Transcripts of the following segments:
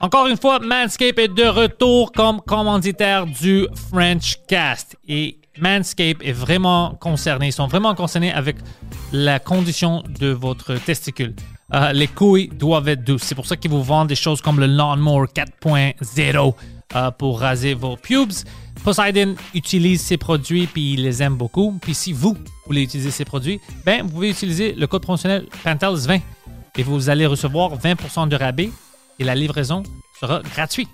Encore une fois, Manscape est de retour comme commanditaire du French Cast. Et Manscape est vraiment concerné. Ils sont vraiment concernés avec la condition de votre testicule. Euh, les couilles doivent être douces. C'est pour ça qu'ils vous vendent des choses comme le Lawnmower 4.0 euh, pour raser vos pubes. Poseidon utilise ces produits puis il les aime beaucoup. Puis si vous voulez utiliser ces produits, ben vous pouvez utiliser le code promotionnel Pantels 20 et vous allez recevoir 20% de rabais et la livraison sera gratuite.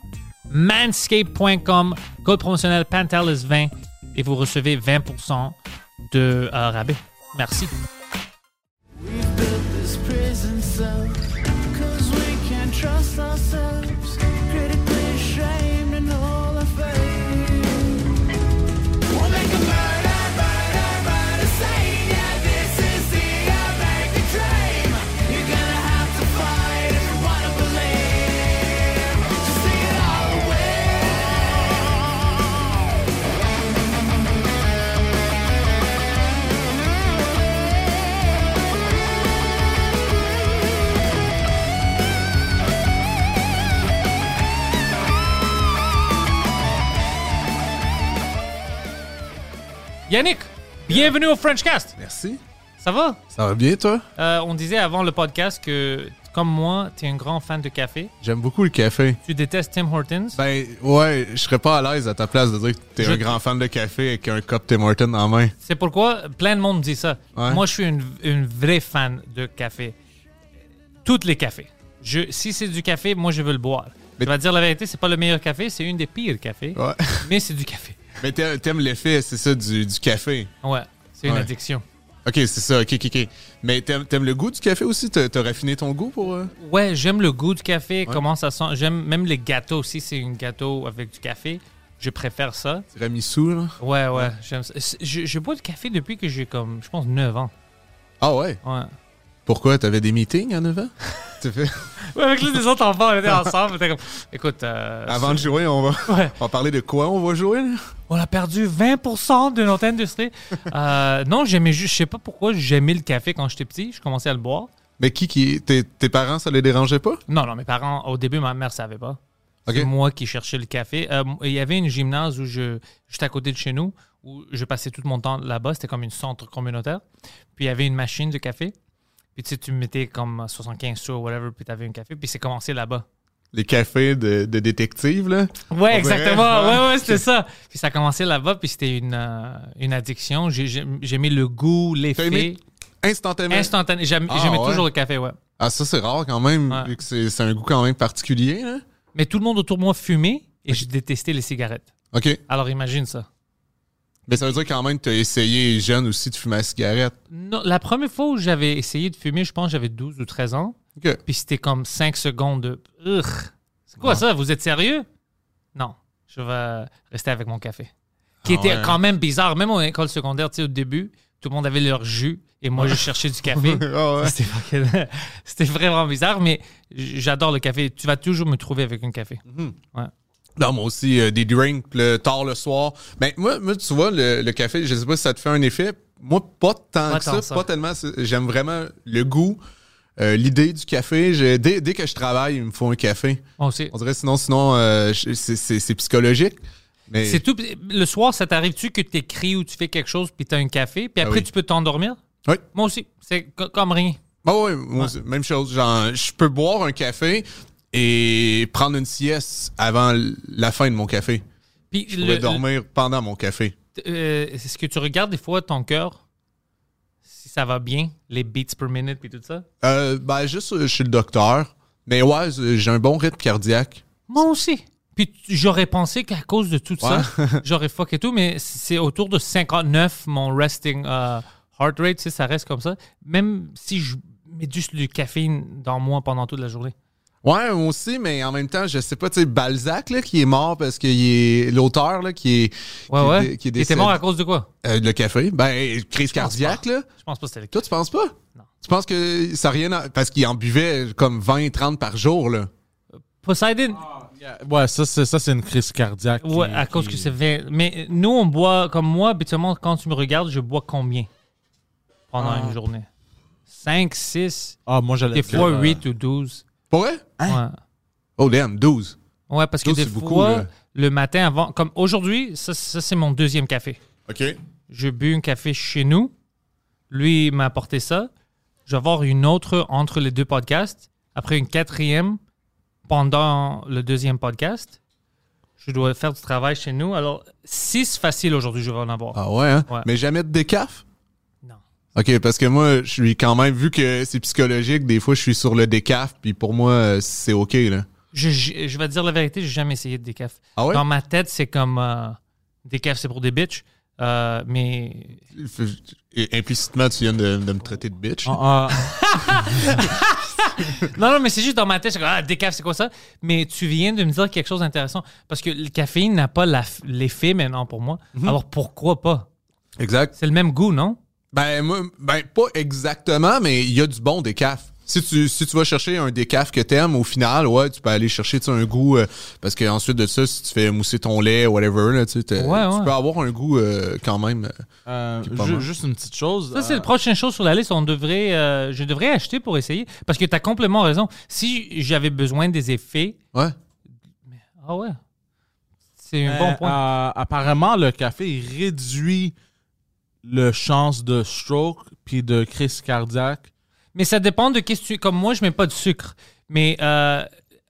Manscape.com, code promotionnel Pantelis 20 et vous recevez 20% de euh, rabais. Merci. Yannick, bienvenue au Frenchcast. Merci. Ça va? Ça va bien, toi? Euh, on disait avant le podcast que, comme moi, tu es un grand fan de café. J'aime beaucoup le café. Tu détestes Tim Hortons? Ben, ouais, je serais pas à l'aise à ta place de dire que t'es Je- un grand fan de café avec un cup Tim Hortons en main. C'est pourquoi plein de monde dit ça. Ouais. Moi, je suis une, une vraie fan de café. Toutes les cafés. Je, si c'est du café, moi, je veux le boire. Mais- je vais te dire la vérité, c'est pas le meilleur café, c'est une des pires cafés. Ouais. Mais c'est du café. Mais t'a- t'aimes l'effet, c'est ça, du, du café. Ouais, c'est une Ouais. addiction. Ok, c'est ça, ok, ok, ok. Mais t'aimes t'aimes le goût du café aussi? T'as t'as raffiné ton goût pour. euh? Ouais, j'aime le goût du café, comment ça sent. J'aime même les gâteaux aussi, c'est un gâteau avec du café. Je préfère ça. Tiramisu, là? Ouais, ouais, j'aime ça. Je, je bois du café depuis que j'ai comme, je pense, 9 ans. Ah ouais? Ouais. Pourquoi? T'avais des meetings à 9 ans? Fait... Ouais, avec les autres enfants, on était ensemble. on était comme, écoute, euh, Avant de jouer, on va... Ouais. on va parler de quoi on va jouer, là? on a perdu 20% de notre industrie. Euh, non, j'aimais juste, je sais pas pourquoi j'aimais le café quand j'étais petit. Je commençais à le boire. Mais qui qui. Tes, tes parents, ça les dérangeait pas? Non, non, mes parents, au début, ma mère savait pas. Ok. C'est moi qui cherchais le café. Euh, Il y avait une gymnase où je, juste à côté de chez nous, où je passais tout mon temps là-bas. C'était comme une centre communautaire. Puis il y avait une machine de café. Puis tu sais, tu mettais comme 75 sous ou whatever, puis tu avais un café. Puis c'est commencé là-bas. Les cafés de, de détective, là? Ouais, exactement. Ouais. Ouais, c'était ça. Puis ça a commencé là-bas, puis c'était une, euh, une addiction. J'ai- J'ai j'ai aimé le goût, l'effet. instantanément? Instantané. J'aime Ah, j'aimais ouais. toujours le café, ouais. Ah, ça, c'est rare quand même, Ouais. vu que c'est c'est un goût quand même particulier, là. Mais tout le monde autour de moi fumait et je détestais les cigarettes. OK. Alors imagine ça. Mais ça veut dire quand même que t'as essayé jeune aussi de fumer la cigarette. Non, la première fois où j'avais essayé de fumer, je pense que j'avais 12 ou 13 ans. OK. Puis c'était comme 5 secondes de. C'est quoi Ah. ça? Vous êtes sérieux? Non. Je vais rester avec mon café. Qui Ah était ouais. quand même bizarre. Même en école secondaire, tu sais, au début, tout le monde avait leur jus et moi, je cherchais du café. Ah ouais. C'était vraiment bizarre, mais j'adore le café. Tu vas toujours me trouver avec un café. Ouais. Non, moi aussi, euh, des drinks le, tard le soir. Ben, moi, moi, tu vois, le, le café, je sais pas si ça te fait un effet. Moi, pas tant Pas que ça, ça. Pas tellement. J'aime vraiment le goût, euh, l'idée du café. Je- dès, dès que je travaille, il me faut un café. Moi aussi. On dirait sinon, sinon, euh, c'est- psychologique. Mais C'est tout. Le soir, ça t'arrive-tu que tu écris ou tu fais quelque chose puis tu as un café, puis après oui. tu peux t'endormir? Oui. Moi aussi. C'est co- comme rien. Ah ouais, moi, c'est même chose. Genre, je peux boire un café et prendre une sieste avant la fin de mon café. Puis Je pourrais dormir pendant mon café. euh, est-ce que tu regardes des fois ton cœur, si ça va bien, les beats per minute puis tout ça? Euh, ben, juste euh, chez le docteur. Mais ouais, j'ai un bon rythme cardiaque. Moi aussi. Puis j'aurais pensé qu'à cause de tout ça, j'aurais fuck et tout, mais c'est autour de 59 mon resting euh, heart rate, tu sais, ça reste comme ça. Même si je mets juste du caféine dans moi pendant toute la journée. Ouais, moi aussi, mais en même temps, je sais pas, tu sais, Balzac, là, qui est mort parce qu'il est l'auteur, là, qui est. Ouais, qui ouais. qui est Il était mort à cause de quoi? Euh, le café. Ben, crise cardiaque, là. Je pense pas que c'était le cas. Toi, tu penses pas? Non. Tu penses que ça a rien à... Parce qu'il en buvait comme 20, 30 par jour, là. Poseidon, Ouais, ça, c'est, ça, c'est une crise cardiaque. qui- ouais, à cause qui- que c'est vrai. Mais nous, on boit, comme moi, habituellement, quand tu me regardes, je bois combien pendant Ah. une journée? 5, 6, Ah, moi, j'allais des dire, fois euh, 8 ou 12. Pour vrai? Ouais. Oh, damn, 12. Ouais, parce que 12, des c'est fois, beaucoup, là. le matin avant, comme aujourd'hui, ça, ça c'est mon deuxième café. OK. Je bu un café chez nous. Lui m'a apporté ça. Je vais avoir une autre entre les deux podcasts. Après une quatrième pendant le deuxième podcast. Je dois faire du travail chez nous. Alors, six faciles aujourd'hui, je vais en avoir. Ah ouais, hein? Ouais. Mais jamais de décaf? OK, parce que moi, je suis quand même, vu que c'est psychologique, des fois, je suis sur le décaf, puis pour moi, euh, c'est OK, là. Je, je- je vais te dire la vérité, j'ai jamais essayé de décaf. Ah ouais? Dans ma tête, c'est comme euh, décaf, c'est pour des bitches. Euh, mais Et implicitement, tu viens de, de me traiter de bitch. Ah, ah, Non, non, mais c'est juste dans ma tête, je suis comme, ah, décaf, c'est quoi ça? Mais tu viens de me dire quelque chose d'intéressant. Parce que le caféine n'a pas l'effet maintenant pour moi. Mhm. Alors pourquoi pas? Exact. C'est le même goût, non? Ben, moi, ben, pas exactement, mais il y a du bon décaf. Si tu, si tu vas chercher un décaf que t'aimes, au final, ouais, tu peux aller chercher tu sais, un goût. euh, parce qu'ensuite de ça, si tu fais mousser ton lait, whatever, là, tu, sais, t'as- Ouais, tu ouais. peux avoir un goût euh, quand même. euh, ju- juste une petite chose. Ça, c'est la prochaine chose sur la liste. On devrait, euh, je devrais acheter pour essayer. Parce que tu as complètement raison. Si j'avais besoin des effets, Ouais. ah ouais. C'est un bon point. euh, apparemment, le café réduit le chance de stroke puis de crise cardiaque? Mais ça dépend de qu'est-ce que tu. Comme moi, je mets pas de sucre. Mais euh,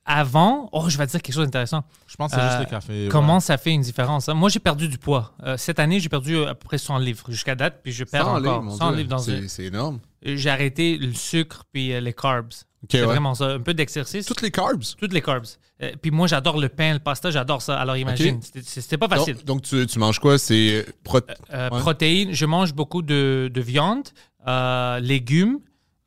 avant, oh, je vais te dire quelque chose d'intéressant. Je pense que c'est Euh, juste le café. Comment ouais. ça fait une différence? hein? Moi, j'ai perdu du poids. Euh, cette année, j'ai perdu à peu près 100 livres jusqu'à date, puis je perds 100 encore livres, mon 100 Dieu. livres dans C'est une. c'est énorme. J'ai arrêté le sucre puis euh, les carbs. C'est ouais. vraiment ça. Un peu d'exercice. Toutes les carbs? Toutes les carbs. Euh, puis moi, j'adore le pain, le pasta, j'adore ça. Alors imagine, Ok. c'était- pas facile. Donc, donc tu, tu manges quoi? C'est pro- Euh, Ouais. Protéines, je mange beaucoup de, de viande, euh, légumes.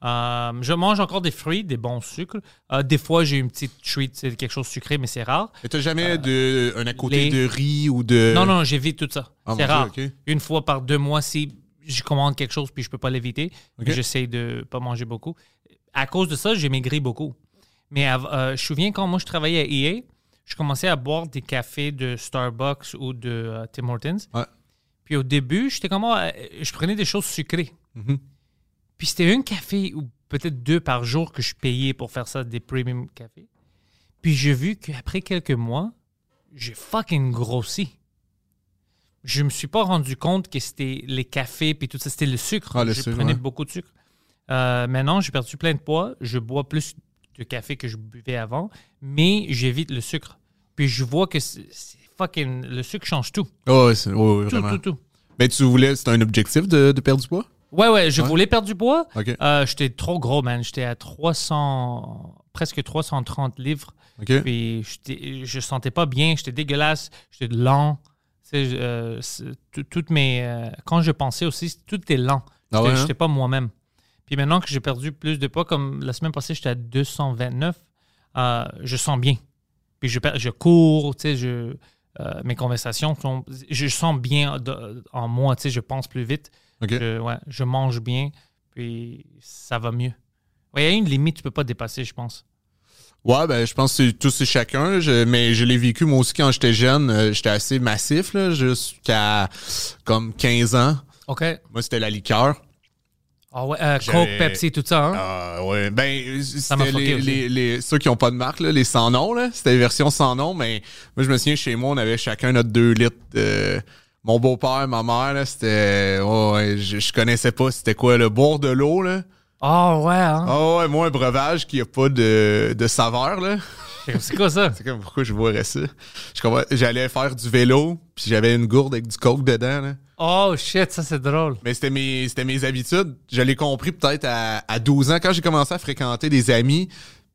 Euh, je mange encore des fruits, des bons sucres. Euh, des fois, j'ai une petite treat, c'est quelque chose sucré, mais c'est rare. Mais t'as jamais de, un à côté Euh, les- de riz ou de. Non, non, j'évite tout ça. Ah, c'est rare. Une fois par deux mois, si je commande quelque chose puis je peux pas l'éviter, j'essaie de pas manger beaucoup. À cause de ça, j'ai maigri beaucoup. Mais euh, je me souviens quand moi je travaillais à EA, je commençais à boire des cafés de Starbucks ou de euh, Tim Hortons. Ouais. Puis au début, j'étais comme ah, euh, je prenais des choses sucrées. Mhm. Puis c'était un café ou peut-être deux par jour que je payais pour faire ça, des premium cafés. Puis j'ai vu qu'après quelques mois, j'ai fucking grossi. Je me suis pas rendu compte que c'était les cafés puis tout ça, c'était le sucre. Ah, le je sucre, prenais ouais. beaucoup de sucre. Euh, maintenant, j'ai perdu plein de poids. Je bois plus de café que je buvais avant, mais j'évite le sucre. Puis je vois que c'est fucking le sucre change tout, Oh, tout, vraiment. tout, tout. Mais tu voulais, c'était un objectif de, de perdre du poids? Ouais, ouais, je Ouais. voulais perdre du poids. Euh, j'étais trop gros, man. J'étais à 300, presque 330 livres. OK. Puis j'étais- je sentais pas bien. J'étais dégueulasse. J'étais lent. Euh, toutes mes, quand je pensais aussi, tout était lent. Ah J'étais ouais, hein? j'étais pas moi-même. Puis maintenant que j'ai perdu plus de poids, comme la semaine passée, j'étais à 229, euh, je sens bien. Puis je, je cours, tu sais, je, euh, mes conversations sont. Je sens bien de- en moi, tu sais, je pense plus vite. OK. Je, ouais, je mange bien, puis ça va mieux. Ouais, Il y a une limite tu peux pas dépasser, je pense. Ouais, ben, je pense que c'est tous et chacun. Je- mais je l'ai vécu moi aussi quand j'étais jeune. euh, j'étais assez massif, là, jusqu'à comme 15 ans. OK. Moi, c'était la liqueur. Ah ouais, euh, Coke, Pepsi, tout ça, hein? Ah ouais, ben c'était les, les, les- ceux qui ont pas de marque là, les sans nom là, c'était les versions sans nom mais moi je me souviens chez moi on avait chacun notre 2 litres de mon beau-père, ma mère là, c'était ouais, ouais, je, je connaissais pas c'était quoi le boire de l'eau là. Ah ouais, hein? Ah ouais, moi un breuvage qui a pas de, de saveur là. C'est quoi ça? C'est comme pourquoi je boirais ça? J'allais faire du vélo, puis j'avais une gourde avec du coke dedans là. Oh shit, ça c'est drôle. Mais c'était mes, c'était mes habitudes. Je l'ai compris peut-être à, à 12 ans, quand j'ai commencé à fréquenter des amis,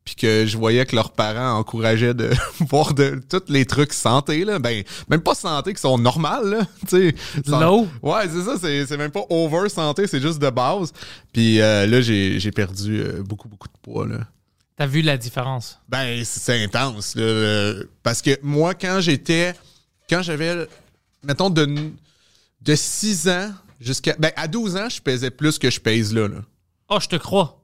puis que je voyais que leurs parents encourageaient de boire de tous les trucs santé, là, ben, même pas santé qui sont normales, là, tu sais. Low. Ouais, c'est ça, c'est, c'est même pas over santé, c'est juste de base. Puis euh, là, j'ai, j'ai perdu euh, beaucoup, beaucoup de poids, là. T'as vu la différence? Ben, c'est intense. là, parce que moi, quand j'étais. Quand j'avais. Mettons, de, de 6 ans jusqu'à. Ben, à 12 ans, je pesais plus que je pèse là. là. Oh, je te crois.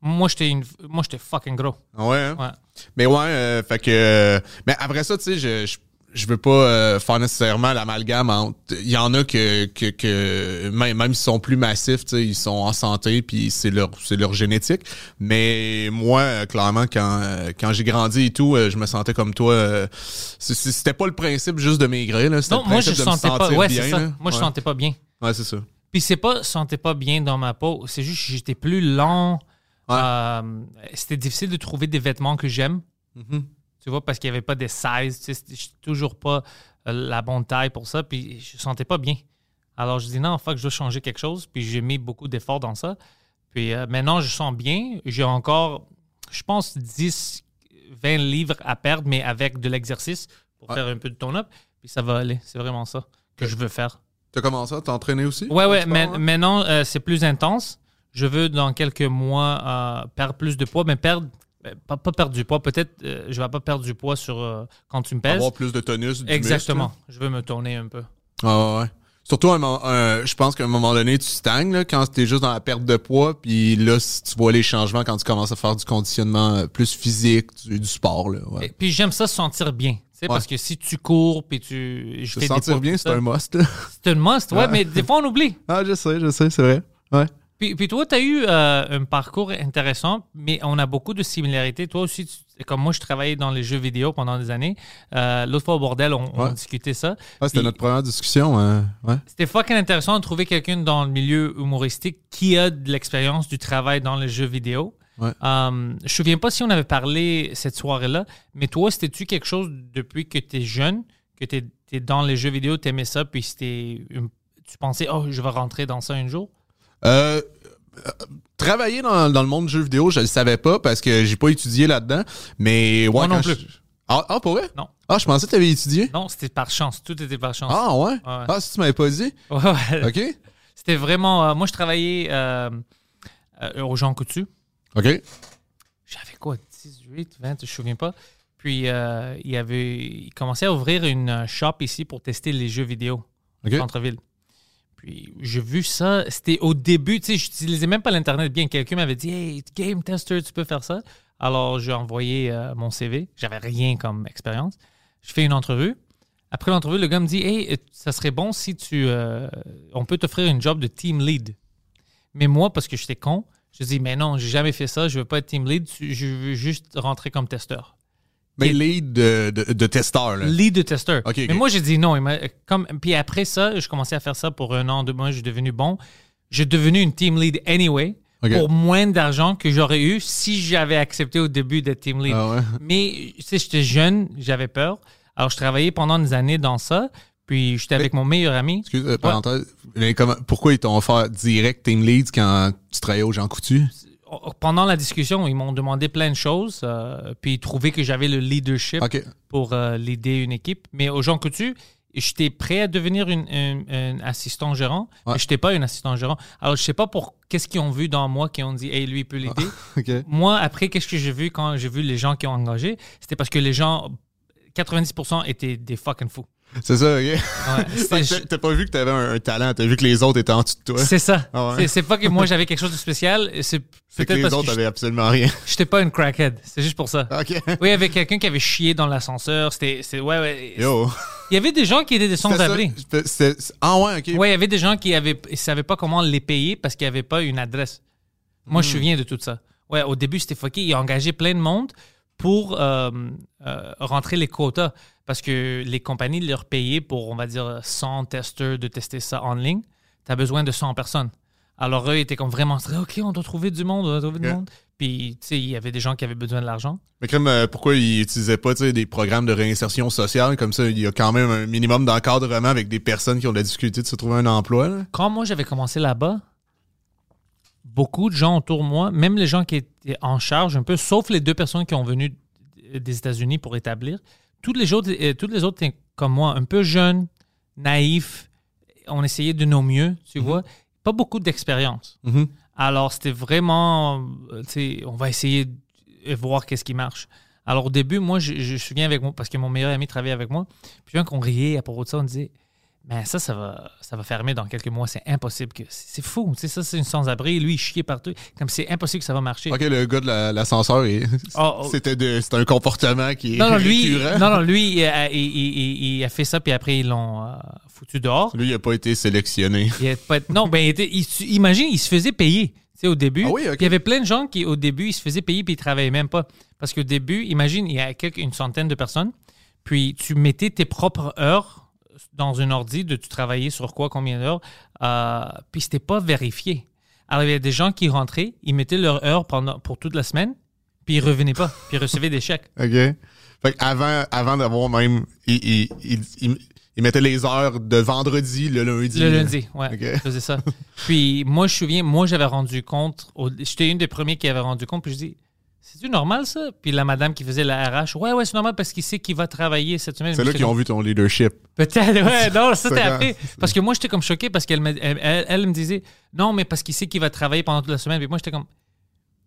Moi, j'étais une... moi, j'étais fucking gros. Ah Ouais, hein? Ouais. Mais ouais, euh, fait que. euh, mais après ça, tu sais, je, je, je veux pas euh, faire nécessairement l'amalgame entre. Il y en a que, que, que même, même s'ils sont plus massifs, ils sont en santé, puis c'est leur, c'est leur génétique. Mais moi, euh, clairement, quand, euh, quand j'ai grandi et tout, je me sentais comme toi. c'était pas le principe juste de maigrir, là. Non, le moi, je de me sentais pas. sentir Ouais, bien, c'est ça. là. Moi, je Ouais. sentais pas bien. Ouais, c'est ça. Puis c'est pas, sentais pas bien dans ma peau. C'est juste que j'étais plus. Ouais. Euh, c'était difficile de trouver des vêtements que j'aime. Mhm. Tu vois, parce qu'il n'y avait pas des sizes. Tu sais, c'était- j'étais toujours pas euh, la bonne taille pour ça. Puis je sentais pas bien. Alors je dis non, fuck, je dois changer quelque chose. Puis j'ai mis beaucoup d'efforts dans ça. Puis euh, maintenant, je sens bien. J'ai encore, je pense, 10, 20 livres à perdre, mais avec de l'exercice pour faire un peu de tone-up. Puis ça va aller. C'est vraiment ça que je veux faire. T'as commencé à t'entraîner aussi? Ouais, ouais, Tu mais hein? maintenant, euh, c'est plus intense. Je veux, dans quelques mois, euh, perdre plus de poids, mais perdre, pas, pas perdre du poids. Peut-être, euh, je vais pas perdre du poids sur euh, quand tu me pèses. Avoir plus de tonus. du Exactement. muscle, Je veux me tourner un peu. Ah ouais. Surtout, un moment- un- je pense qu'à un moment donné, tu stagnes là, quand tu es juste dans la perte de poids. Puis là, si tu vois les changements quand tu commences à faire du conditionnement euh, plus physique, du, du sport. Là, ouais. Et puis, j'aime ça se sentir bien. Parce que si tu cours, puis tu. Je Se des sentir poids, bien, c'est un must. C'est un must, ouais, Ouais. mais des fois, on oublie. ah, je sais, je sais, c'est vrai. Ouais. Puis, puis toi, tu as eu euh, un parcours intéressant, mais on a beaucoup de similarités. Toi aussi, tu- comme moi, je travaillais dans les jeux vidéo pendant des années. Euh, L'autre fois au bordel, on, on Ouais. discutait ça. Ah, c'était notre première discussion. ouais. C'était fucking intéressant de trouver quelqu'un dans le milieu humoristique qui a de l'expérience du travail dans les jeux vidéo. Ouais. Euh, je me souviens pas si on avait parlé cette soirée-là, mais toi, c'était-tu quelque chose depuis que tu es jeune, que tu es, dans les jeux vidéo, tu aimais ça, puis tu pensais, oh, je vais rentrer dans ça un jour? Euh, euh, travailler dans, dans le monde du jeu vidéo, je le savais pas parce que j'ai pas étudié là-dedans. Mais ouais, Moi non plus. je- Ah, ah, pour vrai? Non. Ah, je pensais que tu avais étudié. Non, c'était par chance. Tout était par chance. Ah, ouais? Ouais. Ah, si tu m'avais pas dit. Ouais, ouais. OK. C'était vraiment. euh, moi, je travaillais euh, euh, au Jean Coutu. OK. j'avais quoi, 18, 20, je me souviens pas. Puis euh, il avait, il commençait à ouvrir une shop ici pour tester les jeux vidéo OK. au centre-ville. J'ai vu ça, c'était au début, tu sais, j'utilisais même pas l'internet bien. Quelqu'un m'avait dit, hey, game tester, tu peux faire ça. Alors j'ai envoyé euh, mon CV, j'avais rien comme expérience. Je fais une entrevue. Après l'entrevue, le gars me dit, hey, ça serait bon si tu, euh, on peut t'offrir une job de team lead. Mais moi, parce que j'étais con, je dis, mais non, j'ai jamais fait ça, je veux pas être team lead, je veux juste rentrer comme testeur. Mais Et- lead de, de, de testeur, là. Lead de testeur. Mais moi, j'ai dit non. Comme, puis après ça, je commençais à faire ça pour un an, deux mois, je suis devenu bon. J'ai devenu une team lead anyway, pour moins d'argent que j'aurais eu si j'avais accepté au début d'être team lead. Ah ouais? Mais, tu sais, j'étais jeune, j'avais peur. Alors, je travaillais pendant des années dans ça. Puis, j'étais avec mon meilleur ami. Excuse, euh, parenthèse. Mais comment- pourquoi ils t'ont offert direct Team Leads quand tu travaillais au Jean Coutu? Pendant la discussion, ils m'ont demandé plein de choses. euh, puis, ils trouvaient que j'avais le leadership. Pour euh, l'aider une équipe. Mais au Jean Coutu, j'étais prêt à devenir une, une- un assistant gérant, Ouais. mais je n'étais pas un assistant gérant. Alors, je sais pas pour qu'est-ce qu'ils ont vu dans moi qui ont dit, hey, lui, il peut l'aider. Moi, après, qu'est-ce que j'ai vu quand j'ai vu les gens qui ont engagé? C'était parce que les gens, 90% étaient des fucking fous. C'est ça, OK? Ouais, t'as- pas vu que t'avais un, un talent, t'as vu que les autres étaient en dessous de toi. c'est ça. Ah ouais. C'est- pas que moi, j'avais quelque chose de spécial. C'est que les parce autres que avaient absolument rien. j'étais pas une crackhead. C'est juste pour ça. OK. Oui, il y avait quelqu'un qui avait chié dans l'ascenseur. C'était, ouais, ouais. Yo. Il y avait des gens qui étaient des sans-abri. Ah ouais, OK. Oui, il y avait des gens qui avaient, ils savaient pas comment les payer parce qu'ils n'avaient pas une adresse. Moi, je me souviens de tout ça. Ouais, au début, c'était fucké. Ils ont engagé plein de monde pour euh, euh, rentrer les quotas parce que les compagnies leur payaient pour, on va dire, 100 testeurs de tester ça en ligne. Tu as besoin de 100 personnes. Alors, eux étaient comme vraiment. OK, on doit trouver du monde, on doit trouver du monde. Puis, tu sais, il y avait des gens qui avaient besoin de l'argent. Mais crème, euh, pourquoi ils utilisaient pas tu sais, des programmes de réinsertion sociale? Comme ça? Il y a quand même un minimum d'encadrement avec des personnes qui ont de la difficulté de se trouver un emploi. là. Quand moi, j'avais commencé là-bas, beaucoup de gens autour de moi, même les gens qui étaient en charge un peu, sauf les deux personnes qui ont venu des États-Unis pour établir, toutes les autres, euh, toutes les autres étaient comme moi, un peu jeunes, naïfs. On essayait de nos mieux, tu vois. Pas beaucoup d'expérience. Mhm. Alors, c'était vraiment, euh, tu sais, on va essayer de voir qu'est-ce qui marche. Alors, au début, moi, je, je me souviens avec moi, parce que mon meilleur ami travaillait avec moi. Puis, quand on riait à propos de ça, on disait, mais ça, ça va, ça va fermer dans quelques mois. C'est impossible que. C'est fou. Tu sais, ça, c'est une sans-abri. Lui, il chiait partout. Comme c'est impossible que ça va marcher. Ok, le gars de la- l'ascenseur, il- Oh, oh. c'était un comportement qui est Non, non, lui, récurrent. non, non, lui il, a, il- il- il a fait ça, puis après, ils l'ont euh, foutu dehors. Lui, il a pas été sélectionné. Il a pas- non, ben, imagine, il se faisait payer. Au début, Ah oui, il y avait plein de gens qui, au début, ils se faisaient payer puis ils travaillaient même pas. Parce qu'au début, imagine, il y a quelques, une centaine de personnes, puis tu mettais tes propres heures dans une ordi de tu travaillais sur quoi, combien d'heures, euh, puis c'était pas vérifié. Alors, il y a des gens qui rentraient, ils mettaient leur heure pendant, pour toute la semaine, puis ils revenaient pas, puis ils recevaient des chèques. OK. Fait avant, avant d'avoir même. Il, il, il, il- il mettait les heures de vendredi, le lundi. Le lundi, ouais, Ok. je faisais ça. Puis moi, je me souviens, moi, j'avais rendu compte, j'étais une des premiers qui avait rendu compte, puis je dis, c'est-tu normal ça? Puis la madame qui faisait la RH, ouais, ouais, c'est normal parce qu'il sait qu'il va travailler cette semaine. C'est là qu'ils ont vu ton leadership. Peut-être, ouais, non, ça C'est après. Parce que moi, j'étais comme choqué parce qu'elle me, elle, elle- elle me disait, non, mais parce qu'il sait qu'il va travailler pendant toute la semaine. Puis moi, j'étais comme,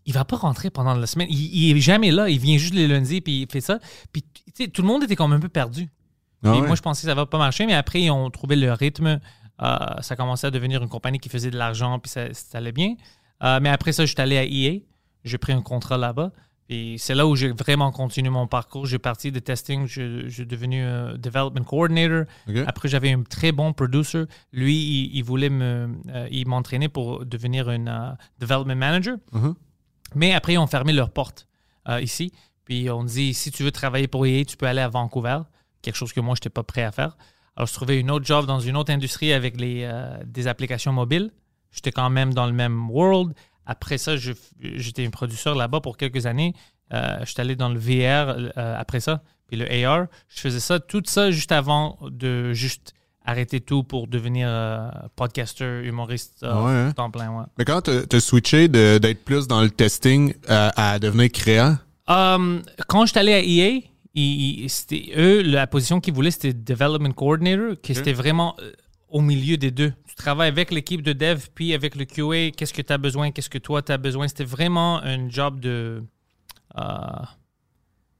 il va pas rentrer pendant la semaine. Il, il est jamais là. Il vient juste les lundis, puis il fait ça. Puis, tu sais, tout le monde était comme un peu perdu. Ah ouais. moi, je pensais que ça va pas marcher, mais après, ils ont trouvé le rythme. Euh, ça commençait à devenir une compagnie qui faisait de l'argent, puis ça, ça allait bien. Euh, mais après ça, je suis allé à EA. J'ai pris un contrat là-bas. Et c'est là où j'ai vraiment continué mon parcours. J'ai parti de testing, je, suis devenu euh, development coordinator. Après, j'avais un très bon producer. Lui, il, il voulait me, euh, il m'entraîner pour devenir un euh, development manager. Mhm. Mais après, ils ont fermé leurs portes euh, ici. Puis on dit, si tu veux travailler pour EA, tu peux aller à Vancouver. Quelque chose que moi, je n'étais pas prêt à faire. Alors, je trouvais une autre job dans une autre industrie avec les, des applications mobiles. J'étais quand même dans le même world. Après ça, je- j'étais un producteur là-bas pour quelques années. Euh, j'étais allé dans le VR euh, après ça, puis le AR. Je faisais ça, tout ça juste avant de juste arrêter tout pour devenir euh, podcaster, humoriste euh, ouais, hein? temps plein. Ouais. Mais quand t'as t'as switché d'être plus dans le testing à, devenir créant, Um, quand je suis allé à EA, ils- ils- c'était eux, la position qu'ils voulaient, c'était Development Coordinator, qui c'était vraiment au milieu des deux. Tu travailles avec l'équipe de dev, puis avec le QA, qu'est-ce que tu as besoin, qu'est-ce que toi tu as besoin? C'était vraiment un job de. euh,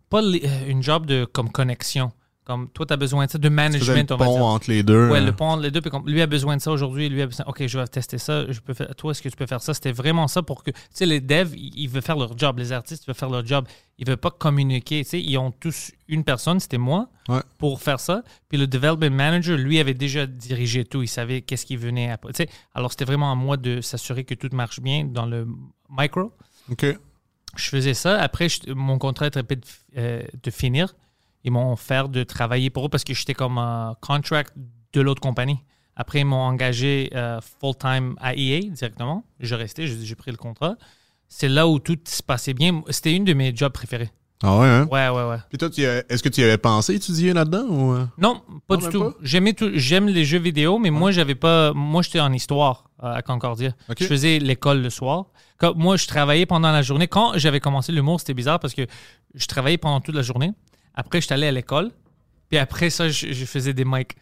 pas euh, une job de comme connexion. Comme toi, tu as besoin de ça, de management, le on va pont dire. entre les deux. Ouais, hein. le pont entre les deux. Puis comme lui a besoin de ça aujourd'hui, lui a besoin. Ok, je vais tester ça. Je peux faire. Toi, est-ce que tu peux faire ça? C'était vraiment ça pour que. Tu sais, les devs, ils, veulent faire leur job. Les artistes ils veulent faire leur job. Ils veulent pas communiquer. Tu sais, ils ont tous une personne. C'était moi Ouais. pour faire ça. Puis le development manager, lui, avait déjà dirigé tout. Il savait qu'est-ce qui venait après. Tu sais, alors c'était vraiment à moi de s'assurer que tout marche bien dans le micro OK. je faisais ça. Après, je- mon contrat était de, euh, de finir. Ils m'ont offert de travailler pour eux parce que j'étais comme un contract de l'autre compagnie. Après, ils m'ont engagé euh, full-time à EA directement. Je restais, j'ai pris le contrat. C'est là où tout se passait bien. C'était une de mes jobs préférés. Ah ouais, hein? Ouais, ouais, ouais. Puis toi, est-ce que tu y avais pensé étudier là-dedans ou. euh? Non, pas Non, du tout. J'aimais tout. J'aime les jeux vidéo, mais moi, j'avais pas. Moi, j'étais en histoire euh, à Concordia. Je faisais l'école le soir. Quand- moi, je travaillais pendant la journée. Quand j'avais commencé l'humour, c'était bizarre parce que je travaillais pendant toute la journée. Après, je suis allé à l'école. Puis après ça, je, je faisais des mics.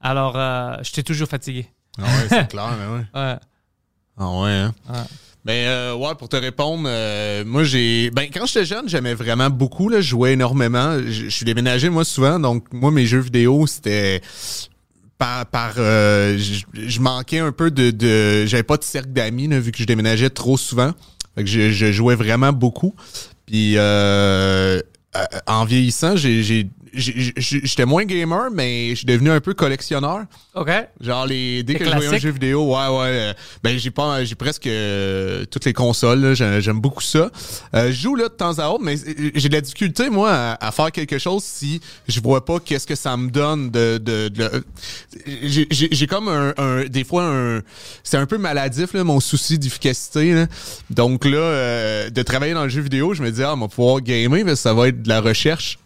Alors, euh, j'étais toujours fatigué. Ah ouais, c'est clair, mais ouais. Ouais. Ah ouais, hein? Ouais. Ben, euh, ouais, pour te répondre, euh, moi, j'ai. Ben, quand j'étais jeune, j'aimais vraiment beaucoup, là. Je jouais énormément. Je suis déménagé, moi, souvent. Donc, moi, mes jeux vidéo, c'était. Par. par euh, je je manquais un peu de. de J'avais pas de cercle d'amis, là, vu que je déménageais trop souvent. Fait que je, je jouais vraiment beaucoup. Puis, euh, en vieillissant, j'ai. J'étais moins gamer, mais je suis devenu un peu collectionneur. OK. Genre les dès Les que je voyais un jeu vidéo, ouais ouais, euh, ben j'ai pas j'ai presque euh, toutes les consoles, j'aime beaucoup ça. Euh, je joue là de temps à autre, mais euh, j'ai de la difficulté moi à, à faire quelque chose si je vois pas qu'est-ce que ça me donne de de, de- j'ai- comme un, un- des fois un c'est un peu maladif là mon souci d'efficacité. Donc là euh, de travailler dans le jeu vidéo, je me dis ah on va pouvoir gamer mais ça va être de la recherche.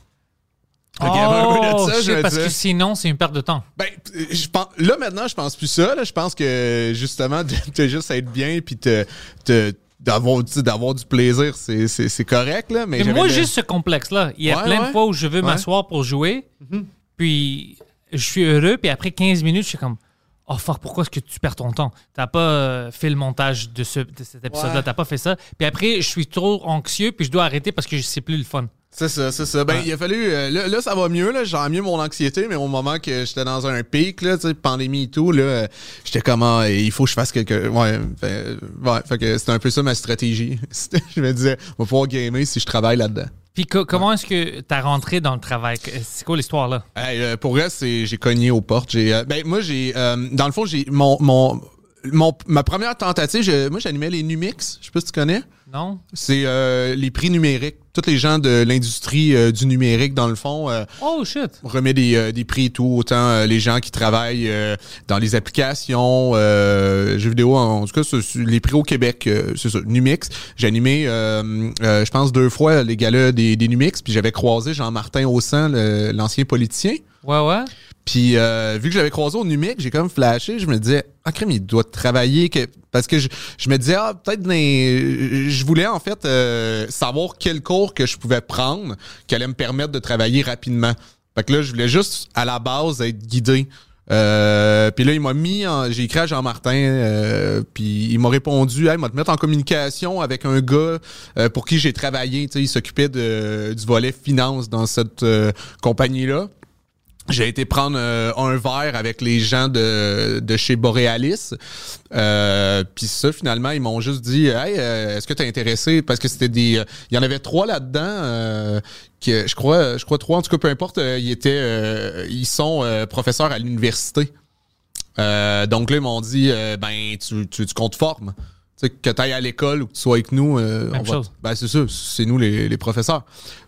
De Oh, ça, je parce que sinon, c'est une perte de temps. Ben, je pense, là, maintenant, je pense plus ça. Là. Je pense que, justement, de, juste être bien puis te, te- d'avoir, du plaisir, c'est, correct. Là, mais moi, juste ce complexe-là. Il y a Ouais, plein ouais. de fois où je veux Ouais. M'asseoir pour jouer, puis je suis heureux, puis après 15 minutes, je suis comme Oh fuck, pourquoi est-ce que tu perds ton temps? T'as pas euh, fait le montage de, ce, de cet épisode-là, Ouais. t'as pas fait ça. Puis après, je suis trop anxieux, puis je dois arrêter parce que c'est plus le fun. C'est ça, c'est ça. Ben, il a fallu. euh, là, là, ça va mieux, là. J'ai mieux mon anxiété, mais au moment que j'étais dans un pic, là, tu sais, pandémie et tout, là, euh, j'étais comme, ah, il faut que je fasse quelque. Ouais, fait, ouais, fait que c'était un peu ça ma stratégie. Je me disais, on va pouvoir gamer si je travaille là-dedans. Puis co- comment est-ce que t'as rentré dans le travail? C'est quoi l'histoire là? Hey, euh, pour vrai, c'est j'ai cogné aux portes. J'ai, euh, ben moi j'ai, euh, dans le fond j'ai mon mon mon ma première tentative, je- moi j'animais les Numix. Je sais pas si tu connais. Non? C'est euh, les prix numériques. Tous les gens de l'industrie euh, du numérique, dans le fond, euh, Oh shit! remet des, euh, des prix et tout. Autant les gens qui travaillent dans les applications, jeux vidéo, en, tout cas, les prix au Québec, c'est ça, Numix. J'ai animé, je pense, deux fois les galas des, des Numix, puis j'avais croisé Jean-Martin Haussan, l'ancien politicien. Ouais, ouais. Puis euh, vu que je l'avais croisé au Numic, j'ai comme flashé, je me disais ah crème, il doit travailler que parce que je, je me disais ah peut-être les- je voulais en fait euh, savoir quel cours que je pouvais prendre qui allait me permettre de travailler rapidement. Fait que là je voulais juste à la base être guidé. Euh, puis là il m'a mis en- j'ai écrit à Jean-Martin euh, puis il m'a répondu hey, m'a te mettre en communication avec un gars euh, pour qui j'ai travaillé, tu sais il s'occupait du volet finance dans cette euh, compagnie là. J'ai été prendre euh, un verre avec les gens de, de chez Borealis. Euh, Puis ça, finalement, ils m'ont juste dit Hey, euh, est-ce que tu es intéressé? Parce que c'était des. euh, Il y en avait trois là-dedans. euh, que je crois, je crois trois, en tout cas, peu importe, euh, ils étaient. ils sont professeurs à l'université. Donc là, ils m'ont dit ben, tu, tu, tu comptes forme. Tu sais, que tu ailles à l'école ou que tu sois avec nous. euh, Même on va- ben, c'est ça, c'est nous les, les professeurs.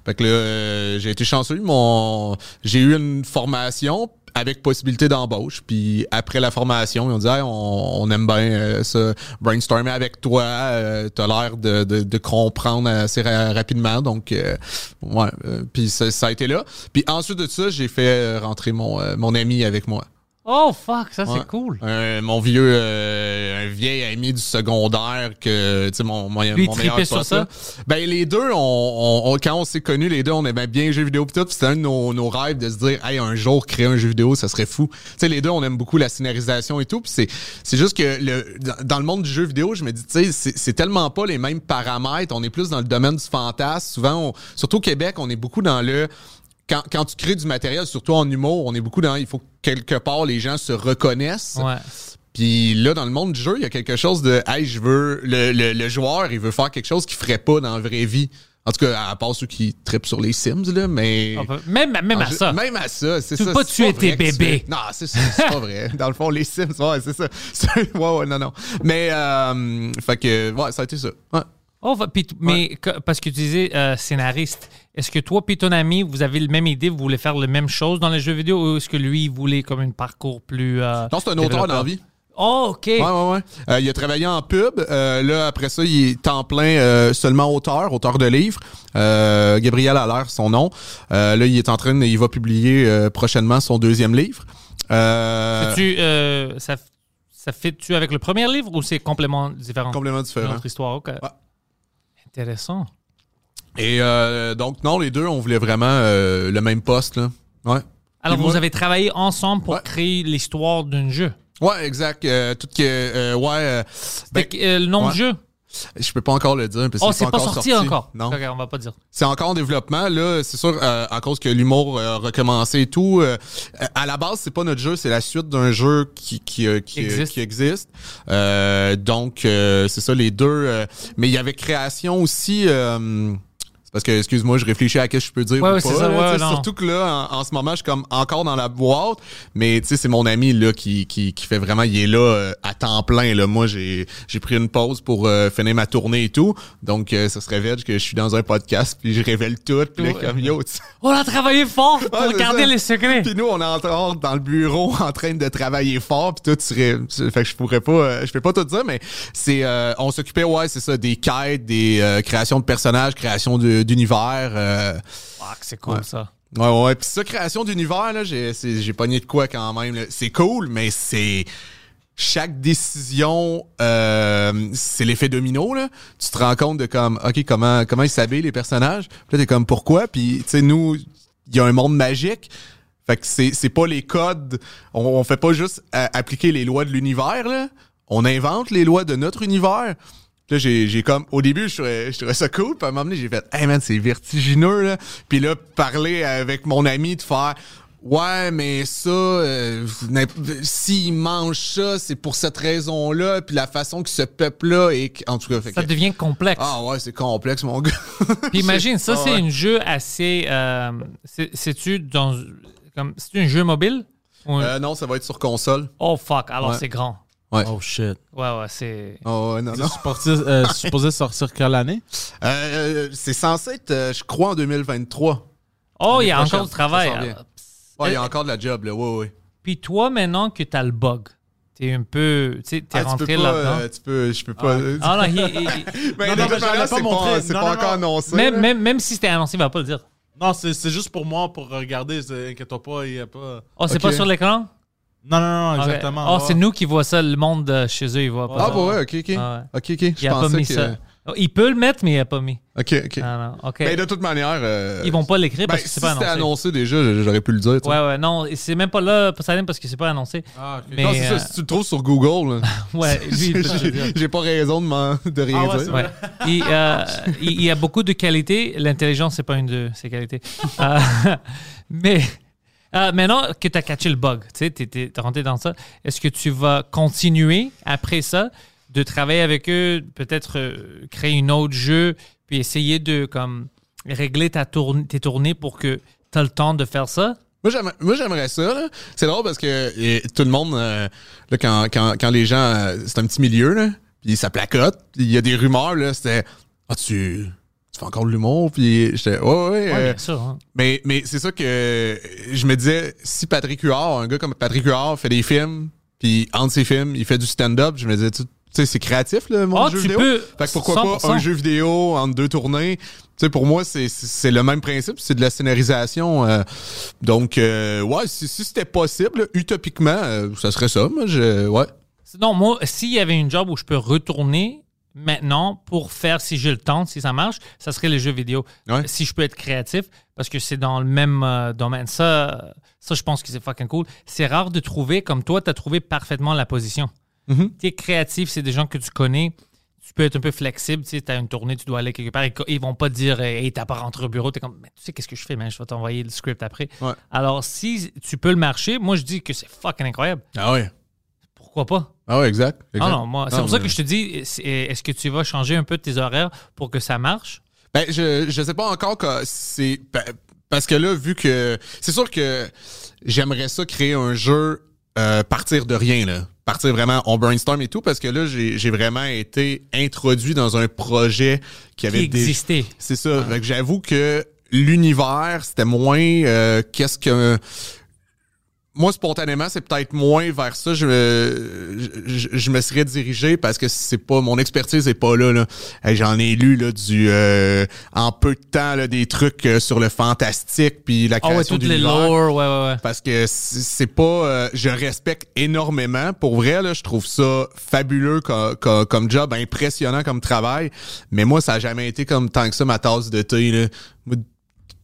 Fait que là, euh, j'ai été chanceux. Mon, j'ai eu une formation avec possibilité d'embauche. Puis après la formation, ils ont dit Hey, on, on aime bien euh, ça, brainstormer avec toi. Euh, T'as l'air de, de, de comprendre assez ra- rapidement. Donc, euh, ouais. euh, puis ça, ça a été là. Puis ensuite de ça, j'ai fait euh, rentrer mon, euh, mon ami avec moi. Oh fuck, ça Ouais. c'est cool. Euh, mon vieux, euh, un vieil ami du secondaire que, tu sais, mon, mon, Lui, mon tripait meilleur sur pote, ça? là. Ben, les deux, on, on- on- quand on s'est connus, les deux, on aimait bien les jeux vidéo pis tout. C'était un de nos, nos rêves de se dire, hey, un jour, créer un jeu vidéo, ça serait fou. Tu sais, les deux, on aime beaucoup la scénarisation et tout. Puis c'est, c'est juste que le, dans, le monde du jeu vidéo, je me dis, tu sais, c'est, c'est tellement pas les mêmes paramètres. On est plus dans le domaine du fantasme. Souvent, on- surtout au Québec, on est beaucoup dans le, quand, quand tu crées du matériel, surtout en humour, on est beaucoup dans, il faut que quelque part les gens se reconnaissent. Ouais. Puis là, dans le monde du jeu, il y a quelque chose de Hey, je veux. Le, le, le joueur, il veut faire quelque chose qu'il ferait pas dans la vraie vie. En tout cas, à part ceux qui trippent sur les Sims, là, mais. On peut- Même, même à jeu- ça. Même à ça, c'est Tu ça. pas c'est tuer vrai tes tu bébés. Non, c'est ça, c'est pas vrai. Dans le fond, les Sims, ouais, c'est ça. Ouais, ouais, non, non. Mais, euh, fait que, ouais, ça a été ça. Ouais. Oh, puis mais parce que tu disais euh, scénariste, est-ce que toi puis ton ami, vous avez la même idée, vous voulez faire la même chose dans les jeux vidéo ou est-ce que lui, il voulait comme un parcours plus. euh, Non, c'est un auteur dans la vie. Oh, OK. Ouais, ouais, ouais. Euh, il a travaillé en pub. Euh, là, après ça, il est temps plein euh, seulement auteur, auteur de livres. Gabriel Allaire, son nom. Là, il est en train, de- il va publier prochainement son deuxième livre. Tu, ça, ça fait-tu avec le premier livre ou c'est complètement différent? complètement différent. autre histoire, OK. Intéressant. Et euh, donc, non, les deux, on voulait vraiment euh, le même poste. Là. Ouais. Alors, vous avez travaillé ensemble pour Ouais. créer l'histoire d'un jeu. Ouais, exact. Euh, tout que, ouais, ben, le nom ouais. du jeu? Je peux pas encore le dire. parce que Oh, c'est pas sorti, encore. Non. OK, on va pas dire. C'est encore en développement. Là, c'est sûr, euh, à cause que l'humour euh, a recommencé et tout. euh, à la base, c'est pas notre jeu, c'est la suite d'un jeu qui, qui, euh, qui, euh, Existe. qui existe. Euh, donc, euh, c'est ça, les deux. euh, mais il y avait création aussi. Parce que, excuse-moi, je réfléchis à ce que je peux dire. Ouais, ou ouais, pas, c'est ça, là, ouais, surtout que là, en, en ce moment, je suis comme encore dans la boîte. Mais tu sais, c'est mon ami là qui, qui, qui fait vraiment, il est là euh, à temps plein. Là. Moi, j'ai pris une pause pour euh, finir ma tournée et tout. Donc, euh, ça serait veg que je suis dans un podcast puis je révèle tout. Puis là, comme yo. On a travaillé fort pour garder ça. les secrets. Puis nous, on est encore dans le bureau en train de travailler fort. Puis tout serait. Fait que je pourrais pas. euh, je peux pas tout dire, mais c'est. on s'occupait, ouais, c'est ça, des quêtes, des créations de personnages, création de- d'univers. euh, Ah, c'est cool, Ouais. ça. Ouais, ouais. Puis ça, création d'univers, là, j'ai, j'ai pogné de quoi quand même. C'est cool, mais c'est. Chaque décision, euh, c'est l'effet domino, là. Tu te rends compte de comme, OK, comment, comment ils s'habillent, les personnages. Puis là, t'es comme, pourquoi? Puis, tu sais, nous, il y a un monde magique. Fait que c'est, c'est pas les codes. On, on fait pas juste euh, appliquer les lois de l'univers, là. On invente les lois de notre univers. Là, j'ai, comme, au début, je trouvais, je trouvais ça cool, puis à un moment donné, j'ai fait, hey man, c'est vertigineux, là. Puis là, parler avec mon ami, de faire, ouais, mais ça, euh, s'il mange ça, c'est pour cette raison-là, puis la façon que ce peuple-là est, en tout cas, fait Ça que- devient complexe. ah ouais, c'est complexe, mon gars. Puis imagine, ça, Ah c'est ouais. un jeu assez. euh, c'est- C'est-tu dans. C'est un jeu mobile? Ou Euh, non, ça va être sur console. Oh fuck, alors ouais. c'est grand. Ouais. Oh shit. Ouais, ouais, c'est. Oh, ouais, non, non. C'est supposé, euh, supposé sortir quelle année? Euh, c'est censé être, euh, je crois, en 2023. Oh, il y a encore du travail. Ouais, il y a Euh, encore de la job, là. Ouais, ouais. Puis toi, maintenant que t'as le bug, t'es un peu. T'es Ah, tu rentré peux pas, là-dedans. euh, tu peux, je peux pas. Ah non, il- il- il- Mais Non, mais pas pas, c'est Non, pas encore non. annoncé. même, là. même, même si c'était annoncé, il va pas le dire. Non, c'est c'est juste pour moi, pour regarder. Inquiète-toi pas, il y a pas. Oh, c'est pas sur l'écran? Non, non, non, exactement. Oh, c'est nous qui voit ça, le monde chez eux, il voit pas Ah, bah ouais, ok, ok. Ah Ok, ok. Je Il a pas mis que. ça. Oh, Il peut le mettre, mais il a pas mis. Ok, ok. Ah non. Ben, de toute manière. euh, Ils vont pas l'écrire ben, parce que si c'est pas c'était annoncé. annoncé déjà, j'aurais pu le dire. Ouais, ouais, non, c'est même pas là, Poseidon, parce que c'est pas annoncé. Ah, ok. Mais, non, c'est euh, ça. Si tu le trouves sur Google, Ouais, j'ai pas raison de, de rien Ah ouais, dire. Ouais. Il, euh, il- y a beaucoup de qualités. L'intelligence, c'est pas une de ces qualités. Euh, mais euh, maintenant que tu as catché le bug, tu sais, tu rentré dans ça, est-ce que tu vas continuer après ça de travailler avec eux, peut-être euh, créer un autre jeu, puis essayer de comme régler ta tourne- tes tournées pour que tu as le temps de faire ça? Moi, j'aimerais- ça. C'est drôle parce que tout le monde, euh, quand, quand, les gens. c'est un petit milieu, là, puis ça placote. Il y a des rumeurs, là. C'était. Ah, tu. Tu fais encore de l'humour, puis j'étais. Ouais, ouais. Ouais, euh, bien sûr. hein. mais mais c'est ça que je me disais, si Patrick Huard, un gars comme Patrick Huard, fait des films, puis entre ses films, il fait du stand-up, je me disais, tu sais, c'est créatif, le monde Ah, jeu vidéo. peux, Fait que pourquoi pas 100%. un jeu vidéo entre deux tournées? Tu sais, pour moi, c'est- c'est c'est le même principe, c'est de la scénarisation. euh, donc, euh, ouais, si, si c'était possible, utopiquement, euh, ça serait ça. Moi, je, ouais. Non, moi, s'il y avait une job où je peux retourner maintenant pour faire, si j'ai le temps, si ça marche, ça serait les jeux vidéo. Ouais. Si je peux être créatif, parce que c'est dans le même euh, domaine. Ça, ça, je pense que c'est fucking cool. C'est rare de trouver, comme toi, tu as trouvé parfaitement la position. Mhm. Tu es créatif, c'est des gens que tu connais. Tu peux être un peu flexible. Tu as une tournée, tu dois aller quelque part. Ils, ils vont pas te dire, hey, t'as pas rentré au bureau. Tu es comme, mais tu sais, qu'est-ce que je fais, man? Je vais t'envoyer le script après. Ouais. Alors, si tu peux le marcher, moi, je dis que c'est fucking incroyable. Ah ouais. Pourquoi pas? Ah ouais, exact. Ah exact. non, moi, c'est pour ça que je te dis, est-ce que tu vas changer un peu tes horaires pour que ça marche? Ben, je, je sais pas encore que c'est. pa- Parce que là, vu que. C'est sûr que j'aimerais ça créer un jeu euh, partir de rien, là. Partir vraiment, on brainstorm et tout, parce que là, j'ai j'ai vraiment été introduit dans un projet qui avait Qui existait. C'est ça. Fait que j'avoue que l'univers, c'était moins euh, qu'est-ce que. Moi, spontanément, c'est peut-être moins vers ça. Je, je, je me serais dirigé parce que c'est pas mon expertise est pas là. là. J'en ai lu là du euh, en peu de temps là, des trucs euh, sur le fantastique puis la Ah ouais, création toutes les d'univers. lore, ouais, ouais, ouais. Parce que c'est c'est pas. euh, je respecte énormément. Pour vrai, là, je trouve ça fabuleux co- co- comme job, impressionnant comme travail. Mais moi, ça a jamais été comme tant que ça ma tasse de thé. Là.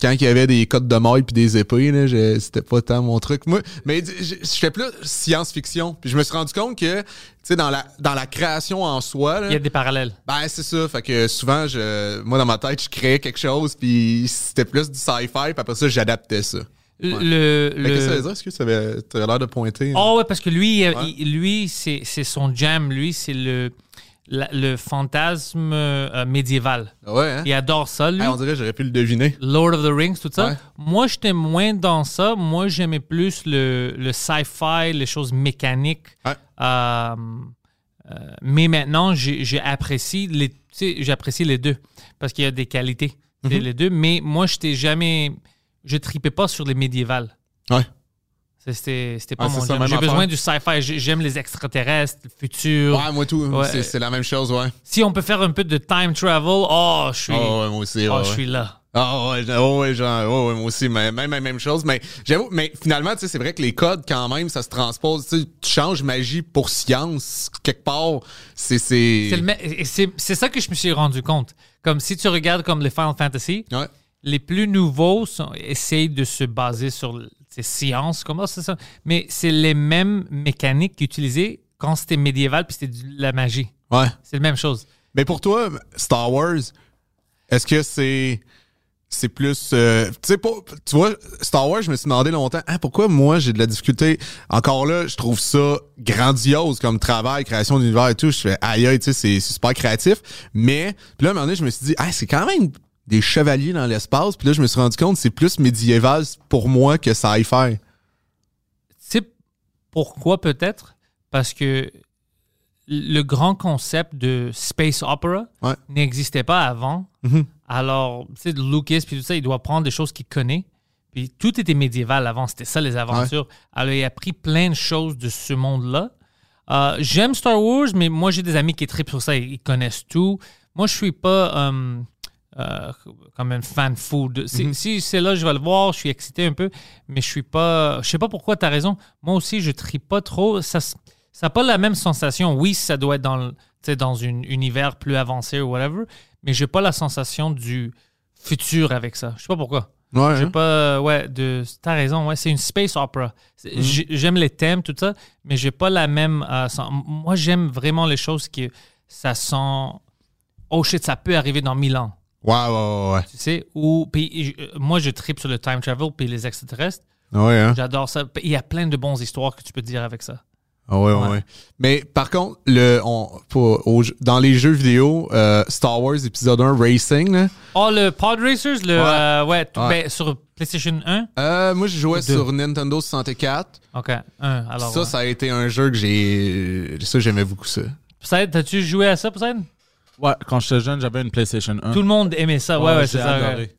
Quand il y avait des codes de maille puis des épées, là, je- c'était pas tant mon truc. Moi, mais je, fais plus science-fiction. Puis je me suis rendu compte que, tu sais, dans la, dans la création en soi, là, Il y a des parallèles. ben, c'est ça. Fait que souvent, je, moi, dans ma tête, je créais quelque chose, puis c'était plus du sci-fi, puis après ça, j'adaptais ça. Le, Mais qu'est-ce que ça veut le... dire? Est-ce que ça avait, l'air de pointer? Oh ouais, parce que lui, euh, Ouais. il- lui c'est c'est son jam. Lui, c'est le, la- le fantasme euh, médiéval. ouais, hein? Il adore ça, lui. On dirait que j'aurais pu le deviner. Lord of the Rings, tout ça. Ouais. Moi, j'étais moins dans ça. Moi, j'aimais plus le, le sci-fi, les choses mécaniques. Ouais. Euh, euh, mais maintenant, apprécié les, j'apprécie les deux parce qu'il y a des qualités Mhm. les deux. Mais moi, je t'ai jamais, je tripais pas sur les médiévales. Ouais. C'était pas Ah, mon ça, J'ai besoin du sci-fi. J'ai- J'aime les extraterrestres, le futur. Ouais, moi tout. Ouais. C'est, la même chose, ouais. Si on peut faire un peu de time travel, oh, je suis, Oh, ouais, moi aussi. oh, ouais, je ouais. suis là. Ah ouais, oh ouais, genre, oh ouais, moi aussi, mais même, même, même chose. Mais j'avoue, mais finalement, tu sais, c'est vrai que les codes, quand même, ça se transpose. Tu changes magie pour science, quelque part. C'est. C'est ça que je me suis rendu compte. Comme si tu regardes comme les Final Fantasy, Ouais. les plus nouveaux sont, essayent de se baser sur ces sciences, comment c'est ça? Mais c'est les mêmes mécaniques utilisées quand c'était médiéval puis c'était de la magie. Ouais. C'est la même chose. Mais pour toi, Star Wars, est-ce que c'est. C'est plus. euh, tu sais, pas. Tu vois, Star Wars, je me suis demandé longtemps, ah, pourquoi moi j'ai de la difficulté? Encore là, je trouve ça grandiose comme travail, création d'univers et tout. Je fais, aïe, aïe, tu sais, c'est c'est super créatif. Mais, puis là, à un moment donné, je me suis dit, ah, c'est quand même des chevaliers dans l'espace. Puis là, je me suis rendu compte, c'est plus médiéval pour moi que sci-fi. Tu sais pourquoi peut-être? Parce que le grand concept de space opera Ouais. n'existait pas avant. Alors, tu sais, Lucas, puis tout ça, il doit prendre des choses qu'il connaît. Puis tout était médiéval avant, c'était ça les aventures. Alors, il a pris plein de choses de ce monde-là. Euh, J'aime Star Wars, mais moi, j'ai des amis qui trippent sur ça, ils connaissent tout. Moi, je suis pas euh, euh, comme un fan fou. de- si si c'est là, je vais le voir, je suis excité un peu, mais je suis pas. Je sais pas pourquoi, tu as raison. Moi aussi, je trippe pas trop. Ça n'a pas la même sensation. Oui, ça doit être dans, le- dans un univers plus avancé ou whatever, mais j'ai pas la sensation du futur avec ça. Je sais pas pourquoi. Ouais. J'ai hein? pas. Ouais, de. T'as raison, ouais, c'est une space opera. J'ai- J'aime les thèmes, tout ça, mais j'ai pas la même. euh, moi, j'aime vraiment les choses qui. Ça sent. Oh shit, ça peut arriver dans mille ans. Ouais, ouais, ouais. Tu sais, ou. Puis euh, moi, je tripe sur le time travel puis les extraterrestres. Ouais, hein? J'adore ça. Il y a plein de bonnes histoires que tu peux te dire avec ça. Ah ouais, ouais, Ouais. Mais par contre, le, on, pour- au- dans les jeux vidéo, euh, Star Wars épisode 1 Racing, là, Oh, le Pod Racers, le. Ouais. euh, ouais, tout- Ouais. ben, sur PlayStation 1. euh, moi je jouais sur Nintendo 64. Ok, 1. Alors. ça, ça a été un jeu que j'ai. Ça, j'aimais beaucoup ça. Poseidon, t'as-tu joué à ça, Poseidon? Ouais, quand j'étais jeune, j'avais une PlayStation 1. Tout le monde aimait ça. Ouais, ouais, c'est ça. ouais.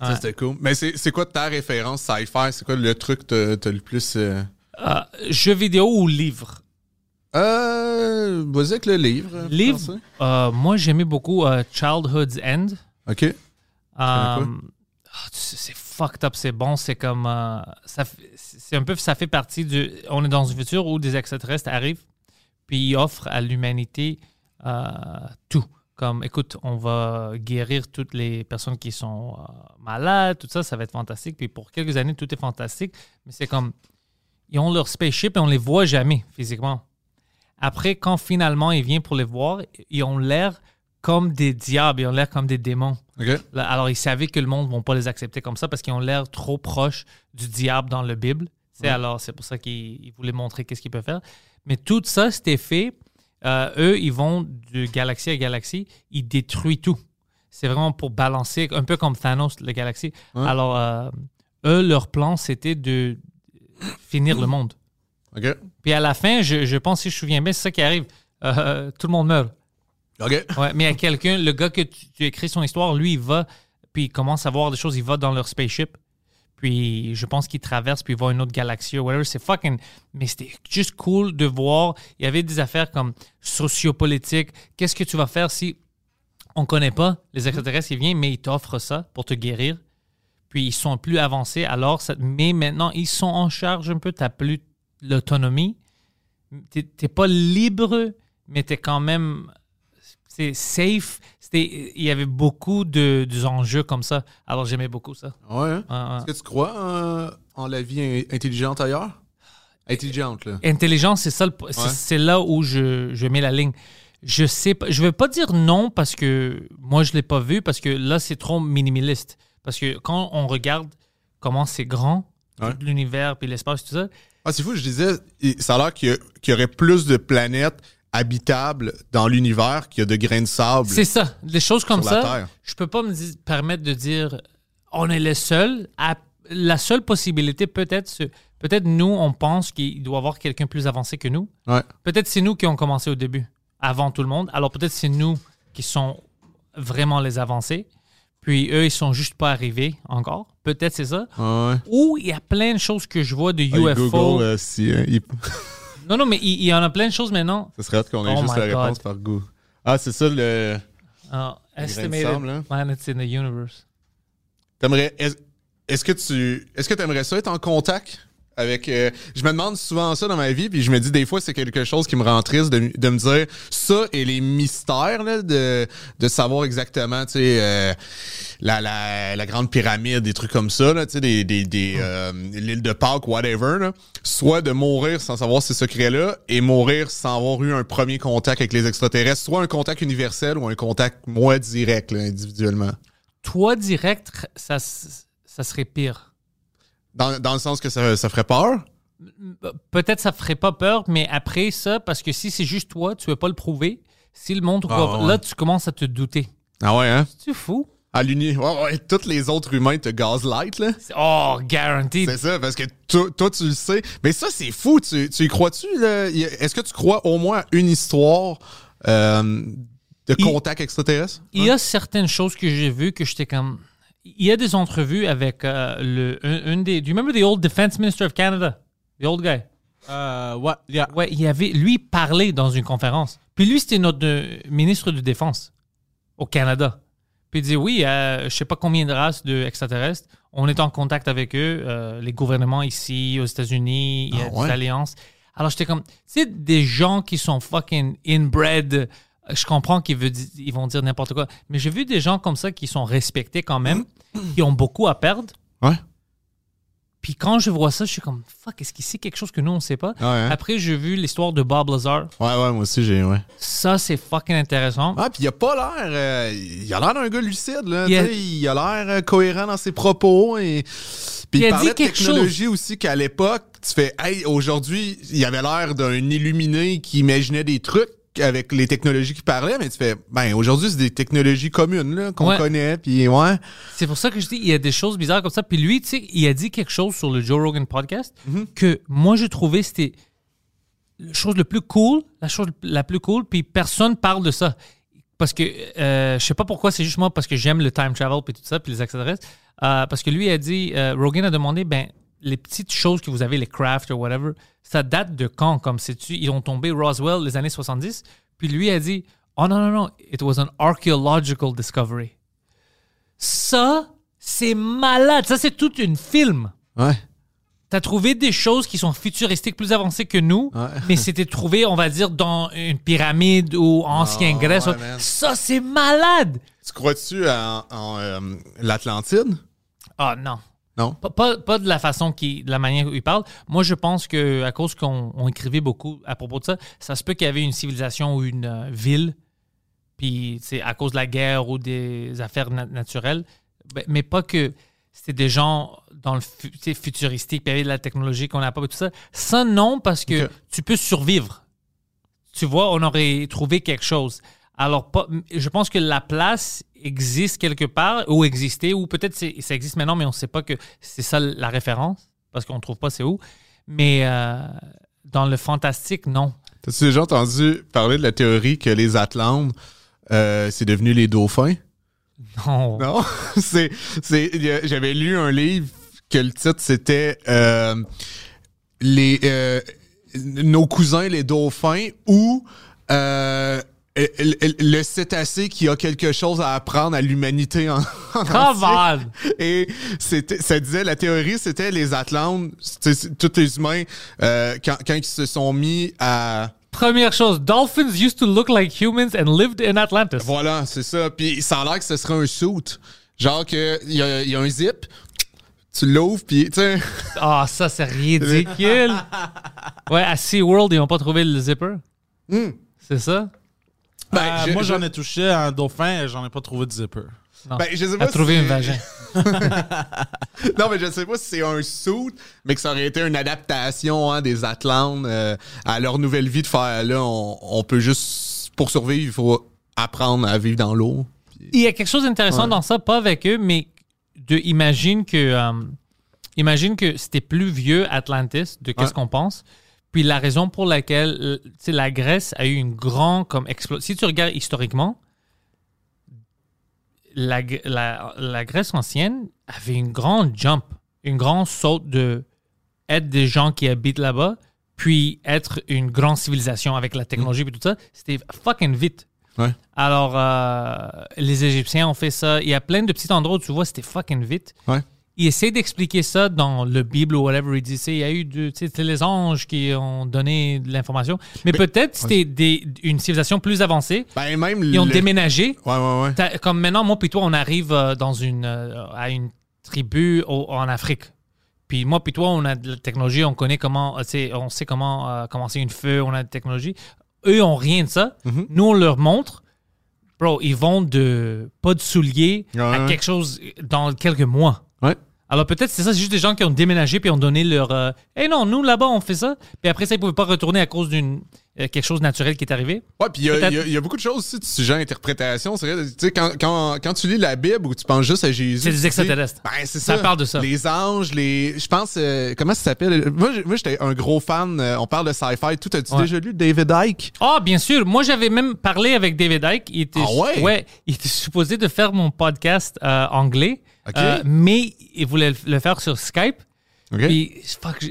Ça, c'était cool. Mais c'est c'est quoi ta référence sci-fi? C'est quoi le truc que t'as- le plus. Euh, Euh, jeux vidéo ou livres? euh vas-y avec le livre. euh, Livre, euh, moi j'aimais beaucoup euh, Childhood's End. Ok. Ah, c'est fucked up, c'est bon, c'est comme euh, ça, c'est un peu ça fait partie du. On est dans un futur où des extraterrestres arrivent, puis ils offrent à l'humanité tout. Comme, écoute, on va guérir toutes les personnes qui sont euh, malades, tout ça, ça va être fantastique. Puis pour quelques années, tout est fantastique, mais c'est comme ils ont leur spaceship et on les voit jamais physiquement. Après, quand finalement ils viennent pour les voir, ils ont l'air comme des diables, ils ont l'air comme des démons. Alors, ils savaient que le monde ne va pas les accepter comme ça parce qu'ils ont l'air trop proches du diable dans la Bible. Sais, Alors, c'est pour ça qu'ils ils voulaient montrer qu'est-ce qu'ils peuvent faire. Mais tout ça, c'était fait. Euh, eux, ils vont de galaxie à galaxie, ils détruisent tout. C'est vraiment pour balancer, un peu comme Thanos, la galaxie. Ouais. Alors, euh, eux, leur plan, c'était de finir le monde. Puis à la fin, je, je pense, si je me souviens bien, c'est ça qui arrive. Euh, tout le monde meurt. Ok. Ouais, mais il y a quelqu'un, le gars que tu, tu écris son histoire, lui, il va, puis il commence à voir des choses, il va dans leur spaceship. Puis je pense qu'il traverse, puis il voit une autre galaxie ou whatever. C'est fucking. Mais c'était juste cool de voir. Il y avait des affaires comme sociopolitiques. Qu'est-ce que tu vas faire si on connaît pas les extraterrestres, ils viennent, mais ils t'offrent ça pour te guérir? Puis ils sont plus avancés. Alors, ça- mais maintenant, ils sont en charge un peu. Tu n'as plus l'autonomie. Tu n'es pas libre, mais tu es quand même c'est safe. Il y avait beaucoup de, d'enjeux comme ça. Alors j'aimais beaucoup ça. Ouais. hein? Ouais, ouais. Est-ce que tu crois euh, en la vie in- intelligente ailleurs? Intelligente, là. Intelligence, c'est ça, le- c'est, Ouais. c'est là où je, je mets la ligne. Je sais pas, je vais pas dire non parce que moi je l'ai pas vu parce que là c'est trop minimaliste. Parce que quand on regarde comment c'est grand, Ouais. l'univers puis l'espace tout ça, Ah, c'est fou, je disais, ça a l'air qu'il y, a- qu'il y aurait plus de planètes habitables dans l'univers qu'il y a de grains de sable. c'est ça. Les choses comme Sur la ça, Terre. je peux pas me di- permettre de dire on est les seuls. À- la seule possibilité peut-être, c'est- peut-être nous on pense qu'il doit y avoir quelqu'un plus avancé que nous. Ouais. Peut-être c'est nous qui ont commencé au début, avant tout le monde. Alors peut-être c'est nous qui sont vraiment les avancés. Puis eux, ils sont juste pas arrivés encore. Peut-être c'est ça. Ouais. Ou il y a plein de choses que je vois de Ah, UFO. Google, euh, si, hein, il- Non, non, mais il, il y en a plein de choses maintenant. ça serait hâte qu'on ait Oh juste la réponse par Google. Ah, c'est ça le. De estimated sable, hein? planets in the universe. T'aimerais. Est- Est-ce que tu. Est-ce que t'aimerais ça être en contact? Avec. euh, je me demande souvent ça dans ma vie, puis je me dis des fois c'est quelque chose qui me rend triste de, de me dire ça et les mystères là, de, de savoir exactement, tu sais, euh, la, la, la grande pyramide, des trucs comme ça, là, tu sais, des, des, des, euh, l'île de Pâques, whatever, là. soit de mourir sans savoir ces secrets-là et mourir sans avoir eu un premier contact avec les extraterrestres, soit un contact universel ou un contact moi direct, là, individuellement. Toi, direct, ça, ça serait pire. Dans, dans le sens que ça, ça ferait peur? Peut-être ça ferait pas peur, mais après ça, parce que si c'est juste toi, tu veux pas le prouver. Si le monde, Ah, ouais. là, tu commences à te douter. Ah ouais, hein? Tu fou? À l'uni, ouais, ouais, tous les autres humains te gaslight, là. Oh, guaranteed. C'est ça, parce que toi, toi, tu le sais. Mais ça, c'est fou. Tu, tu y crois-tu, là? Est-ce que tu crois au moins à une histoire euh, de Il- contact extraterrestre? Il y a certaines choses que j'ai vues que j'étais comme. Il y a des entrevues avec euh, le, un, un des. Do you remember the old Defense Minister of Canada? The old guy? Euh, ouais, yeah. Ouais, il avait. Lui parlait dans une conférence. Puis lui, c'était notre euh, ministre de Défense au Canada. Puis il dit oui, euh, je sais pas combien de races de extraterrestres. On est en contact avec eux, euh, les gouvernements ici, aux États-Unis, il y a Ah ouais? des alliances. Alors j'étais comme, tu sais, des gens qui sont fucking inbred. Je comprends qu'ils ils vont dire n'importe quoi, mais j'ai vu des gens comme ça qui sont respectés quand même, qui ont beaucoup à perdre. Ouais. Puis quand je vois ça, je suis comme, fuck, est-ce qu'il sait quelque chose que nous, on sait pas? Ouais? Après, j'ai vu l'histoire de Bob Lazar. Ouais, ouais, moi aussi, j'ai. Ouais. Ça, c'est fucking intéressant. Ah, puis il a pas l'air. euh, il a l'air d'un gars lucide, là. Il a- Il l'air euh, cohérent dans ses propos. Et... Puis Il il, a parlait dit de technologie aussi qu'à l'époque, tu fais, hey, aujourd'hui, il avait l'air d'un illuminé qui imaginait des trucs avec les technologies qu'il parlait, mais tu fais, ben, aujourd'hui, c'est des technologies communes, là, qu'on Ouais. connaît, puis ouais. C'est pour ça que je dis, il y a des choses bizarres comme ça. Puis lui, tu sais, il a dit quelque chose sur le Joe Rogan podcast que moi, je trouvais c'était la chose le plus cool, la chose la plus cool, puis personne parle de ça. Parce que, euh, je sais pas pourquoi, c'est juste moi, parce que j'aime le time travel, puis tout ça, puis les extraterrestres. Euh, parce que lui a dit, euh, Rogan a demandé, ben, les petites choses que vous avez, les crafts ou whatever, ça date de quand? Comme c'est-tu, ils ont tombé Roswell les années 70. Puis lui a dit, oh non, non, non, it was an archaeological discovery. Ça, c'est malade. Ça, c'est tout un film. Ouais. T'as trouvé des choses qui sont futuristiques, plus avancées que nous, Ouais. mais c'était trouvé, on va dire, dans une pyramide ou Ah, Grèce. ouais, man. ça, c'est malade. Tu crois-tu en, en, euh, l'Atlantide? Ah non. Non? Pas, pas, pas de la façon qui, de la manière où il parle. Moi, je pense que à cause qu'on on écrivait beaucoup à propos de ça, ça se peut qu'il y avait une civilisation ou une euh, ville, puis c'est à cause de la guerre ou des affaires na- naturelles, Ben, mais pas que c'était des gens dans le fu- futuristique, puis il y avait de la technologie qu'on n'a pas, et tout ça. Ça, non, parce que tu peux survivre. Tu vois, on aurait trouvé quelque chose. Alors, pas, je pense que la place existe quelque part, ou existait, ou peut-être ça existe maintenant, mais on ne sait pas que c'est ça la référence, parce qu'on ne trouve pas c'est où. Mais euh, dans le fantastique, non. T'as-tu déjà entendu parler de la théorie que les Atlantes, euh, c'est devenu les dauphins? Non. Non, c'est, j'avais lu un livre que le titre c'était euh, les nos cousins les dauphins ou le, le- cétacé qui a quelque chose à apprendre à l'humanité en, en Come entier. on! Et ça disait, la théorie, c'était les Atlantes, tous les humains, euh, quand, quand ils se sont mis à... Première chose, dolphins used to look like humans and lived in Atlantis. Voilà, c'est ça. Puis ça a l'air que ce serait un suit. Genre que il y a, y a un zip, tu l'ouvres, puis tu. Ah, ça, c'est ridicule. ouais, à SeaWorld, ils n'ont pas trouvé le zipper? C'est ça? Ben, Euh, je- moi, je- j'en ai touché à un dauphin et j'en ai pas trouvé de zipper. Non. Ben, je sais à pas trouver si- un vagin. Non, mais je sais pas si c'est un suit, mais que ça aurait été une adaptation hein, des Atlantes euh, à leur nouvelle vie de faire là. On, on peut juste, pour survivre, il faut apprendre à vivre dans l'eau. Il y a quelque chose d'intéressant Ouais. dans ça, pas avec eux, mais de imagine que euh, imagine que c'était plus vieux Atlantis de qu'est-ce Ouais. qu'on pense. Puis la raison pour laquelle euh, la Grèce a eu une grande comme explosion. Si tu regardes historiquement, la, Gr- la, la Grèce ancienne avait une grande jump, une grande saute de être des gens qui habitent là-bas, puis être une grande civilisation avec la technologie et tout ça. C'était fucking vite. Ouais. Alors, euh, les Égyptiens ont fait ça. Il y a plein de petits endroits où tu vois, c'était fucking vite. Ouais. Il essaie d'expliquer ça dans le Bible ou whatever. Il dit, c'est- il y a eu de, c'était les anges qui ont donné de l'information. Mais, peut-être c'était des- une civilisation plus avancée. Ben, même Ils ont le- déménagé. Ouais, ouais, ouais. T'as- Comme maintenant, moi puis toi, on arrive euh, dans une, euh, à une tribu au- en Afrique. Puis moi puis toi, on a de la technologie, on connaît comment, euh, on sait comment euh, commencer une feu, on a de la technologie. Eux ont rien de ça. Mhm. Nous, on leur montre. Bro, ils vont de pas de souliers à quelque chose dans quelques mois. Ouais. Alors peut-être c'est ça, c'est juste des gens qui ont déménagé puis ont donné leur. Euh, hey non, nous là-bas on fait ça. Puis après ça, ils pouvaient pas retourner à cause d'une euh, quelque chose de naturel qui est arrivé. Ouais, puis il y, a- y beaucoup de choses aussi du sujet interprétation. Vrai, tu sais, quand, quand, quand tu lis la Bible ou tu penses juste à Jésus. C'est des extraterrestres. Ben, c'est Ça ça. parle de ça. Les anges, les. Je pense. euh, comment ça s'appelle? Moi, j'étais un gros fan. euh, on parle de sci-fi. Tout as-tu Ouais. déjà lu David Icke? Ah, bien sûr. Moi, j'avais même parlé avec David Icke. Il était, Ah ouais? il était supposé de faire mon podcast anglais, Euh, mais il voulait le faire sur Skype. Puis,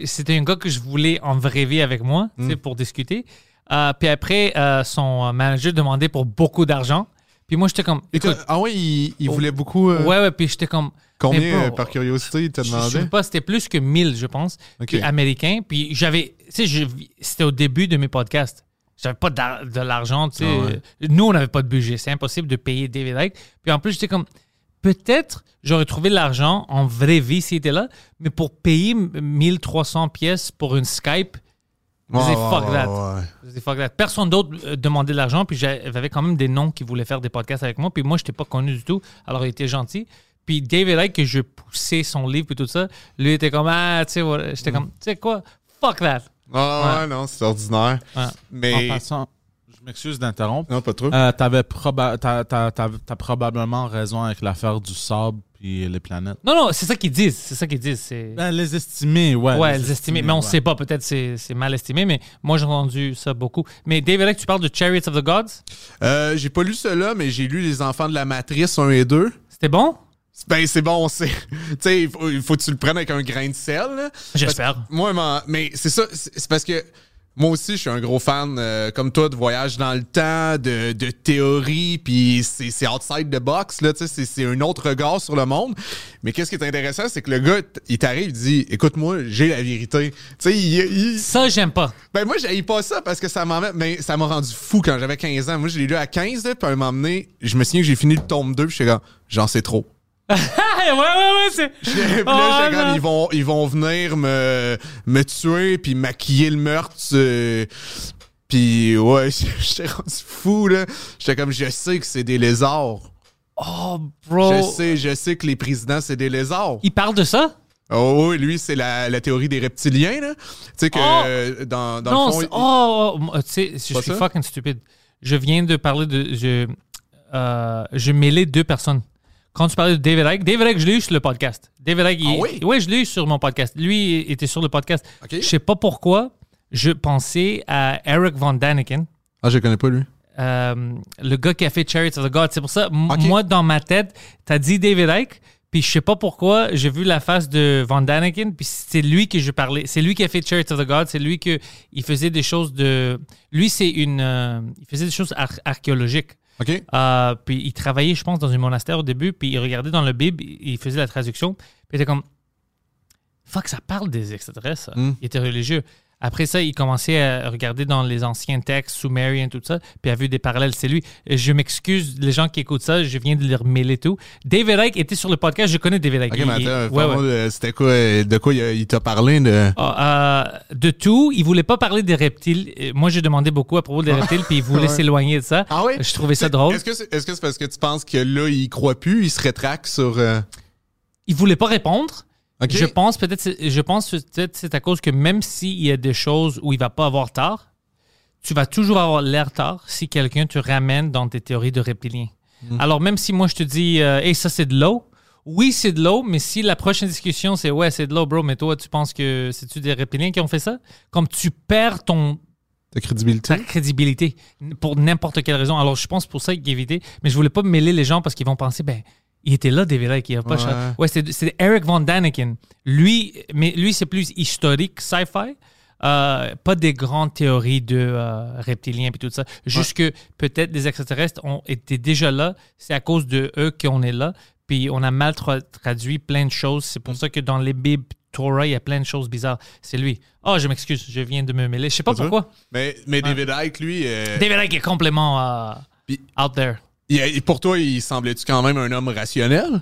c'était un gars que je voulais en vraie vie avec moi, Hmm. pour discuter. Euh, puis après, euh, son manager demandait pour beaucoup d'argent. Puis moi, j'étais comme, écoute, ah ouais, il, il voulait beaucoup. euh, ouais, ouais, puis j'étais comme, Combien, bro, par curiosité, il t'a je ne demandé? sais pas, c'était plus que 1000, je pense, Ok. puis américain. Puis j'avais, tu sais, je- c'était au début de mes podcasts. J'avais pas de l'argent, tu sais. Ah ouais. Nous, on n'avait pas de budget. C'est impossible de payer David Icke. Puis en plus, j'étais comme, peut-être j'aurais trouvé l'argent en vraie vie s'il était là, mais pour payer 1300 pièces pour une Skype, je Ouais, disais, ouais, fuck ouais, that. ouais. fuck that. Personne d'autre euh, demandait de l'argent, puis j'avais quand même des noms qui voulaient faire des podcasts avec moi, puis moi, je n'étais pas connu du tout, alors il était gentil. Puis David Icke, que je poussais son livre et tout ça, lui était comme, ah, tu sais, voilà. j'étais comme, tu sais quoi, fuck that. Ah ouais, Ouais. non, c'est ordinaire. Ouais. En Mais. passant, je m'excuse d'interrompre. Non, pas trop. Euh, t'avais proba- t'as, t'as- t'as- t'as probablement raison avec l'affaire du sable puis les planètes. Non, non, c'est ça qu'ils disent, c'est ça qu'ils disent. C'est... Ben, les estimés, ouais. Ouais, les estimés. Mais on ouais. sait pas, peut-être c'est, c'est mal estimé, mais moi j'ai entendu ça beaucoup. Mais David tu parles de Chariots of the Gods? Euh, j'ai pas lu cela, mais j'ai lu Les Enfants de la Matrice 1 et 2. C'était bon? Ben, c'est bon, c'est. tu sais, il faut, que tu le prennes avec un grain de sel. là. J'espère. Parce Moi, mais c'est ça, c'est c'est parce que moi aussi, je suis un gros fan, euh, comme toi, de voyage dans le temps, de, de théorie, puis c'est outside the box, là, tu sais, c'est- c'est un autre regard sur le monde. Mais qu'est-ce qui est intéressant, c'est que le gars, il t'arrive, il dit Écoute-moi, j'ai la vérité. Tu sais, il- il, Ça, j'aime pas. ben moi, j'haïs pas ça parce que ça m'a mais ça m'a rendu fou quand j'avais 15 ans. Moi, je l'ai lu à 15, là, puis à un moment donné, je me souviens que j'ai fini le tome 2, puis j'étais comme, j'en sais trop. Ouais, ouais, ouais, c'est. Là, Oh, j'étais comme, ils vont, ils vont venir me, me tuer puis maquiller le meurtre. euh, puis ouais, j'étais rendu fou, là. J'étais comme, je sais que c'est des lézards. Oh, bro. Je sais, je sais que les présidents, c'est des lézards. Il parle de ça? Oh oui, lui, c'est la, la théorie des reptiliens, là. Tu sais que Oh! euh, dans, dans non, le fond... c'est- il- oh, oh, tu sais, je suis ça? fucking stupide. Je viens de parler de. Je, euh, je mêlais deux personnes. Quand tu parlais de David Icke, David Icke, je l'ai eu sur le podcast. David Icke, Ah il- oui? ouais, je l'ai eu sur mon podcast. Lui il était sur le podcast. Ok. Je sais pas pourquoi, je pensais à Eric Von Daniken. Ah, je connais pas, lui. euh, le gars qui a fait Chariots of the God. C'est pour ça, m- Ok. moi, dans ma tête, t'as dit David Icke, puis je sais pas pourquoi, j'ai vu la face de Van Daniken, puis c'est lui que je parlais. C'est lui qui a fait Chariots of the God. C'est lui que il faisait des choses de. Lui, c'est une. euh, il faisait des choses ar- archéologiques. OK. Euh, puis il travaillait, je pense, dans un monastère au début, puis il regardait dans le Bible, il faisait la traduction, puis il était comme Fuck, ça parle des extraterrestres. ça. Mm. Il était religieux. Après ça, il commençait à regarder dans les anciens textes, sumériens, tout ça, puis a vu des parallèles. C'est lui. Je m'excuse, les gens qui écoutent ça, je viens de les remêler tout. David Icke était sur le podcast, je connais David Icke. OK, Il- mais attends, ouais, c'était quoi, de quoi il, t'a parlé de... Ah, euh, de tout, il voulait pas parler des reptiles. Euh, Moi, j'ai demandé beaucoup à propos des reptiles, puis il voulait Ouais. s'éloigner de ça. Ah oui? Je trouvais ça drôle. Est-ce que c'est est -ce c'est parce que tu penses que là, il croit plus, il se rétracte sur... euh, Il voulait pas répondre. Je pense peut-être je pense peut-être c'est à cause que même s'il y a des choses où il va pas avoir tort, tu vas toujours avoir l'air tort si quelqu'un te ramène dans tes théories de reptiliens. Mm. Alors même si moi je te dis euh, hey ça c'est de l'eau, oui c'est de l'eau, mais si la prochaine discussion c'est ouais c'est de l'eau bro, mais toi tu penses que c'est tu des reptiliens qui ont fait ça, comme tu perds ton Ta crédibilité? ta crédibilité pour n'importe quelle raison. Alors, je pense pour ça qu'il évitait. Mais je voulais pas mêler les gens parce qu'ils vont penser, ben, il était là, David Icke, il a pas Ouais. cha- Ouais, c'est Eric Von Daniken. Lui, mais lui, c'est plus historique, sci-fi. Euh, pas des grandes théories de euh, reptiliens et tout ça. Juste que peut-être des extraterrestres ont été déjà là. C'est à cause de eux qu'on est là. Puis on a mal tra- traduit plein de choses. C'est pour ça que dans les Bibles Torah, il y a plein de choses bizarres. C'est lui. Oh, je m'excuse, je viens de me mêler. Je sais pas pourquoi. Mais, mais David Icke, lui, euh, David Icke est complètement euh, out there. Il- pour toi, il semblait-tu quand même un homme rationnel?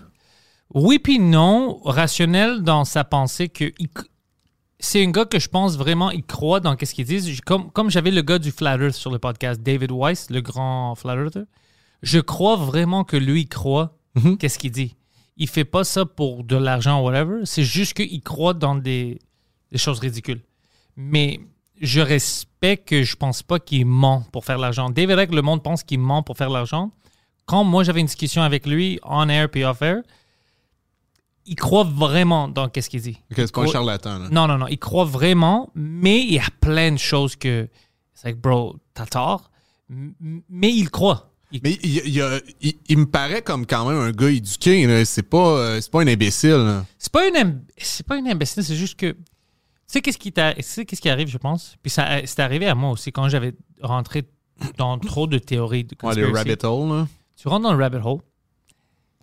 Oui puis non, rationnel dans sa pensée que il- c'est un gars que je pense vraiment il croit dans qu'est-ce qu'il dit. Je- Comme, comme j'avais le gars du Flat Earth sur le podcast, David Weiss, le grand Flat Earther, je crois vraiment que lui il croit qu'est-ce qu'il dit. Il fait pas ça pour de l'argent ou whatever, c'est juste qu'il croit dans des, des choses ridicules. Mais je respecte que je pense pas qu'il ment pour faire l'argent. David Icke, le monde pense qu'il ment pour faire l'argent. Quand moi j'avais une discussion avec lui, on air puis off air, il croit vraiment dans qu'est-ce qu'il dit. Ok, c'est pas un charlatan. Là. Non, non, non. Il croit vraiment, mais il y a plein de choses que. C'est like, bro, t'as tort. Mais il croit. Il- Mais il, il- il- il- il me paraît comme quand même un gars éduqué. C'est pas, euh, c'est pas un imbécile. C'est pas une, c'est pas une imbécile, c'est juste que. Tu sais qu'est-ce qui, t'a- tu sais qu'est-ce qui arrive, je pense? Puis ça, c'est arrivé à moi aussi quand j'avais rentré dans trop de théories de Ouais, le rabbit hole. Là. Tu rentres dans le rabbit hole.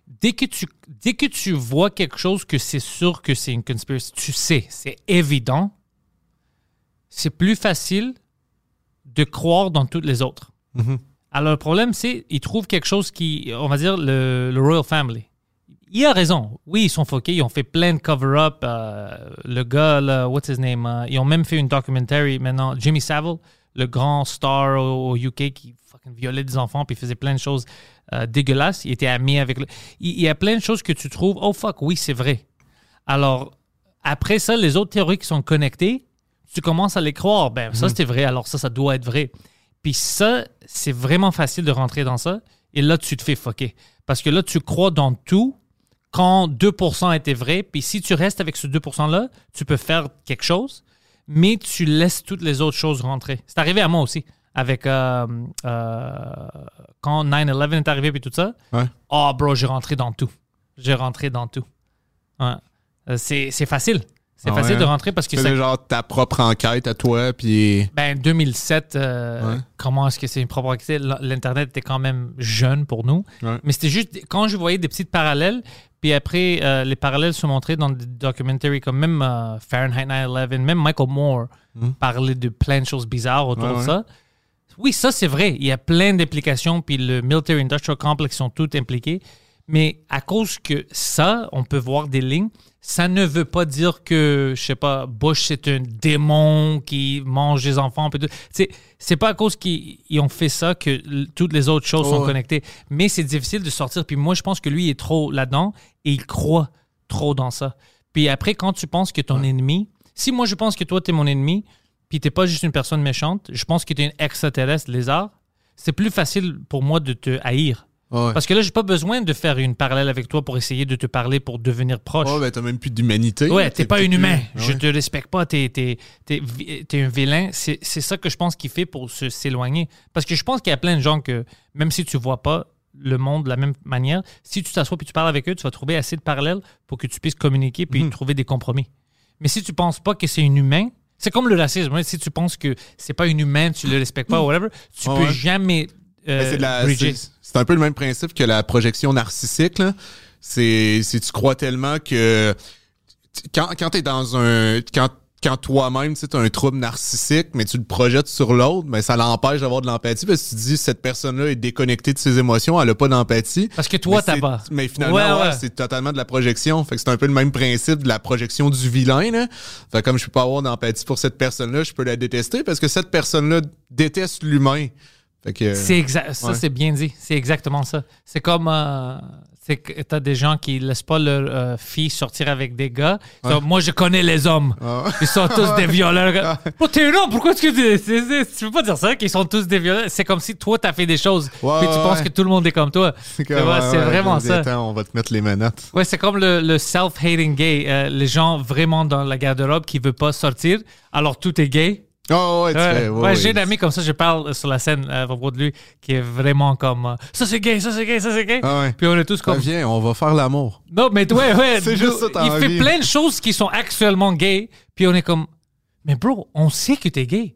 Dès que tu, dès que tu vois quelque chose que c'est sûr que c'est une conspiracy, tu sais, c'est évident, c'est plus facile de croire dans toutes les autres. Alors le problème, c'est ils trouvent quelque chose qui, on va dire, le, le Royal Family. Il a raison. Oui, ils sont foqués. Ils ont fait plein de cover-up. euh, le gars, là, what's his name? euh, ils ont même fait une documentary maintenant. Jimmy Savile, le grand star au, au UK qui fucking violait des enfants puis faisait plein de choses euh, dégueulasses. Il était ami avec le... Il, il y a plein de choses que tu trouves. Oh fuck, oui, c'est vrai. Alors, après ça, les autres théories qui sont connectées, tu commences à les croire. Ben, ça, c'était vrai. Alors, ça, ça doit être vrai. Puis ça, c'est vraiment facile de rentrer dans ça. Et là, tu te fais fucker. Parce que là, tu crois dans tout quand 2% était vrai. Puis si tu restes avec ce 2%-là, tu peux faire quelque chose, mais tu laisses toutes les autres choses rentrer. C'est arrivé à moi aussi. Avec euh, euh, quand 9-11 est arrivé puis tout ça. Ouais. Oh, bro, j'ai rentré dans tout. J'ai rentré dans tout. Ouais. Euh, C'est c'est facile. C'est Ah facile de hein? rentrer parce que ça, fais genre ta propre enquête à toi, puis. ben, 2007, euh, Ouais. comment est-ce que c'est une propre activité? L'Internet était quand même jeune pour nous. Mais c'était juste quand je voyais des petites parallèles, puis après, euh, les parallèles se montraient dans des documentaries comme même euh, Fahrenheit 9-11, même Michael Moore parlait de plein de choses bizarres autour Ouais, de ouais. Oui, ça c'est vrai. Il y a plein d'implications, puis le Military Industrial Complex sont tous impliqués. Mais à cause que ça, on peut voir des lignes, ça ne veut pas dire que, je sais pas, Bush c'est un démon qui mange des enfants. C'est, pas à cause qu'ils ils ont fait ça que toutes les autres choses sont connectées. Mais c'est difficile de sortir. Puis moi, je pense que lui il est trop là-dedans et il croit trop dans ça. Puis après, quand tu penses que ton ennemi, si moi je pense que toi t'es mon ennemi, puis t'es pas juste une personne méchante, je pense que t'es un extraterrestre lézard, c'est plus facile pour moi de te haïr. Ouais. Parce que là, j'ai pas besoin de faire une parallèle avec toi pour essayer de te parler, pour devenir proche. Ouais, ben t'as même plus d'humanité. Ouais, t'es pas un plus- humain. Ouais. Je te respecte pas. T'es, un vilain. C'est, ça que je pense qu'il fait pour se, s'éloigner. Parce que je pense qu'il y a plein de gens que, même si tu vois pas le monde de la même manière, si tu t'assois puis tu parles avec eux, tu vas trouver assez de parallèles pour que tu puisses communiquer puis trouver des compromis. Mais si tu penses pas que c'est un humain, c'est comme le racisme. Si tu penses que c'est pas un humain, tu le respectes pas, whatever, tu Ouais, peux ouais. jamais euh, c'est, un peu le même principe que la projection narcissique. là. C'est, c'est tu crois tellement que quand, quand t'es dans un. Quand, quand toi-même, tu as un trouble narcissique, mais tu le projettes sur l'autre, mais ça l'empêche d'avoir de l'empathie parce que tu te dis cette personne-là est déconnectée de ses émotions, elle a pas d'empathie. Parce que toi, t'as pas. Mais finalement, Ouais, ouais, ouais. c'est totalement de la projection. Fait que c'est un peu le même principe de la projection du vilain. Là. Fait que comme je peux pas avoir d'empathie pour cette personne-là, je peux la détester parce que cette personne-là déteste l'humain. Fait que. C'est exact. Ça, c'est bien dit. C'est exactement ça. C'est comme. euh, c'est que t'as des gens qui laissent pas leur euh, fille sortir avec des gars. Moi, je connais les hommes. Ah. Ils sont tous des violeurs. Oh, t'es homme, pourquoi est-ce que tu. c'est- c'est- Tu peux pas dire ça, qu'ils sont tous des violeurs? C'est comme si toi, t'as fait des choses. Ouais, puis tu ouais, penses que tout le monde est comme toi. C'est vraiment ça. On va te mettre les menottes. Ouais, c'est comme le, le self-hating gay. Euh, les gens vraiment dans la garde-robe qui veulent pas sortir, alors tout est gay. Oh, ouais, tu Ouais, fais. ouais, ouais, j'ai un ami comme ça, je parle sur la scène euh, à propos de lui, qui est vraiment comme euh, ça c'est gay, ça c'est gay, ça c'est gay. Ah ouais. Puis on est tous Ah, comme viens, on va faire l'amour. non, mais ouais, ouais. C'est juste ça, Il fait plein de choses qui sont actuellement gays, puis on est comme Mais bro, on sait que t'es gay.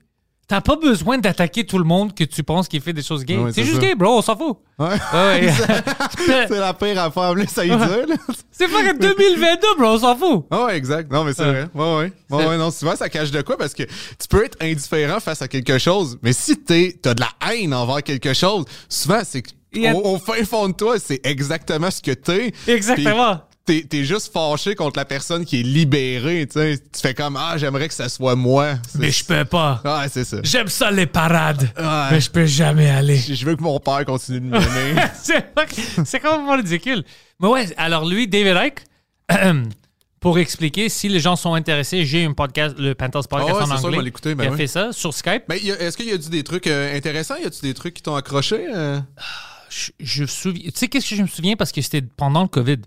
T'as pas besoin d'attaquer tout le monde que tu penses qu'il fait des choses gays. Ouais, c'est juste ça. gay, bro, on s'en fout. Ouais. Ouais, c'est la pire affaire, là, ça y là. c'est pas que 2022, bro, on s'en fout. Ouais, exact. Non, mais c'est vrai. Ouais, ouais. Ouais, non, souvent, ça cache de quoi parce que tu peux être indifférent face à quelque chose, mais si t'es, t'as de la haine envers quelque chose, souvent, c'est a- au, au fin fond de toi, c'est exactement ce que t'es. Exactement. T'es, juste fâché contre la personne qui est libérée, tu sais. Tu fais comme, ah, j'aimerais que ça soit moi. Mais je peux pas. Ah, c'est ça. J'aime ça les parades. Ouais. Mais je peux jamais aller. Je je veux que mon père continue de m'aimer. c'est c'est complètement ridicule. Mais ouais, alors lui, David Icke, pour expliquer, si les gens sont intéressés, j'ai un podcast, le Panthers Podcast Ah ouais, en ça, anglais. l'écouter, ben qui a oui. fait ça sur Skype. mais est-ce qu'il y a dit des trucs euh, intéressants? Y a-tu des trucs qui t'ont accroché? euh? je, je me souviens. Tu sais, qu'est-ce que je me souviens? Parce que c'était pendant le COVID.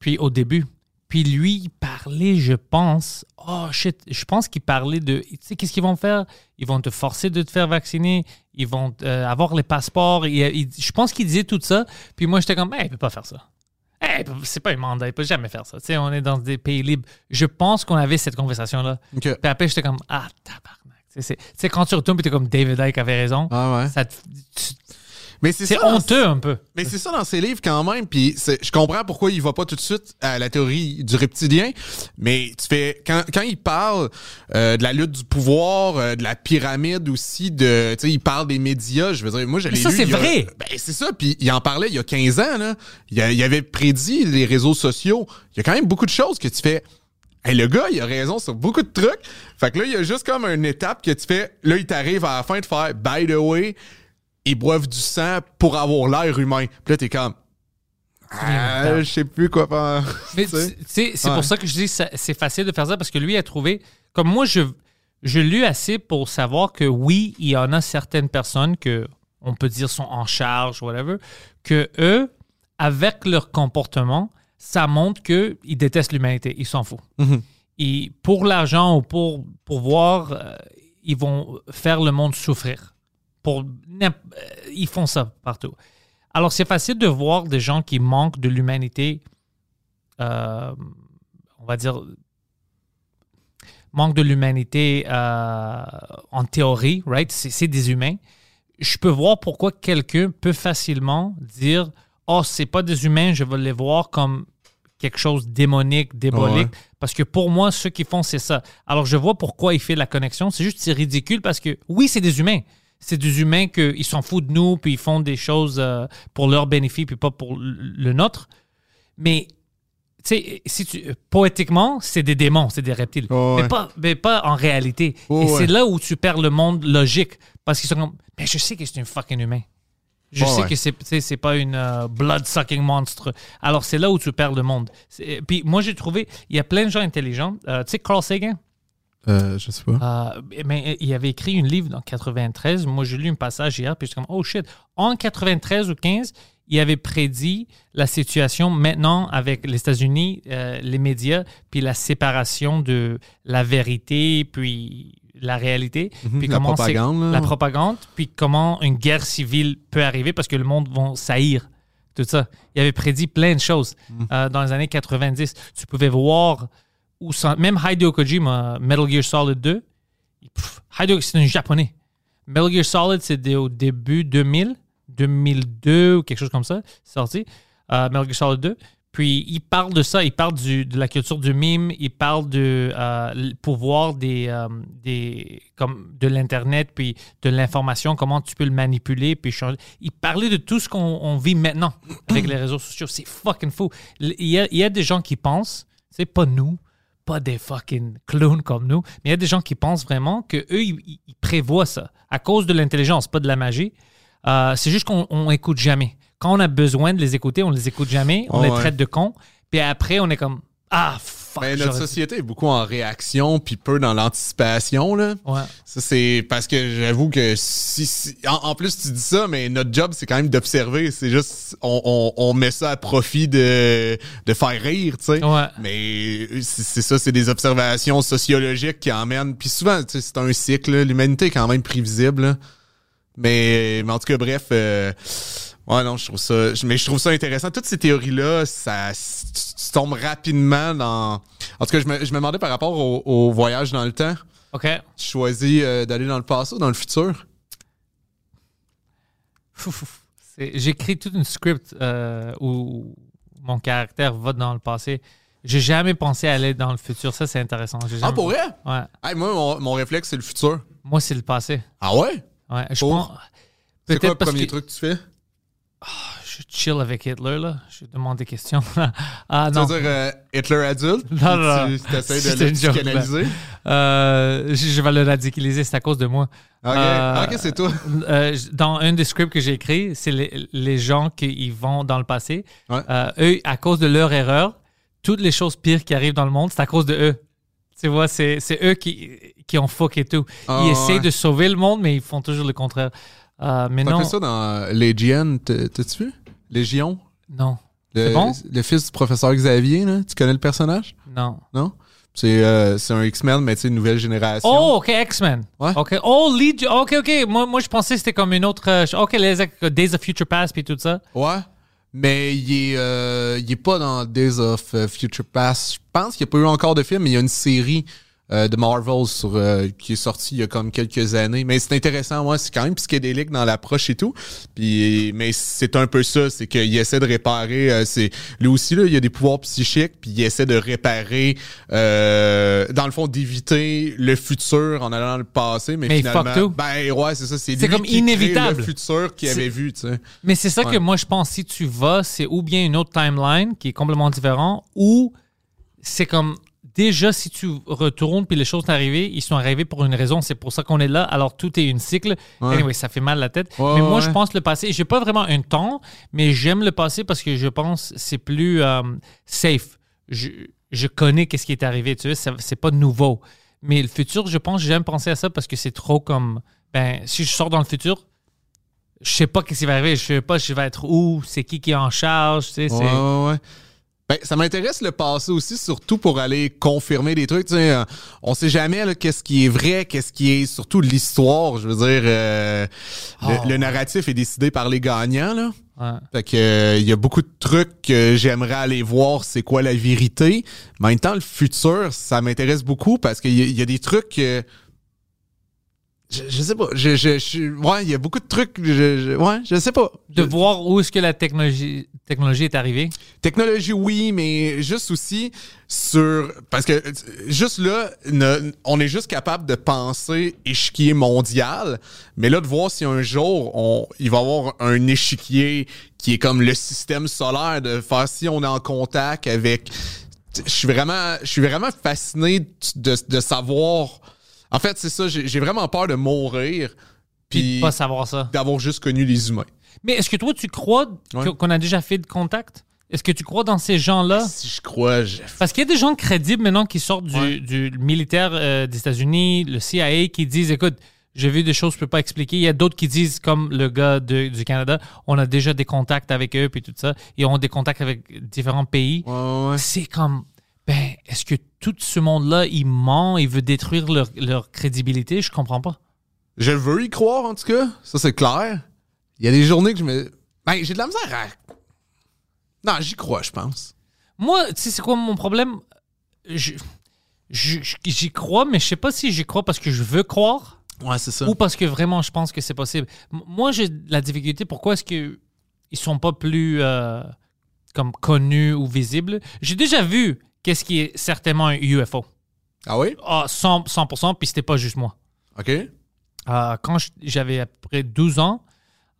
Puis au début. Puis lui, il parlait, je pense. Oh shit, je pense qu'il parlait de. Tu sais, qu'est-ce qu'ils vont faire? Ils vont te forcer de te faire vacciner. Ils vont euh, avoir les passeports. Je pense qu'il disait tout ça. Puis moi, j'étais comme, hey, il peut pas faire ça. Hey, c'est pas un mandat, il peut jamais faire ça. Tu sais, on est dans des pays libres. Je pense qu'on avait cette conversation-là. Puis après, j'étais comme, ah, tabarnak. Tu sais, tu quand tu retournes, puis t'es comme David Icke avait raison. Ah ouais. ça te- tu- Mais c'est honteux un peu. Mais c'est ça dans ses livres quand même, puis c'est- je comprends pourquoi il va pas tout de suite à la théorie du reptilien, mais tu fais quand, quand il parle euh, de la lutte du pouvoir, euh, de la pyramide aussi, de tu sais il parle des médias, je veux dire moi l'ai ça, lu, c'est a- vrai. Ben c'est ça, puis il en parlait il y a 15 ans là, il, a- il avait prédit les réseaux sociaux. Il y a quand même beaucoup de choses que tu fais Hey, le gars, il a raison sur beaucoup de trucs. Fait que là, il y a juste comme une étape que tu fais. Là, il t'arrive à la fin de faire By the way, ils boivent du sang pour avoir l'air humain. Puis là, t'es comme. Ah, je sais plus quoi faire. Mais c'est Ouais. pour ça que je dis que c'est facile de faire ça parce que lui a trouvé. Comme moi, je, je lu assez pour savoir que oui, il y en a certaines personnes que on peut dire sont en charge, whatever, que eux, avec leur comportement, ça montre qu'ils détestent l'humanité. Ils s'en foutent. Et pour l'argent ou pour pouvoir, euh, ils vont faire le monde souffrir. Pour, euh, ils font ça partout. Alors, c'est facile de voir des gens qui manquent de l'humanité, euh, on va dire, manque de l'humanité euh, en théorie, right? C'est des humains. Je peux voir pourquoi quelqu'un peut facilement dire Oh, c'est pas des humains, je vais les voir comme quelque chose de démonique, diabolique. Ouais. Parce que pour moi, ceux qui font, c'est ça. Alors, je vois pourquoi il fait la connexion. C'est juste, c'est ridicule parce que, oui, c'est des humains. C'est des humains qu'ils s'en foutent de nous, puis ils font des choses euh, pour leur bénéfice, puis pas pour le nôtre. Mais, tu sais, si tu, poétiquement, c'est des démons, c'est des reptiles. Ouais, mais, pas, mais pas en réalité. Et ouais. c'est là où tu perds le monde logique. Parce qu'ils sont comme, mais je sais que c'est un fucking humain. Je sais ouais. que c'est, c'est pas une euh, blood-sucking monstre. Alors, c'est là où tu perds le monde. Puis moi, j'ai trouvé, il y a plein de gens intelligents. Euh, tu sais, Carl Sagan, Euh, je sais pas. euh, mais il avait écrit une livre en 93. Moi, j'ai lu un passage hier, puis j'étais comme, oh shit. En 93 ou 15, il avait prédit la situation maintenant avec les États-Unis, euh, les médias, puis la séparation de la vérité, puis la réalité. puis Mhm, la comment propagande. La propagande, puis comment une guerre civile peut arriver parce que le monde va saillir. Tout ça. Il avait prédit plein de choses Mhm. dans les années 90. Tu pouvais voir où ça- même Hideo Kojima, Metal Gear Solid 2, pff, Hideo, c'est un japonais. Metal Gear Solid, c'était au début 2000, 2002 ou quelque chose comme ça, sorti. Euh, Metal Gear Solid 2. Puis il parle de ça, il parle du- de la culture du mime, il parle de euh, le pouvoir des, euh, des comme de l'internet puis de l'information, comment tu peux le manipuler puis changer. Il parlait de tout ce qu'on on vit maintenant avec les réseaux sociaux. C'est fucking fou. Il y a, il y a des gens qui pensent, c'est pas nous, pas des fucking clowns comme nous, mais il y a des gens qui pensent vraiment que eux ils, prévoient ça à cause de l'intelligence, pas de la magie. Euh, c'est juste qu'on on écoute jamais. Quand on a besoin de les écouter, on les écoute jamais, on Oh, les ouais. traite de cons, puis après on est comme ah fuck. Ben, notre société est beaucoup en réaction puis peu dans l'anticipation là. Ouais. Ça c'est parce que j'avoue que si, si- en, en plus tu dis ça mais notre job c'est quand même d'observer, c'est juste on, on, on met ça à profit de de faire rire, tu sais. Ouais. Mais c'est c'est ça, c'est des observations sociologiques qui emmènent puis souvent tu sais, c'est un cycle, l'humanité est quand même prévisible. là. Mais, mais en tout cas bref euh, Ouais, non, je trouve ça. Mais je trouve ça intéressant. Toutes ces théories-là, ça. Tu, tombes rapidement dans. En tout cas, je me, je me demandais par rapport au, au voyage dans le temps. OK. Tu choisis euh, d'aller dans le passé ou dans le futur? J'écris toute une script euh, où mon caractère va dans le passé. J'ai jamais pensé à aller dans le futur. Ça, c'est intéressant. Ah, pour vrai? Ouais. Hey, moi, mon, mon réflexe, c'est le futur. Moi, c'est le passé. Ah ouais? Ouais. Je pense. C'est quoi le premier que truc que tu fais? Je chill avec Hitler, là. Je demande des questions. ah, Tu non. veux dire euh, Hitler adulte? Non, non, non. Tu essaies de le joke, psychanalyser? Euh, je, je vais le radicaliser. C'est à cause de moi. Ok, Euh, ok, c'est toi. Euh, dans un des scripts que j'ai écrit, c'est les, les gens qui vont dans le passé. Ouais. Euh, eux, à cause de leur erreur, toutes les choses pires qui arrivent dans le monde, c'est à cause de eux. Tu vois, c'est, eux qui, qui ont fuck et tout. Ah, ils essayent ouais. de sauver le monde, mais ils font toujours le contraire. Euh, mais T'as non, fait ça dans Légion, t'as- t'as-tu vu? Légion? non, Le, C'est bon? Le fils du professeur Xavier, là. Tu connais le personnage? non. Non? C'est euh, c'est un X-Men, mais tu sais, une nouvelle génération. Oh, OK, X-Men. Ouais. OK. Oh, Legion. OK, OK. Moi, moi, je pensais que c'était comme une autre... euh, OK, les Days of Future Past puis tout ça. Ouais. Mais il est, euh, il est pas dans Days of euh, Future Past. Je pense qu'il n'y a pas eu encore de film, mais il y a une série euh, de Marvel sur, euh, qui est sortie il y a comme quelques années. Mais c'est intéressant, moi, c'est quand même psychédélique dans l'approche et tout. Puis, mais c'est un peu ça, c'est qu'il essaie de réparer. euh, c'est lui aussi là, il y a des pouvoirs psychiques, puis il essaie de réparer, euh, dans le fond, d'éviter le futur en allant dans le passé. Mais, Mais finalement, fuck ben ouais, c'est ça. C'est lui comme qui crée inévitable. le futur qu'il avait vu, tu sais. Mais c'est ça Ouais. que moi, je pense, si tu vas, c'est ou bien une autre timeline qui est complètement différente, ou c'est comme déjà, si tu retournes puis les choses sont arrivées, ils sont arrivés pour une raison, c'est pour ça qu'on est là, alors tout est une cycle. Ouais. Anyway, ça fait mal la tête. Ouais, mais moi, ouais. je pense le passé, j'ai pas vraiment un temps, mais j'aime le passé parce que je pense que c'est plus euh, safe. Je, je connais qu'est-ce qui est arrivé, tu sais, c'est pas nouveau. Mais le futur, je pense, j'aime penser à ça parce que c'est trop comme, ben, si je sors dans le futur, je sais pas qu'est-ce qui va arriver, je sais pas je vais être où, c'est qui qui est en charge, tu sais, c'est... Ben, ça m'intéresse le passé aussi, surtout pour aller confirmer des trucs. tu sais, euh, on sait jamais qu'est-ce qui est vrai, qu'est-ce qui est surtout l'histoire. Je veux dire, euh, le, Oh. le narratif est décidé par les gagnants. Là. Ouais. Fait que euh, il y a beaucoup de trucs que j'aimerais aller voir, c'est quoi la vérité. Mais en même temps, le futur, ça m'intéresse beaucoup parce qu'il y, y a des trucs. que je, je sais pas. Je, je, je- ouais, il y a beaucoup de trucs. Je, je- ouais, je sais pas. De voir où est-ce que la technologie, technologie est arrivée? Technologie, oui, mais juste aussi sur. Parce que juste là, ne- on est juste capable de penser échiquier mondial, mais là, de voir si un jour, on, il va y avoir un échiquier qui est comme le système solaire, de faire si on est en contact avec. Je suis vraiment, je suis vraiment fasciné de, de savoir. En fait, c'est ça, j'ai vraiment peur de mourir. Puis Puis de pas savoir ça. d'avoir juste connu les humains. Mais est-ce que toi, tu crois Ouais. qu'on a déjà fait de contact? Est-ce que tu crois dans ces gens-là? Si je crois, je- Parce qu'il y a des gens crédibles maintenant qui sortent du, Ouais. du militaire euh, des États-Unis, le CIA, qui disent écoute, j'ai vu des choses que je peux pas expliquer. Il y a d'autres qui disent, comme le gars de- du Canada, on a déjà des contacts avec eux, puis tout ça. Ils ont des contacts avec différents pays. Ouais. C'est comme, ben, est-ce que tout ce monde-là, il ment, il veut détruire leur, leur crédibilité? Je comprends pas. Je veux y croire, en tout cas. Ça, c'est clair. Il y a des journées que je me. Ben, j'ai de la misère à. Non, j'y crois, je pense. Moi, tu sais, c'est quoi mon problème? Je- je- J'y crois, mais je sais pas si j'y crois parce que je veux croire Ouais, c'est ça. ou parce que vraiment je pense que c'est possible. M- Moi, j'ai de la difficulté. Pourquoi est-ce qu'ils sont pas plus euh, comme connus ou visibles? J'ai déjà vu qu'est-ce qui est certainement un UFO. Ah oui? Ah, 100%, 100% puis c'était pas juste moi. OK. Euh, quand je- j'avais à peu près 12 ans,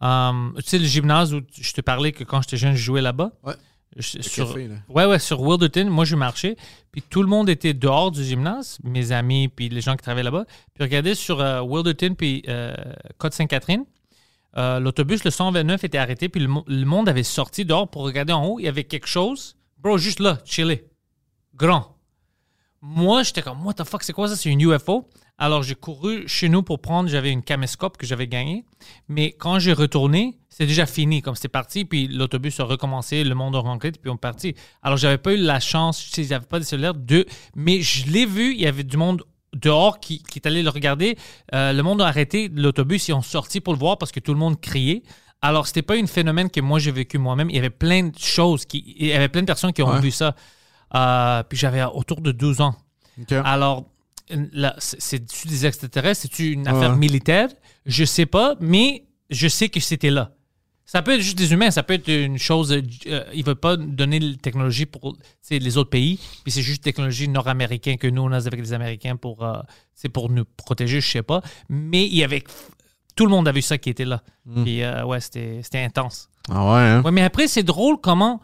euh, tu sais, le gymnase où je te parlais que quand j'étais jeune, je jouais là-bas? Ouais. Je- sur, café, là. ouais, ouais, sur Wilderton, moi je marchais, puis tout le monde était dehors du gymnase, mes amis, puis les gens qui travaillaient là-bas. Puis regardez sur euh, Wilderton, puis euh, Côte-Sainte-Catherine, euh, l'autobus, le 129, était arrêté, puis le, le monde avait sorti dehors pour regarder en haut. Il y avait quelque chose, bro, juste là, chillé, grand. Moi, j'étais comme, what the fuck, c'est quoi ça? C'est une UFO. Alors, j'ai couru chez nous pour prendre, j'avais une caméscope que j'avais gagnée. Mais quand j'ai retourné, c'était déjà fini, comme c'était parti, puis l'autobus a recommencé, le monde a rentré, puis on est parti. Alors, j'avais pas eu la chance, tu sais, j'avais pas de cellulaire, de, mais je l'ai vu, il y avait du monde dehors qui, qui est allé le regarder. Euh, le monde a arrêté l'autobus, ils ont sorti pour le voir parce que tout le monde criait. Alors, c'était pas un phénomène que moi j'ai vécu moi-même. Il y avait plein de choses, qui, il y avait plein de personnes qui ont Ouais. vu ça. Euh, puis j'avais autour de 12 ans. Alors, c'est- c'est-tu des extraterrestres? C'est-tu une affaire Ouais. militaire? Je sais pas, mais je sais que c'était là. Ça peut être juste des humains, ça peut être une chose. euh, ils ne veulent pas donner la technologie pour les autres pays, puis c'est juste technologie nord-américaine que nous, on a avec les Américains pour, euh, c'est pour nous protéger, je sais pas. Mais il y avait. Tout le monde a vu ça qui était là. Puis euh, ouais, c'était c'était intense. Ah ouais, hein? Ouais, mais après, c'est drôle comment,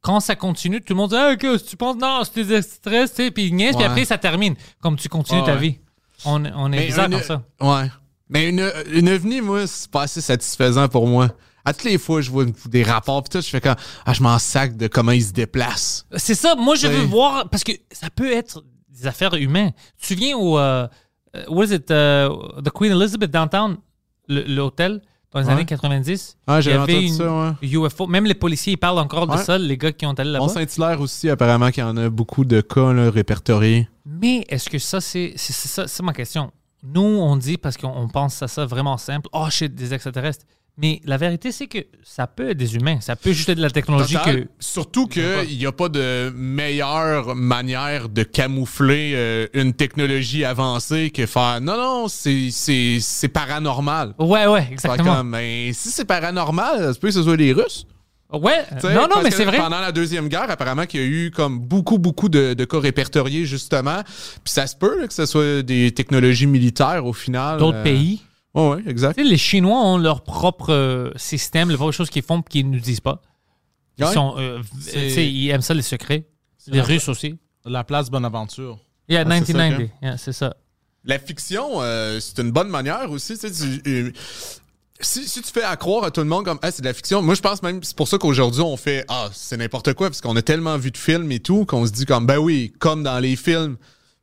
quand ça continue, tout le monde dit Ah, ok, tu penses, non, c'est des extraterrestres, tu sais, puis ils niaisent, puis après, ça termine. Comme tu continues Ouais, ta ouais. vie. On, on est Mais bizarre une- comme ça. Ouais. Mais une, une moi, c'est pas assez satisfaisant pour moi. À toutes les fois, je vois des rapports pis tout, je fais comme, ah, je m'en sac de comment ils se déplacent. C'est ça, moi, je veux voir, parce que ça peut être des affaires humaines. Tu te souviens au. euh, euh, what is it? euh, the Queen Elizabeth Downtown, l'hôtel, dans les Ouais. années 90. Ah, il y j'avais avait entendu une ça, UFO. Même les policiers, ils parlent encore de Ouais. ça, les gars qui ont allé là-bas. Bon Saint-Hilaire aussi, apparemment, qu'il y en a beaucoup de cas là, répertoriés. Mais est-ce que ça, c'est ça, c'est ma question. Nous, on dit parce qu'on on pense à ça vraiment simple. Oh shit, des extraterrestres. Mais la vérité, c'est que ça peut être des humains. Ça peut juste être de la technologie Total. que. Surtout qu'il n'y a pas de meilleure manière de camoufler euh, une technologie avancée que faire non, non, c'est- paranormal. Ouais, ouais, exactement. comme, ben, si c'est paranormal, ça peut que ce soit les Russes. Ouais, T'sais, non, non, mais c'est vrai. Pendant la Deuxième Guerre, apparemment qu'il y a eu comme beaucoup, beaucoup de, de cas répertoriés, justement. Puis ça se peut là, que ce soit des technologies militaires au final. D'autres euh, pays. Ouais, ouais, exact. Tu sais, les Chinois ont leur propre euh, système, les propres choses qu'ils font et qu'ils ne nous disent pas. Ils, Ouais. sont, euh, C'est- sais, ils aiment ça, les secrets. Les la- Russes aussi. La place Bonaventure. Yeah, Ah, c'est ça, 1990. ok. Yeah, c'est ça. La fiction, euh, c'est une bonne manière aussi. tu sais, tu- euh, si, si tu fais à croire à tout le monde comme ah, c'est de la fiction, moi je pense même c'est pour ça qu'aujourd'hui on fait ah c'est n'importe quoi parce qu'on a tellement vu de films et tout qu'on se dit comme ben oui comme dans les films.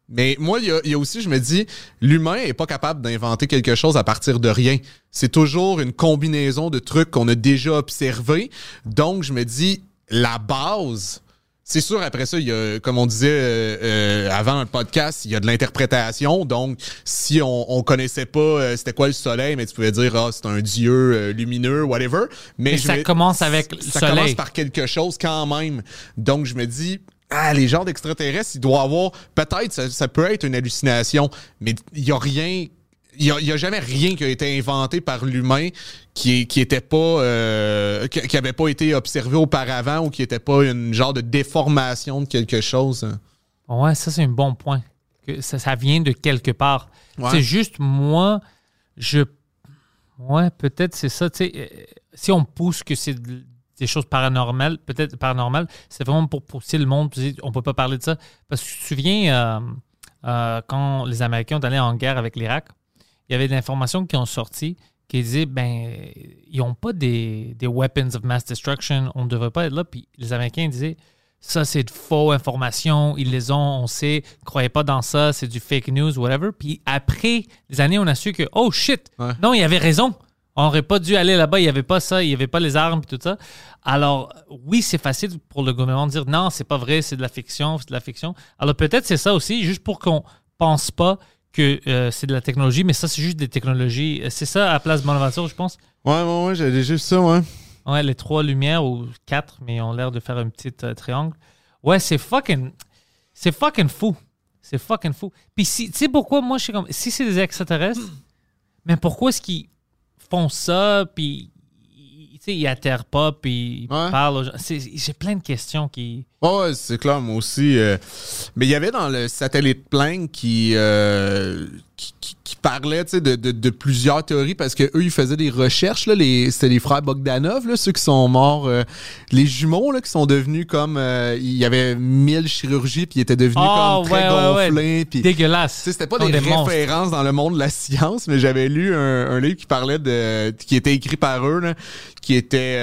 Mais moi il y a, il y a aussi je me dis l'humain est pas capable d'inventer quelque chose à partir de rien. C'est toujours une combinaison de trucs qu'on a déjà observés. Donc je me dis la base c'est sûr, après ça, il y a, comme on disait euh, euh, avant le podcast, il y a de l'interprétation. Donc, si on, on connaissait pas euh, c'était quoi le soleil, mais tu pouvais dire, ah, c'est un dieu euh, lumineux, whatever. Mais, Mais je ça me- commence avec le Ça soleil. commence par quelque chose quand même. Donc, je me dis, ah, les genres d'extraterrestres, il doit avoir, peut-être, ça, ça peut être une hallucination, mais il y a rien. Il n'y a, jamais rien qui a été inventé par l'humain qui, qui était pas euh, qui, qui avait pas été observé auparavant ou qui était pas une genre de déformation de quelque chose. Ouais, ça, c'est un bon point. Que ça, ça vient de quelque part. Ouais. C'est juste moi, je. Ouais, peut-être c'est ça. Euh, si on pousse que c'est de- des choses paranormales, peut-être paranormales, c'est vraiment pour pousser le monde. On peut pas parler de ça. Parce que tu te souviens, euh, euh, quand les Américains ont allé en guerre avec l'Irak, il y avait des informations qui ont sorti qui disaient ben ils n'ont pas des, des weapons of mass destruction, on ne devrait pas être là. Puis les Américains disaient ça c'est de faux informations, ils les ont, on sait, croyez pas dans ça, c'est du fake news, whatever. Puis après des années, on a su que oh shit, Ouais. non, il avait raison. On n'aurait pas dû aller là-bas, il n'y avait pas ça, il n'y avait pas les armes et tout ça. Alors, oui, c'est facile pour le gouvernement de dire non, c'est pas vrai, c'est de la fiction, c'est de la fiction. Alors peut-être c'est ça aussi, juste pour qu'on pense pas que euh, c'est de la technologie, mais ça, c'est juste des technologies. Euh, C'est ça à Place Bonaventure, je pense? Ouais, ouais, ouais, j'avais juste ça, ouais. Ouais, les trois lumières ou quatre, mais ils ont l'air de faire un petit euh, triangle. Ouais, c'est fucking. C'est fucking fou. C'est fucking fou. Puis, si, tu sais pourquoi moi, je suis comme. Si c'est des extraterrestres, mais pourquoi est-ce qu'ils font ça, puis. ils- Tu sais, ils atterrent pas, puis ils Ouais. parlent aux gens. C'est- J'ai plein de questions qui. Ouais, c'est clair, moi aussi. euh, mais il y avait dans le satellite plein qui, euh, qui, qui- qui parlait de, de, de plusieurs théories parce que eux ils faisaient des recherches. C'était les frères Bogdanov, là, ceux qui sont morts. euh, les jumeaux là, qui sont devenus comme. il y avait mille chirurgies, puis ils étaient devenus Ah, comme très ouais, ouais, ouais. gonflés. Dégueulasse. c'était pas des, monstres. références dans le monde de la science, mais j'avais lu un, un livre qui parlait de. qui était écrit par eux, là, qui était.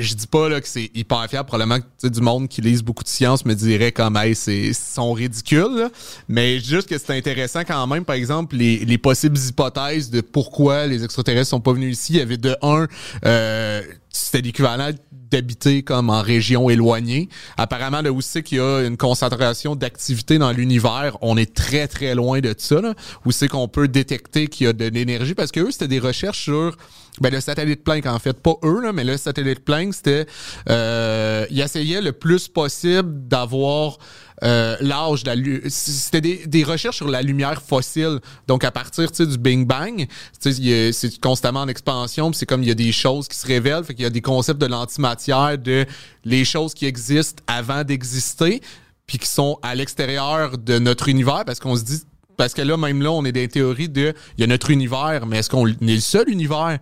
je, dis pas là, que c'est hyper fiable, probablement que du monde qui lise beaucoup de science me dirait comme hey, c'est sont ridicules, mais juste que c'est intéressant quand même, par exemple, les, les possibles hypothèses de pourquoi les extraterrestres sont pas venus ici. Il y avait de un, euh, c'était l'équivalent d'habiter comme en région éloignée. Apparemment, là où c'est qu'il y a une concentration d'activité dans l'univers, on est très, très loin de ça. Là, où c'est qu'on peut détecter qu'il y a de l'énergie. Parce que eux, c'était des recherches sur ben, le satellite Planck, en fait. Pas eux, là, mais le satellite Planck, c'était... Euh, il essayait le plus possible d'avoir euh, l'âge de la C'était des, des recherches sur la lumière fossile. Donc, à partir tu sais, du Big Bang, tu sais, il y a- c'est constamment en expansion. C'est comme il y a des choses qui se révèlent. Fait qu'il y a des concepts de l'antimatière, de les choses qui existent avant d'exister, puis qui sont à l'extérieur de notre univers, parce qu'on se dit... Parce que là, même là, on est les théories de... Il y a notre univers, mais est-ce qu'on est le seul univers?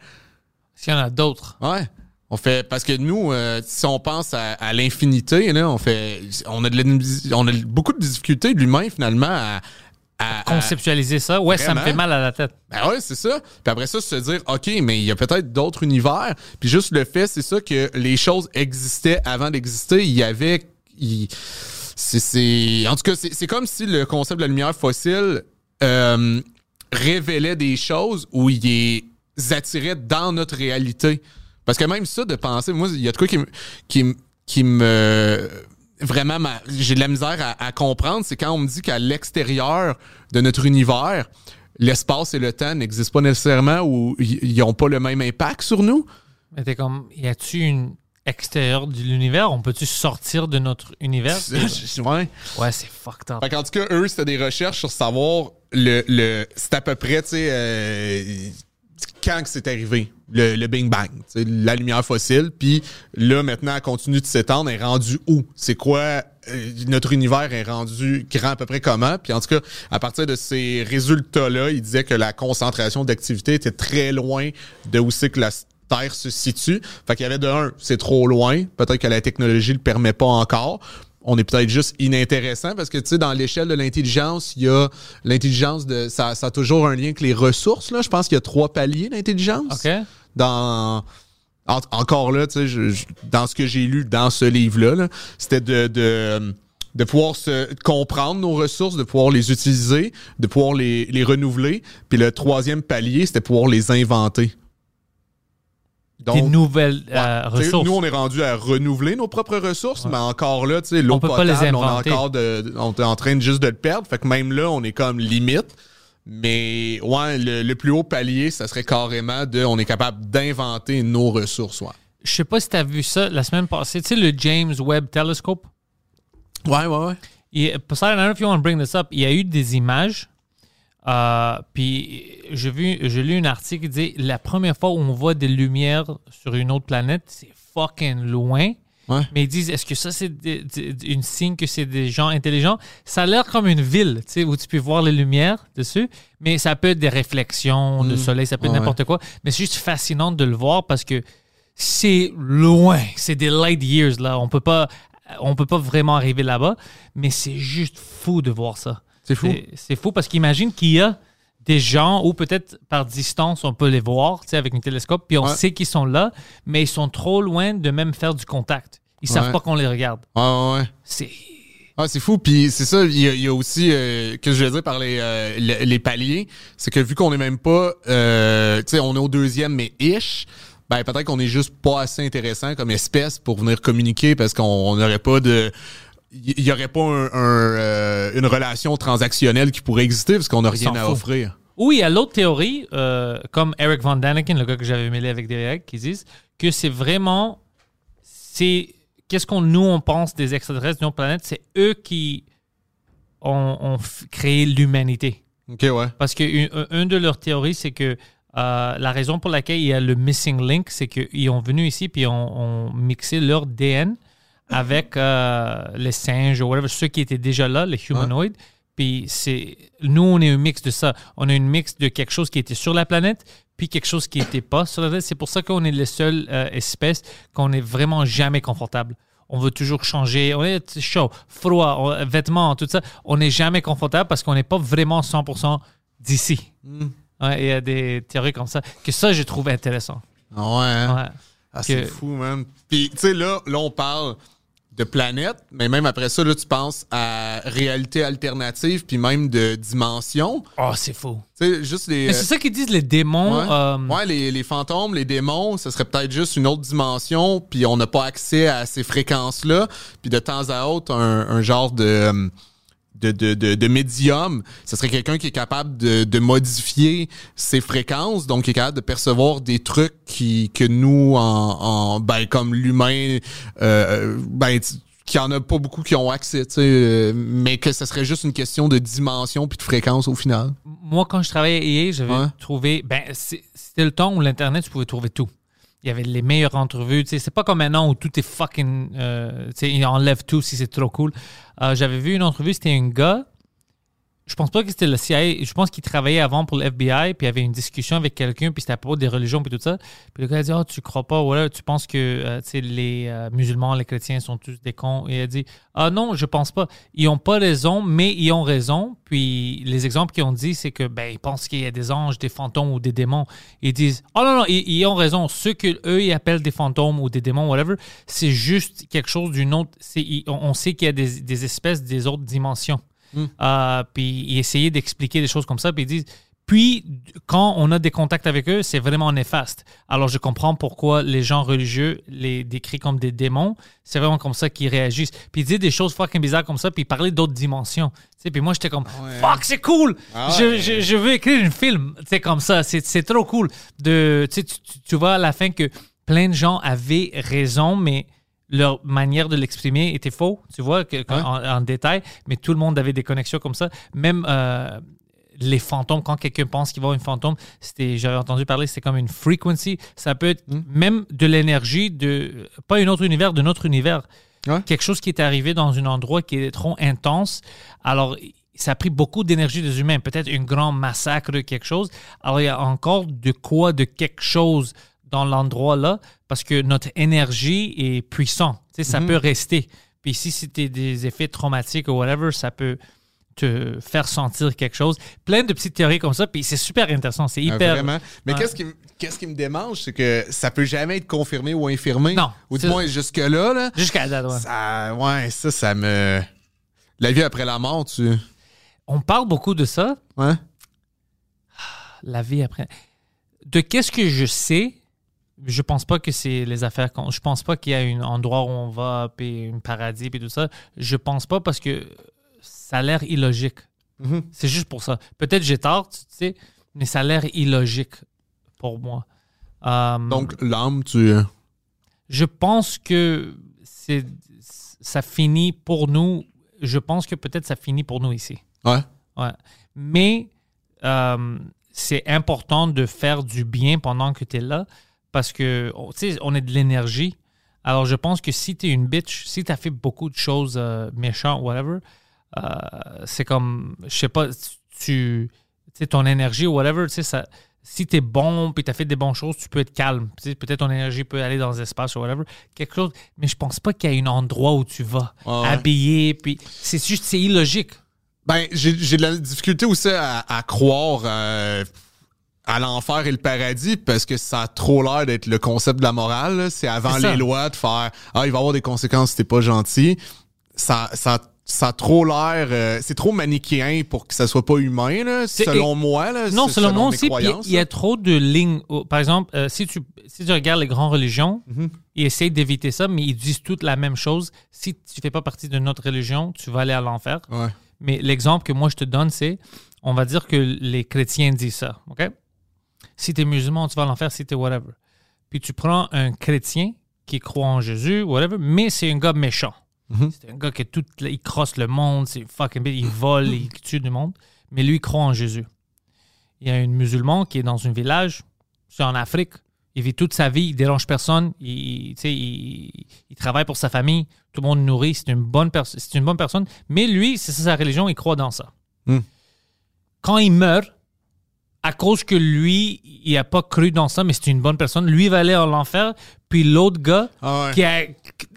S'il y en a d'autres? Ouais. On fait parce que nous, euh, si on pense à, à l'infinité, là, on fait, on a de la- on a beaucoup de difficultés de l'humain finalement à, à- à- Conceptualiser ça, ouais, ça me fait mal à la tête. ben ouais, c'est ça. Puis après ça, se dire, OK, mais il y a peut-être d'autres univers. Puis juste le fait, c'est ça que les choses existaient avant d'exister. Il y avait. il- c'est, en tout cas, c'est, c'est comme si le concept de la lumière fossile euh, révélait des choses où il les attirait dans notre réalité. Parce que même ça, de penser, moi, il y a de quoi qui me. Qui, me- qui me vraiment, ma- j'ai de la misère à, à comprendre, c'est quand on me dit qu'à l'extérieur de notre univers, l'espace et le temps n'existent pas nécessairement ou ils n'ont pas le même impact sur nous. Mais t'es comme, y a-tu une extérieur de l'univers? On peut-tu sortir de notre univers? ouais. Ouais, c'est fucked up. Fait qu'en tout cas, eux, c'était des recherches sur savoir le. le c'est à peu près, tu sais, euh, quand que c'est arrivé, le, le Big Bang, la lumière fossile. Puis là, maintenant, elle continue de s'étendre. Elle est rendue où? C'est quoi? euh, notre univers est rendu grand à peu près comment? Puis en tout cas, à partir de ces résultats-là, il disait que la concentration d'activité était très loin de où c'est que la Terre se situe. Fait qu'il y avait de un, c'est trop loin. Peut-être que la technologie le permet pas encore. On est peut-être juste inintéressant parce que, tu sais, dans l'échelle de l'intelligence, il y a l'intelligence de. Ça, ça a toujours un lien avec les ressources, là. Je pense qu'il y a trois paliers d'intelligence. OK. Dans. en- encore là, tu sais, je- je- dans ce que j'ai lu dans ce livre-là, là, c'était de, de, de pouvoir se comprendre nos ressources, de pouvoir les utiliser, de pouvoir les, les renouveler. Puis le troisième palier, c'était pouvoir les inventer. Des nouvelles euh, Ouais. Ressources. Nous, on est rendu à renouveler nos propres ressources, mais encore là, tu sais, l'eau pas les potable, on est encore de, on est en train de juste de le perdre. Fait que même là, on est comme limite. Mais ouais, le, le plus haut palier, ça serait carrément de, on est capable d'inventer nos ressources. Ouais, Je sais pas si tu as vu ça la semaine passée. Tu sais, le James Webb Telescope? ouais, ouais. ouais. Et, I don't know if you want to bring this up. Il y a eu des images. Euh, puis j'ai vu, j'ai lu un article qui dit la première fois où on voit des lumières sur une autre planète, c'est fucking loin. Ouais. Mais ils disent, est-ce que ça, c'est une signe que c'est des gens intelligents? Ça a l'air comme une ville, tu sais, où tu peux voir les lumières dessus, mais ça peut être des réflexions de soleil, ça peut être Ouais. n'importe quoi. Mais c'est juste fascinant de le voir parce que c'est loin. C'est des light years, là. On peut pas, on peut pas vraiment arriver là-bas, mais c'est juste fou de voir ça. C'est fou. C'est- fou parce qu'imagine qu'il y a des gens où peut-être par distance on peut les voir tu sais, avec un télescope, puis on Ouais. sait qu'ils sont là, mais ils sont trop loin de même faire du contact. Ils savent Ouais. pas qu'on les regarde. Ouais, ouais. C'est Ah, c'est fou. Puis c'est ça, il y, a- il y a aussi, euh, que je veux dire par les, euh, le- les paliers, c'est que vu qu'on est même pas, euh, tu sais, on est au deuxième, mais ish, ben peut-être qu'on est juste pas assez intéressant comme espèce pour venir communiquer parce qu'on n'aurait pas de... Il y aurait pas un- un, euh, une relation transactionnelle qui pourrait exister parce qu'on n'a rien à offrir. Oui, il y a l'autre théorie, euh, comme Eric Von Daniken, le gars que j'avais mêlé avec Derek, qui disent que c'est vraiment, c'est qu'est-ce qu'on nous on pense des extraterrestres de notre planète, c'est eux qui ont, créé l'humanité. OK, ouais. Parce que une, une de leurs théories, c'est que euh, la raison pour laquelle il y a le missing link, c'est qu'ils ont venu ici puis ont, ont mixé leur DN avec euh, les singes ou whatever, ceux qui étaient déjà là, les humanoïdes. Puis c'est nous, on est un mix de ça. On est un mix de quelque chose qui était sur la planète, puis quelque chose qui n'était pas sur la planète. C'est pour ça qu'on est les seules euh, espèces qu'on est vraiment jamais confortable. On veut toujours changer. On est chaud, froid, on- vêtements, tout ça. On n'est jamais confortable parce qu'on n'est pas vraiment 100% d'ici. Ouais, Il y a des théories comme ça. Que ça, je trouve intéressant. Ah ouais. hein? Ouais. Ah, c'est Que- fou, man. Puis, tu sais, là, là, on parle de planètes, mais même après ça, là, tu penses à réalité alternative, puis même de dimension. Oh, c'est fou. Tu sais, juste les... Mais c'est ça qu'ils disent, les démons. Ouais, euh, Ouais, les, les fantômes, les démons, ce serait peut-être juste une autre dimension, puis on n'a pas accès à ces fréquences-là. Puis de temps à autre, un, un genre de, euh, de, de, de, de médium, ce serait quelqu'un qui est capable de, de modifier ses fréquences, donc qui est capable de percevoir des trucs qui, que nous, en, en ben, comme l'humain, euh, ben, qu'il y en a pas beaucoup qui ont accès, euh, mais que ce serait juste une question de dimension puis de fréquence au final. moi, quand je travaillais à EA, j'avais Ouais. trouvé. Ben, c'était le temps où l'Internet, tu pouvais trouver tout. Il y avait les meilleures entrevues. C'est pas comme maintenant où tout est fucking. Euh, il enlève tout si c'est trop cool. Euh, j'avais vu une entrevue, c'était un gars. Je pense pas que c'était le CIA. Je pense qu'il travaillait avant pour le FBI, puis il y avait une discussion avec quelqu'un, puis c'était à propos des religions, puis tout ça. Puis le gars a dit Oh, tu crois pas, voilà, tu penses que euh, les euh, musulmans, les chrétiens sont tous des cons. Et il a dit Ah non, je pense pas. Ils ont pas raison, mais ils ont raison. Puis les exemples qu'ils ont dit, c'est que ben, ils pensent qu'il y a des anges, des fantômes ou des démons. Ils disent Oh non, non, ils, ont raison. Ceux que eux ils appellent des fantômes ou des démons, whatever, c'est juste quelque chose d'une autre. on sait qu'il y a des espèces des autres dimensions. Euh, puis ils essayaient d'expliquer des choses comme ça, puis ils disent. Puis, quand on a des contacts avec eux, c'est vraiment néfaste. Alors, je comprends pourquoi les gens religieux les décrivent comme des démons. C'est vraiment comme ça qu'ils réagissent. Puis, ils disent des choses fucking bizarres comme ça, puis ils parlaient d'autres dimensions. Tu sais, puis moi, j'étais comme, fuck, c'est cool! je, je, je veux écrire un film, sais, comme ça. C'est c'est trop cool. De, tu vois à la fin que plein de gens avaient raison, mais leur manière de l'exprimer était faux, tu vois, que, en, en détail, mais tout le monde avait des connexions comme ça. Même euh, les fantômes, quand quelqu'un pense qu'il va avoir une fantôme, c'était, j'avais entendu parler, c'est comme une frequency. Ça peut être même de l'énergie de, pas un autre univers, de notre univers. Ouais. Quelque chose qui est arrivé dans un endroit qui est trop intense. Alors, ça a pris beaucoup d'énergie des humains, peut-être un grand massacre, quelque chose. Alors, il y a encore de quoi, de quelque chose dans l'endroit là, parce que notre énergie est puissante. Tu sais, ça peut rester. Puis si c'était des effets traumatiques ou whatever, ça peut te faire sentir quelque chose. Plein de petites théories comme ça, puis c'est super intéressant. C'est Ah, hyper... vraiment? Mais qu'est-ce qui, qui me démange, c'est que ça peut jamais être confirmé ou infirmé. Non. Ou du moins, jusque-là, là, Jusqu'à date, ouais. ça, ouais, ça, ça me. La vie après la mort, tu. On parle beaucoup de ça, Ouais. la vie après. De qu'est-ce que je sais, je pense pas que c'est les affaires. Je pense pas qu'il y a un endroit où on va, puis un paradis, puis tout ça. Je pense pas parce que ça a l'air illogique. Mhm. C'est juste pour ça. Peut-être j'ai tort, tu sais, mais ça a l'air illogique pour moi. Euh, Donc, l'âme, tu. je pense que c'est ça finit pour nous. Je pense que peut-être ça finit pour nous ici. Ouais. Ouais. Mais euh, c'est important de faire du bien pendant que tu es là parce que, tu sais, on est de l'énergie. Alors, je pense que si tu es une bitch, si tu as fait beaucoup de choses euh, méchantes, whatever, euh, c'est comme, je sais pas, tu, tu sais, ton énergie, whatever, tu sais, ça. Si tu es bon puis tu as fait des bonnes choses, tu peux être calme. Peut-être ton énergie peut aller dans l'espace ou whatever. Quelque chose. Mais je pense pas qu'il y a un endroit où tu vas ouais. habillé. Puis c'est juste, c'est illogique. Ben, j'ai j'ai de la difficulté aussi à, à croire euh, à l'enfer et le paradis parce que ça a trop l'air d'être le concept de la morale. C'est avant les lois de faire Ah, il va y avoir des conséquences si t'es pas gentil. Ça, ça, ça a trop l'air. euh, c'est trop manichéen pour que ça soit pas humain, là, selon moi. Là, Non, selon moi aussi. Il y a- y, trop de lignes. Par exemple, euh, si, tu, si tu regardes les grandes religions, Mhm. ils essayent d'éviter ça, mais ils disent toutes la même chose. Si tu fais pas partie de notre religion, tu vas aller à l'enfer. Ouais. Mais l'exemple que moi je te donne, c'est on va dire que les chrétiens disent ça. OK? Si tu es musulman, tu vas à l'enfer, si tu es whatever. Puis tu prends un chrétien qui croit en Jésus, whatever, mais c'est un gars méchant. C'est un gars qui tout, il crosse le monde, c'est fucking il vole, il tue du monde. Mais lui, il croit en Jésus. Il y a un musulman qui est dans un village, c'est en Afrique. Il vit toute sa vie, il dérange personne, il, il, il travaille pour sa famille, tout le monde nourrit, c'est une bonne, perso- c'est une bonne personne. Mais lui, c'est sa religion, il croit dans ça. Hmm. Quand il meurt, à cause que lui, il n'a pas cru dans ça, mais c'est une bonne personne, lui va aller en enfer, puis l'autre gars, Ah ouais. qui a,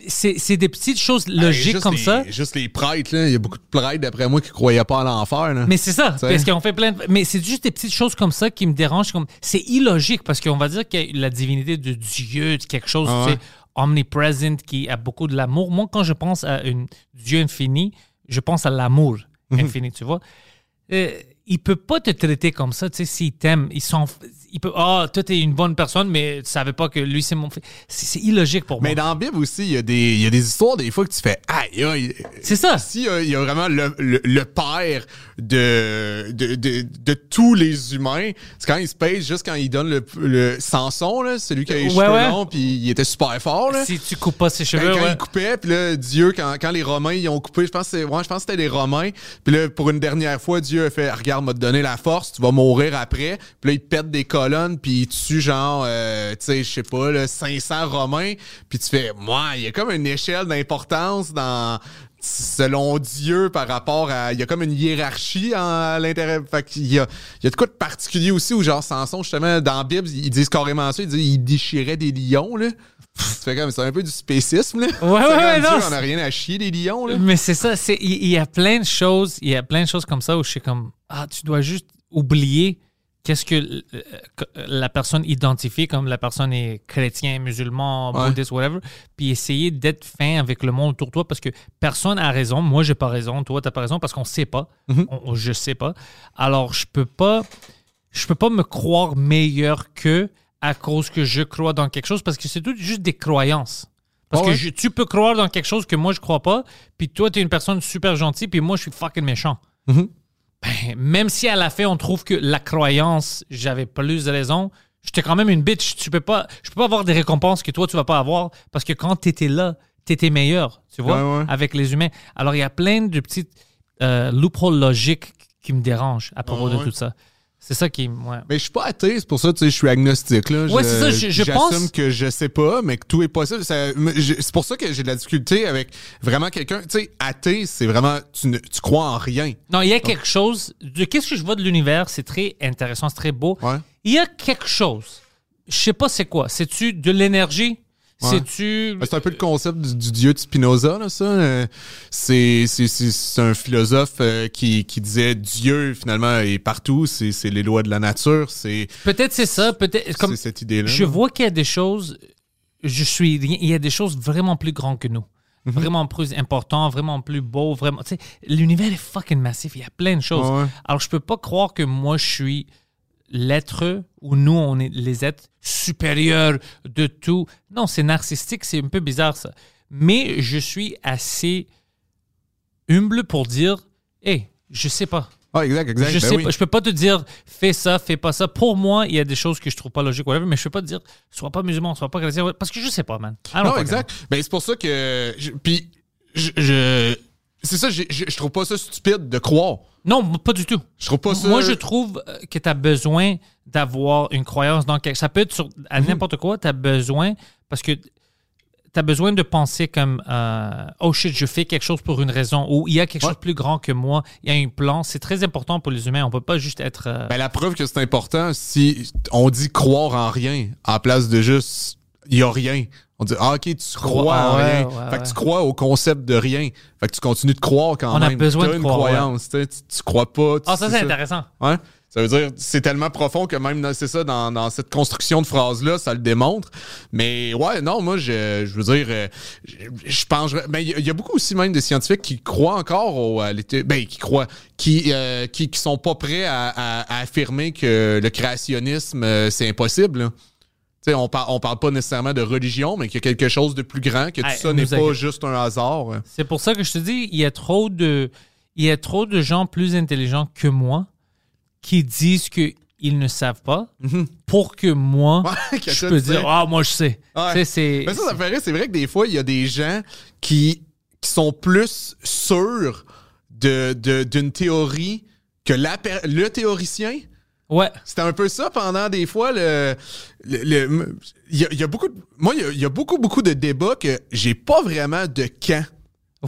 c'est, des petites choses logiques Hey, comme les- ça. Juste les prêtres, là. Il y a beaucoup de prêtres, d'après moi, qui croyaient pas à l'enfer. Mais c'est ça, sais. parce qu'on fait plein de... Mais c'est juste des petites choses comme ça qui me dérangent. Comme... C'est illogique, parce qu'on va dire que la divinité de Dieu, de quelque chose, Ah tu ouais. sais, omnipresent, qui a beaucoup de l'amour. Moi, quand je pense à un Dieu infini, je pense à l'amour infini, tu vois. Euh, il peut pas te traiter comme ça, tu sais, s'il t'aime. Il s'en f- il peut, ah, toi, t'es une bonne personne, mais tu savais pas que lui, c'est mon fils. C'est illogique pour moi. Mais dans la Bible aussi, il y, a des- il y a des histoires des fois que tu fais aïe. C'est ça. Si euh, il y a vraiment le, le- le père de, de, de, de tous les humains, c'est quand il se pèse, juste quand il donne le, le Samson, là, celui qui a les Ouais, cheveux ouais. longs, puis il était super fort. Là. Si tu coupes pas ses cheveux, quand ouais. il coupait, puis là, Dieu, quand, quand les Romains ils ont coupé, je pense que ouais, je pense que c'était les Romains. Puis là, pour une dernière fois, Dieu a fait Regarde, m'a donné la force, tu vas mourir après. Puis là, il pète des puis il tue genre, euh, tu sais, je sais pas, là, 500 Romains. Puis tu fais, moi, il y a comme une échelle d'importance dans selon Dieu par rapport à il y a comme une hiérarchie en- à l'intérieur. Fait qu'il y a il y a de quoi de particulier aussi où genre Samson justement dans la Bible ils disent carrément ça ils disent il déchirait des lions là. Tu fais comme c'est un peu du spécisme là. Ouais, C'est ouais, ouais, Dieu on a rien à chier des lions là. Mais c'est ça, c'est il il y, a plein de choses, il y a plein de choses comme ça où je suis comme ah tu dois juste oublier qu'est-ce que euh, que la personne identifie comme la personne est chrétien, musulman, Ouais. bouddhiste, whatever, puis essayer d'être fin avec le monde autour de toi parce que personne a raison, moi j'ai pas raison, toi t'as pas raison parce qu'on sait pas, On- on- je sais pas. Alors je peux pas je peux pas me croire meilleur que à cause que je crois dans quelque chose parce que c'est tout juste des croyances. Parce Ah que ouais? je- tu peux croire dans quelque chose que moi je crois pas, puis toi tu es une personne super gentille, puis moi je suis fucking méchant. Mhm. Ben, même si à la fin on trouve que la croyance j'avais plus de raison, j'étais quand même une bitch. Tu peux pas, je peux pas avoir des récompenses que toi tu vas pas avoir parce que quand tu étais là, tu étais meilleur, tu vois, Ouais, ouais. avec les humains. Alors il y a plein de petites euh, loopholes logiques qui me dérangent à propos Ouais, de tout ça. C'est ça qui, ouais. mais je suis pas athée c'est pour ça tu sais je suis agnostique là Ouais, c'est ça, je- je j'assume pense- que je sais pas mais que tout est possible c'est pour ça que j'ai de la difficulté avec vraiment quelqu'un tu sais athée c'est vraiment tu, ne- tu crois en rien Non, il y a quelque chose. De qu'est-ce que je vois de l'univers, c'est très intéressant, c'est très beau. Ouais. Il y a quelque chose. Je sais pas c'est quoi. C'est-tu de l'énergie? Ouais. Ben, C'est un peu le concept du, du dieu de Spinoza, là, ça. Euh, C'est c'est- c'est- c'est un philosophe euh, qui, qui disait Dieu, finalement, est partout. C'est c'est les lois de la nature. C'est Peut-être c'est ça. Peut-être. Comme c'est cette idée-là. je vois qu'il y a des choses. Je suis. Il y a des choses vraiment plus grandes que nous. Mhm. Vraiment plus importants, vraiment plus beaux, vraiment. L'univers est fucking massif. Il y a plein de choses. Ouais. Alors, je peux pas croire que moi, je suis l'être ou nous, on est les êtres supérieurs de tout. Non, c'est narcissique, c'est un peu bizarre ça. Mais je suis assez humble pour dire, hé, je sais pas. Ah, exact, exact. Je Ben sais oui. pas, je peux pas te dire fais ça, fais pas ça. Pour moi, il y a des choses que je trouve pas logiques, whatever, mais je peux pas te dire sois pas musulman, sois pas chrétien, parce que je sais pas, man. Non, exact. Ben, c'est pour ça que. Puis, je. je- c'est ça, je je trouve pas ça stupide de croire. Non, pas du tout. Je trouve pas ça. Moi, je trouve euh, que tu as besoin d'avoir une croyance dans quelque Ça peut être sur, à Mhm. n'importe quoi, tu as besoin, parce que tu as besoin de penser comme euh, oh shit, je fais quelque chose pour une raison, ou il y a quelque Ouais. chose de plus grand que moi, il y a un plan. C'est très important pour les humains. On peut pas juste être. euh, Ben, la preuve que c'est important, si on dit croire en rien, en place de juste il y a rien. On dit ah ok tu crois Crois- en rien. ouais, fait que tu crois au concept de rien. Fait que tu continues de croire quand On a même. besoin de une croire, croyance. tu Tu, tu crois pas. Ah, ça, c'est ça. intéressant. Ouais. Ça veut dire, c'est tellement profond que même, dans- c'est ça, dans, dans cette construction de phrase-là, ça le démontre. Mais ouais, non, moi, je, je veux dire, euh, je, je pense. Mais il y, a- il y a beaucoup aussi même de scientifiques qui croient encore au, à l'été. Ben, qui croient, qui, euh, qui, qui sont pas prêts à, à- à affirmer que le créationnisme, euh, c'est impossible. là. Tu sais, on, par- on parle pas nécessairement de religion, mais qu'il y a quelque chose de plus grand, que tout Hey, ça n'est pas juste un hasard. C'est pour ça que je te dis, il y a trop de, il y a trop de gens plus intelligents que moi qui disent qu'ils ne savent pas pour que moi, Ouais, que je peux dire, ah, moi, je sais. Ouais. C'est. Mais ça, ça me fait rire. C'est vrai que des fois, il y a des gens qui, qui sont plus sûrs de, de- d'une théorie que la, le théoricien. Ouais. C'était un peu ça pendant des fois. Le, le- le- il y, a, y a beaucoup de- moi, il y a, il y a beaucoup, beaucoup de débats que j'ai pas vraiment de camp.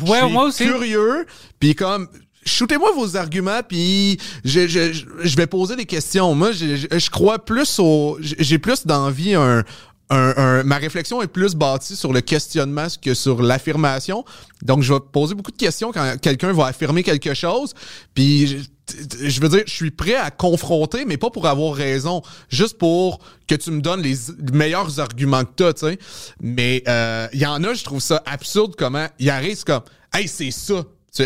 Ouais, moi aussi. curieux, puis comme shootez-moi vos arguments, puis je, je, je- je vais poser des questions. Moi, je, je- je crois plus au, j'ai plus d'envie un, un- un- ma réflexion est plus bâtie sur le questionnement que sur l'affirmation. Donc, je vais poser beaucoup de questions quand quelqu'un va affirmer quelque chose. Puis, je- veux dire, je suis prêt à confronter, mais pas pour avoir raison, juste pour que tu me donnes les meilleurs arguments que t'as, tu sais. Mais euh, il y en a, je trouve ça absurde comment ils arrivent comme, hey, c'est ça.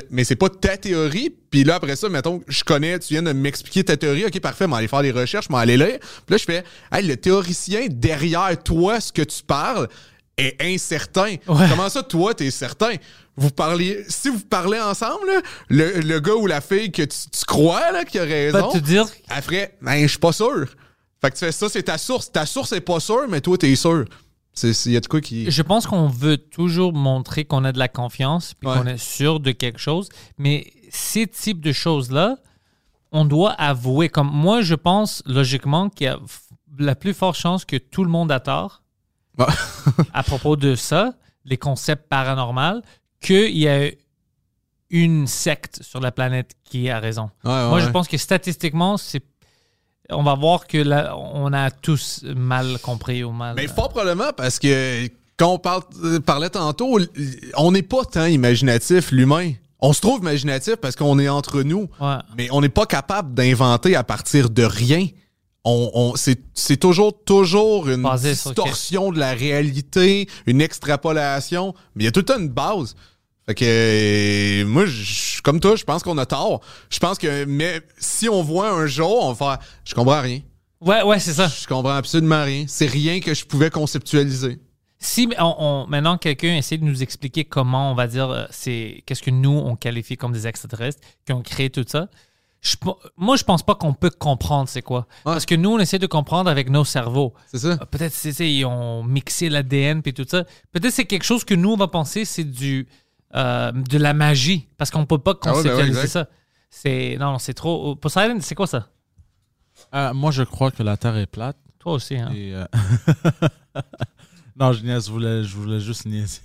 Mais c'est pas ta théorie. Puis là, après ça, mettons, je connais, tu viens de m'expliquer ta théorie. OK, parfait, m'en aller faire des recherches, m'en aller lire. Puis là, je fais, hey, le théoricien derrière toi, ce que tu parles, est incertain. Comment ça, toi, t'es certain? Vous parliez, si vous parlez ensemble, là, le, le gars ou la fille que tu, tu crois là, qui a raison, Va te dire ferait, ben, je suis pas sûr. Fait que tu fais ça, c'est ta source. Ta source est pas sûre, mais toi, t'es sûr. Il y a de quoi qui. Je pense qu'on veut toujours montrer qu'on a de la confiance puis Ouais. qu'on est sûr de quelque chose. Mais ces types de choses-là, on doit avouer. Comme moi, je pense logiquement qu'il y a la plus forte chance que tout le monde a tort. à propos de ça, les concepts paranormaux, qu'il y a une secte sur la planète qui a raison. Ouais, ouais, Moi, je pense que statistiquement, c'est on va voir que là, on a tous mal compris ou mal. Mais fort probablement parce que quand on parle, euh, parlait tantôt, on n'est pas tant imaginatif, l'humain. On se trouve imaginatif parce qu'on est entre nous, Ouais. mais on n'est pas capable d'inventer à partir de rien. On, on- c'est, toujours, toujours une Basé distorsion de la réalité, une extrapolation, mais il y a tout le temps une base. Fait que moi, je- comme toi, je pense qu'on a tort. Je pense que mais si on voit un jour, on va faire Je comprends rien. Ouais, ouais, c'est ça. Je comprends absolument rien. C'est rien que je pouvais conceptualiser. Si on, on- maintenant quelqu'un essaie de nous expliquer comment on va dire euh, c'est qu'est-ce que nous on qualifie comme des extraterrestres qui ont créé tout ça, je, moi je pense pas qu'on peut comprendre c'est quoi parce que nous on essaie de comprendre avec nos cerveaux. C'est ça? Euh, Peut-être c'est c'est- ils ont mixé l'ADN puis tout ça. Peut-être c'est quelque chose que nous on va penser c'est du euh, de la magie parce qu'on peut pas Ah ouais, ben ouais, conceptualiser ça. C'est non c'est trop. Poseidon c'est quoi ça? Euh, moi, je crois que la Terre est plate. Toi aussi hein. Et, euh, non, je niaise, je voulais, je voulais juste niaiser.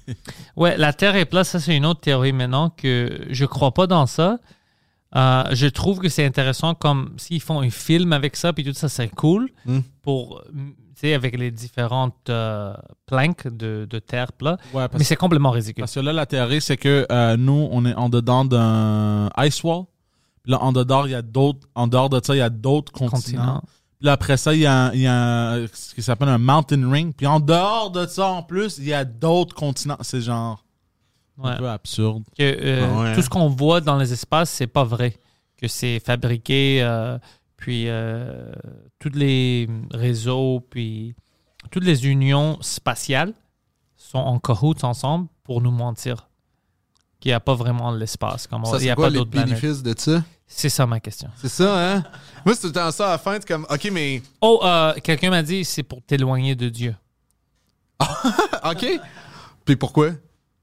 Ouais, la Terre est plate, ça c'est une autre théorie maintenant que je crois pas dans ça. Euh, je trouve que c'est intéressant comme s'ils font un film avec ça puis tout ça c'est cool Mm. pour tu sais avec les différentes euh, planques de, de terre plat Ouais, mais c'est complètement ridicule. parce que là, la théorie, c'est que euh, nous, on est en dedans d'un ice wall. Puis là, en dehors, il y a d'autres, en dehors de ça, il y a d'autres continents. Continent. Puis là, après ça, il y a, il y a un- ce qui s'appelle un mountain ring. Puis en dehors de ça, en plus, il y a d'autres continents. C'est genre Ouais. un peu absurde. Que, euh, Ah ouais. Tout ce qu'on voit dans les espaces, c'est pas vrai. Que c'est fabriqué, euh, puis euh, tous les réseaux, puis toutes les unions spatiales sont en cahoots ensemble pour nous mentir. Qu'il n'y a pas vraiment l'espace. Comme Ça, il n'y c'est a quoi pas les planètes. bénéfices de ça? C'est ça ma question. C'est ça, hein? Moi, c'est tout le temps ça à la fin. C'est comme, OK, mais... Oh, quelqu'un m'a dit c'est pour t'éloigner de Dieu. OK. Puis pourquoi?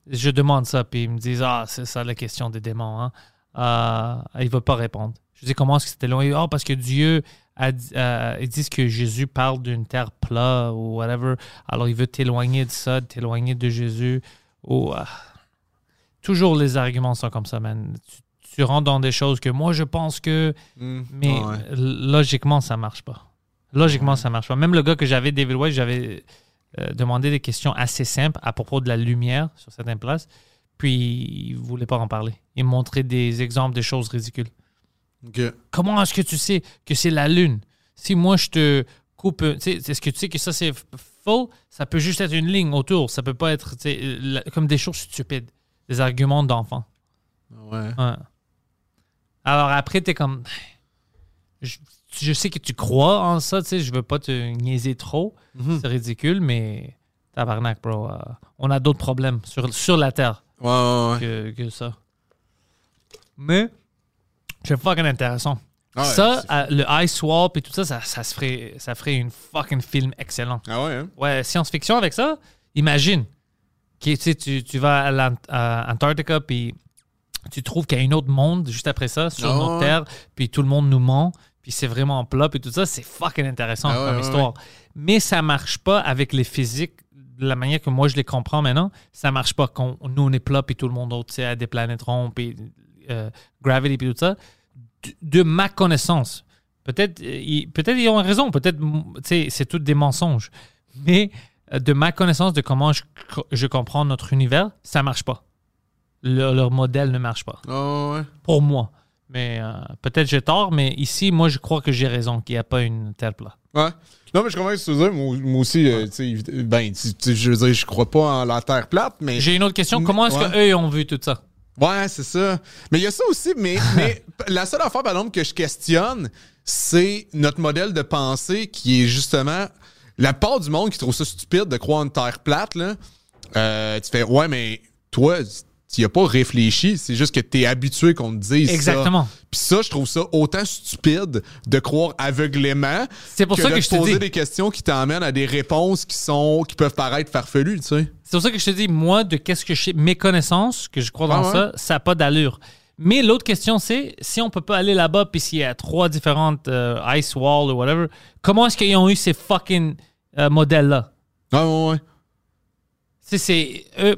Je demande ça, puis ils me disent Ah, c'est ça la question des démons. Hein. Euh, ils ne veulent pas répondre. Je dis Comment est-ce que c'était loin? Ah, parce que Dieu, a, dit- euh, ils disent que Jésus parle d'une terre plate ou whatever. Alors il veut t'éloigner de ça, t'éloigner de Jésus. Ou, ah. Toujours les arguments sont comme ça, man. Tu, tu rentres dans des choses que moi je pense que. Hmm. Mais ouais. euh, logiquement, ça marche pas. Logiquement, ça marche pas. Même le gars que j'avais, David White, j'avais euh, demandé des questions assez simples à propos de la lumière sur certaines places. Puis, il voulait pas en parler. Il me montrait des exemples de choses ridicules. Comment est-ce que tu sais que c'est la lune? Si moi, je te coupe... tu Est-ce que tu sais que ça, c'est faux? Ça peut juste être une ligne autour. Ça peut pas être tu la- comme des choses stupides. Des arguments d'enfants. Ouais. Ouais. Alors après, t'es comme. Je, je sais que tu crois en ça, tu sais, je veux pas te niaiser trop. Mhm. C'est ridicule, mais tabarnak, bro. euh, on a d'autres problèmes sur, sur la Terre Ouais, ouais, ouais. que, que ça. Mais c'est fucking intéressant. Ah ça, le Ice Swap et tout ça, ça, ça, se ferait, ça ferait une fucking film excellent. Ah ouais, hein? Ouais, science-fiction avec ça, imagine. que, tu, sais, tu, tu vas à à Antarctica, puis tu trouves qu'il y a un autre monde juste après ça, sur Ah notre. Terre, puis tout le monde nous ment, puis c'est vraiment plat, puis tout ça, c'est fucking intéressant Ah ouais, comme ouais, histoire. Mais ça marche pas avec les physiques, de la manière que moi je les comprends maintenant. Ça marche pas quand nous on est plat, puis tout le monde d'autre, tu sais, a des planètes rondes, puis euh, gravity, puis tout ça. De, de ma connaissance, peut-être euh, ils, peut-être ils ont raison, peut-être c'est tout des mensonges. Mais euh, de ma connaissance de comment je, je comprends notre univers, ça marche pas. Le- leur modèle ne marche pas. Ah ouais. Pour moi. Mais euh, peut-être j'ai tort, mais ici, moi, je crois que j'ai raison, qu'il n'y a pas une terre plate. Ouais. Non, mais je comprends ce que tu veux dire. Moi, moi aussi, euh, tu sais, ben, je veux dire, je crois pas en la Terre plate, mais. J'ai une autre question. Comment est-ce Ouais. qu'eux ont vu tout ça? Ouais, c'est ça. Mais il y a ça aussi, mais, mais la seule affaire, par exemple, que je questionne, c'est notre modèle de pensée qui est justement. La part du monde qui trouve ça stupide de croire en une terre plate, là, euh, tu fais, ouais, mais toi, tu n'y as pas réfléchi, c'est juste que tu es habitué qu'on te dise Exactement. ça. Puis ça, je trouve ça autant stupide de croire aveuglément C'est pour que ça de que te je te dis. des questions qui t'emmènent à des réponses qui sont qui peuvent paraître farfelues, tu sais. C'est pour ça que je te dis, moi, de qu'est-ce que je sais, mes connaissances, que je crois dans Ah ouais? ça, ça n'a pas d'allure. Mais l'autre question, c'est si on peut pas aller là-bas, puis s'il y a trois différentes euh, ice walls ou whatever, comment est-ce qu'ils ont eu ces fucking euh, modèles-là? Ah ouais, ouais. C'est, c'est, euh,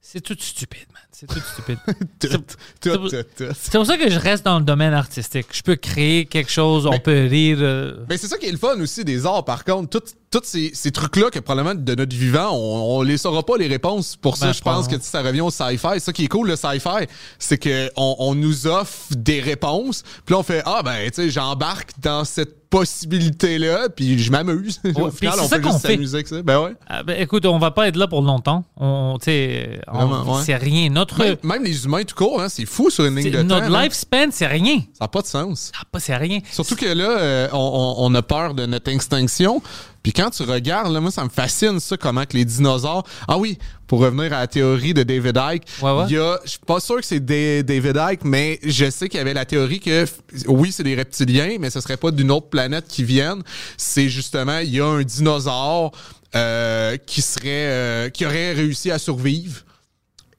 c'est tout stupide. C'est tout stupide. Tout, C'est- tout, c'est- tout, tout. c'est pour ça que je reste dans le domaine artistique. Je peux créer quelque chose, on peut rire. euh, Mais c'est ça qui est le fun aussi des arts, par contre. Tout- Tous ces, ces trucs-là que probablement de notre vivant, on, on les saura pas les réponses. Pour ça, Ben, je pense que ça revient au sci-fi. Ça qui est cool, le sci-fi. C'est qu'on on nous offre des réponses. Puis là, on fait Ah, ben, tu sais, j'embarque dans cette possibilité-là, puis je m'amuse. Au final, on ça peut juste s'amuser avec ça. Ben ouais. ah, ben, écoute, on va pas être là pour longtemps. On, ouais. c'est rien. Notre, Même, même les humains tout court, hein, c'est fou sur une ligne de notre temps. hein. lifespan, c'est rien. Ça n'a pas de sens. Ah, pas, c'est rien. Surtout que là, euh, on, on- on a peur de notre extinction. Puis quand tu regardes, là, moi, ça me fascine ça, comment que les dinosaures. Ah oui, pour revenir à la théorie de David Icke, Ouais, ouais. il y a, je suis pas sûr que c'est Da- David Icke, mais je sais qu'il y avait la théorie que, oui, c'est des reptiliens, mais ce serait pas d'une autre planète qui viennent. C'est justement, il y a un dinosaure euh, qui serait, euh, qui aurait réussi à survivre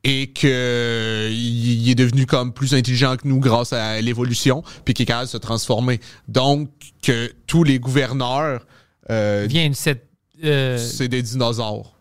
et que il il est devenu comme plus intelligent que nous grâce à l'évolution, puis qui est capable de se transformer. Donc que tous les gouverneurs, euh, Vient cette. euh, c'est des dinosaures.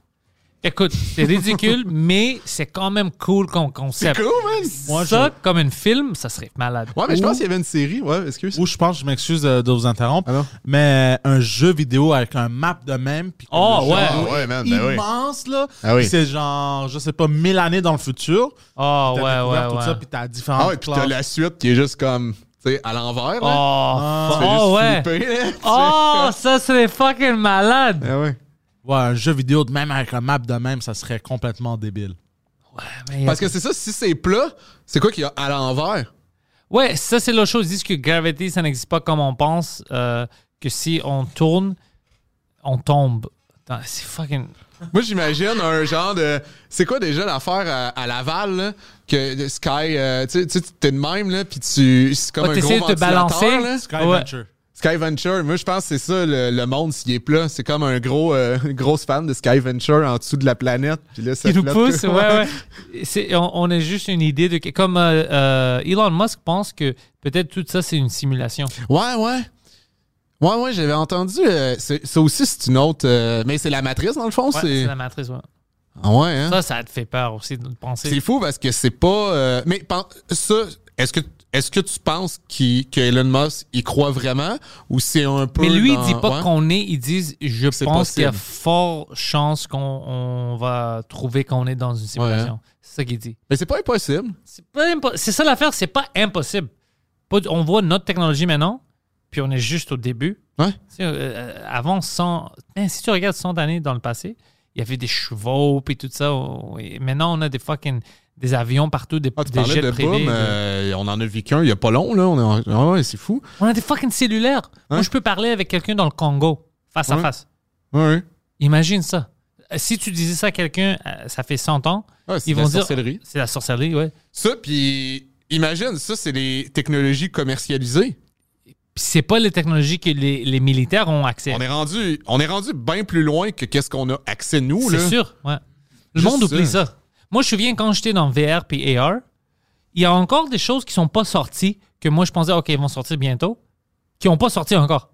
écoute, c'est ridicule, mais c'est quand même cool comme concept. C'est cool, man. Moi, ça, comme un film, ça serait malade. Ouais, mais je pense qu'il y avait une série. Ouais, excuse. Ou je pense, je m'excuse de, de vous interrompre, Ah mais un jeu vidéo avec un map de même. puis Oh, ouais. Ah ouais, man, ben oui. immense, là. Ah oui. Puis C'est genre, je sais pas, mille années dans le futur. Oh, T'as ouais, découvert ouais, tout ouais. ça, puis t'as différentes Ah ouais, puis t'as la suite qui est juste comme, sais, à l'envers. Oh, oh, juste ouais. flipper, là. Oh, ça serait fucking malade. Ah ouais. Ouais, un jeu vidéo de même avec un map de même, ça serait complètement débile. Mais, Parce que c'est ça, si c'est plat, c'est quoi qu'il y a à l'envers? Ouais, ça, c'est l'autre chose. Ils disent que gravity, ça n'existe pas comme on pense. euh, que si on tourne, on tombe. Attends, C'est fucking. Moi, j'imagine un genre de. C'est quoi déjà l'affaire à, à Laval, là? Que de Sky. euh, tu sais, t'es de même, là, puis tu. C'est comme Ouais, un gros de te balancer. là. Sky Ouais. Venture. Sky Venture. Moi, je pense que c'est ça, le, le monde, s'il est plat. C'est comme un gros, euh, grosse fan de Sky Venture en dessous de la planète. Puis là, ça Qui nous pousse, ouais, ouais. On, on a juste une idée de. que- Comme euh, euh, Elon Musk pense que peut-être tout ça, c'est une simulation. Ouais, ouais. Ouais, ouais, j'avais entendu. euh, c'est- ça aussi, c'est une autre. euh, mais c'est la matrice, dans le fond. Ouais, c'est. la matrice, ouais. Ah ouais, hein? Ça, ça te fait peur aussi de penser. C'est fou parce que c'est pas. euh, mais ça, est-ce que est-ce que tu penses qu'il- que Elon Musk y croit vraiment ou c'est un peu. Mais lui, dans- il dit pas ouais? qu'on est, il dit je pense qu'il y a fort chance qu'on on va trouver qu'on est dans une simulation. C'est ça qu'il dit. Mais c'est pas impossible. C'est pas impo- c'est ça l'affaire, c'est pas impossible. Pas- on voit notre technologie maintenant, puis on est juste au début. Ouais. Tu sais, euh, avant 100, hein, si tu regardes 100 années dans le passé, il y avait des chevaux puis tout ça. et maintenant, on a des fucking des avions partout, des, Ah, tu des jets de privés. boom. de- euh, on en a vécu un il y a pas long, là. On Ah ouais, c'est fou. On a des fucking cellulaires. Moi, je peux parler avec quelqu'un dans le Congo, face à face. Ouais. Imagine ça. Si tu disais ça à quelqu'un, euh, ça fait 100 ans, c'est ils vont la dire. sorcellerie. C'est la sorcellerie, ouais. Ça, puis imagine, ça, c'est les technologies commercialisées. Puis c'est pas les technologies que les, les militaires ont accès. On est rendu, on est rendu bien plus loin que qu'est-ce qu'on a accès nous, là. C'est sûr, ouais. Le Juste monde oublie ça. ça. Moi, je me souviens quand j'étais dans VR puis AR, il y a encore des choses qui sont pas sorties que moi je pensais, OK, ils vont sortir bientôt, qui ont pas sorti encore.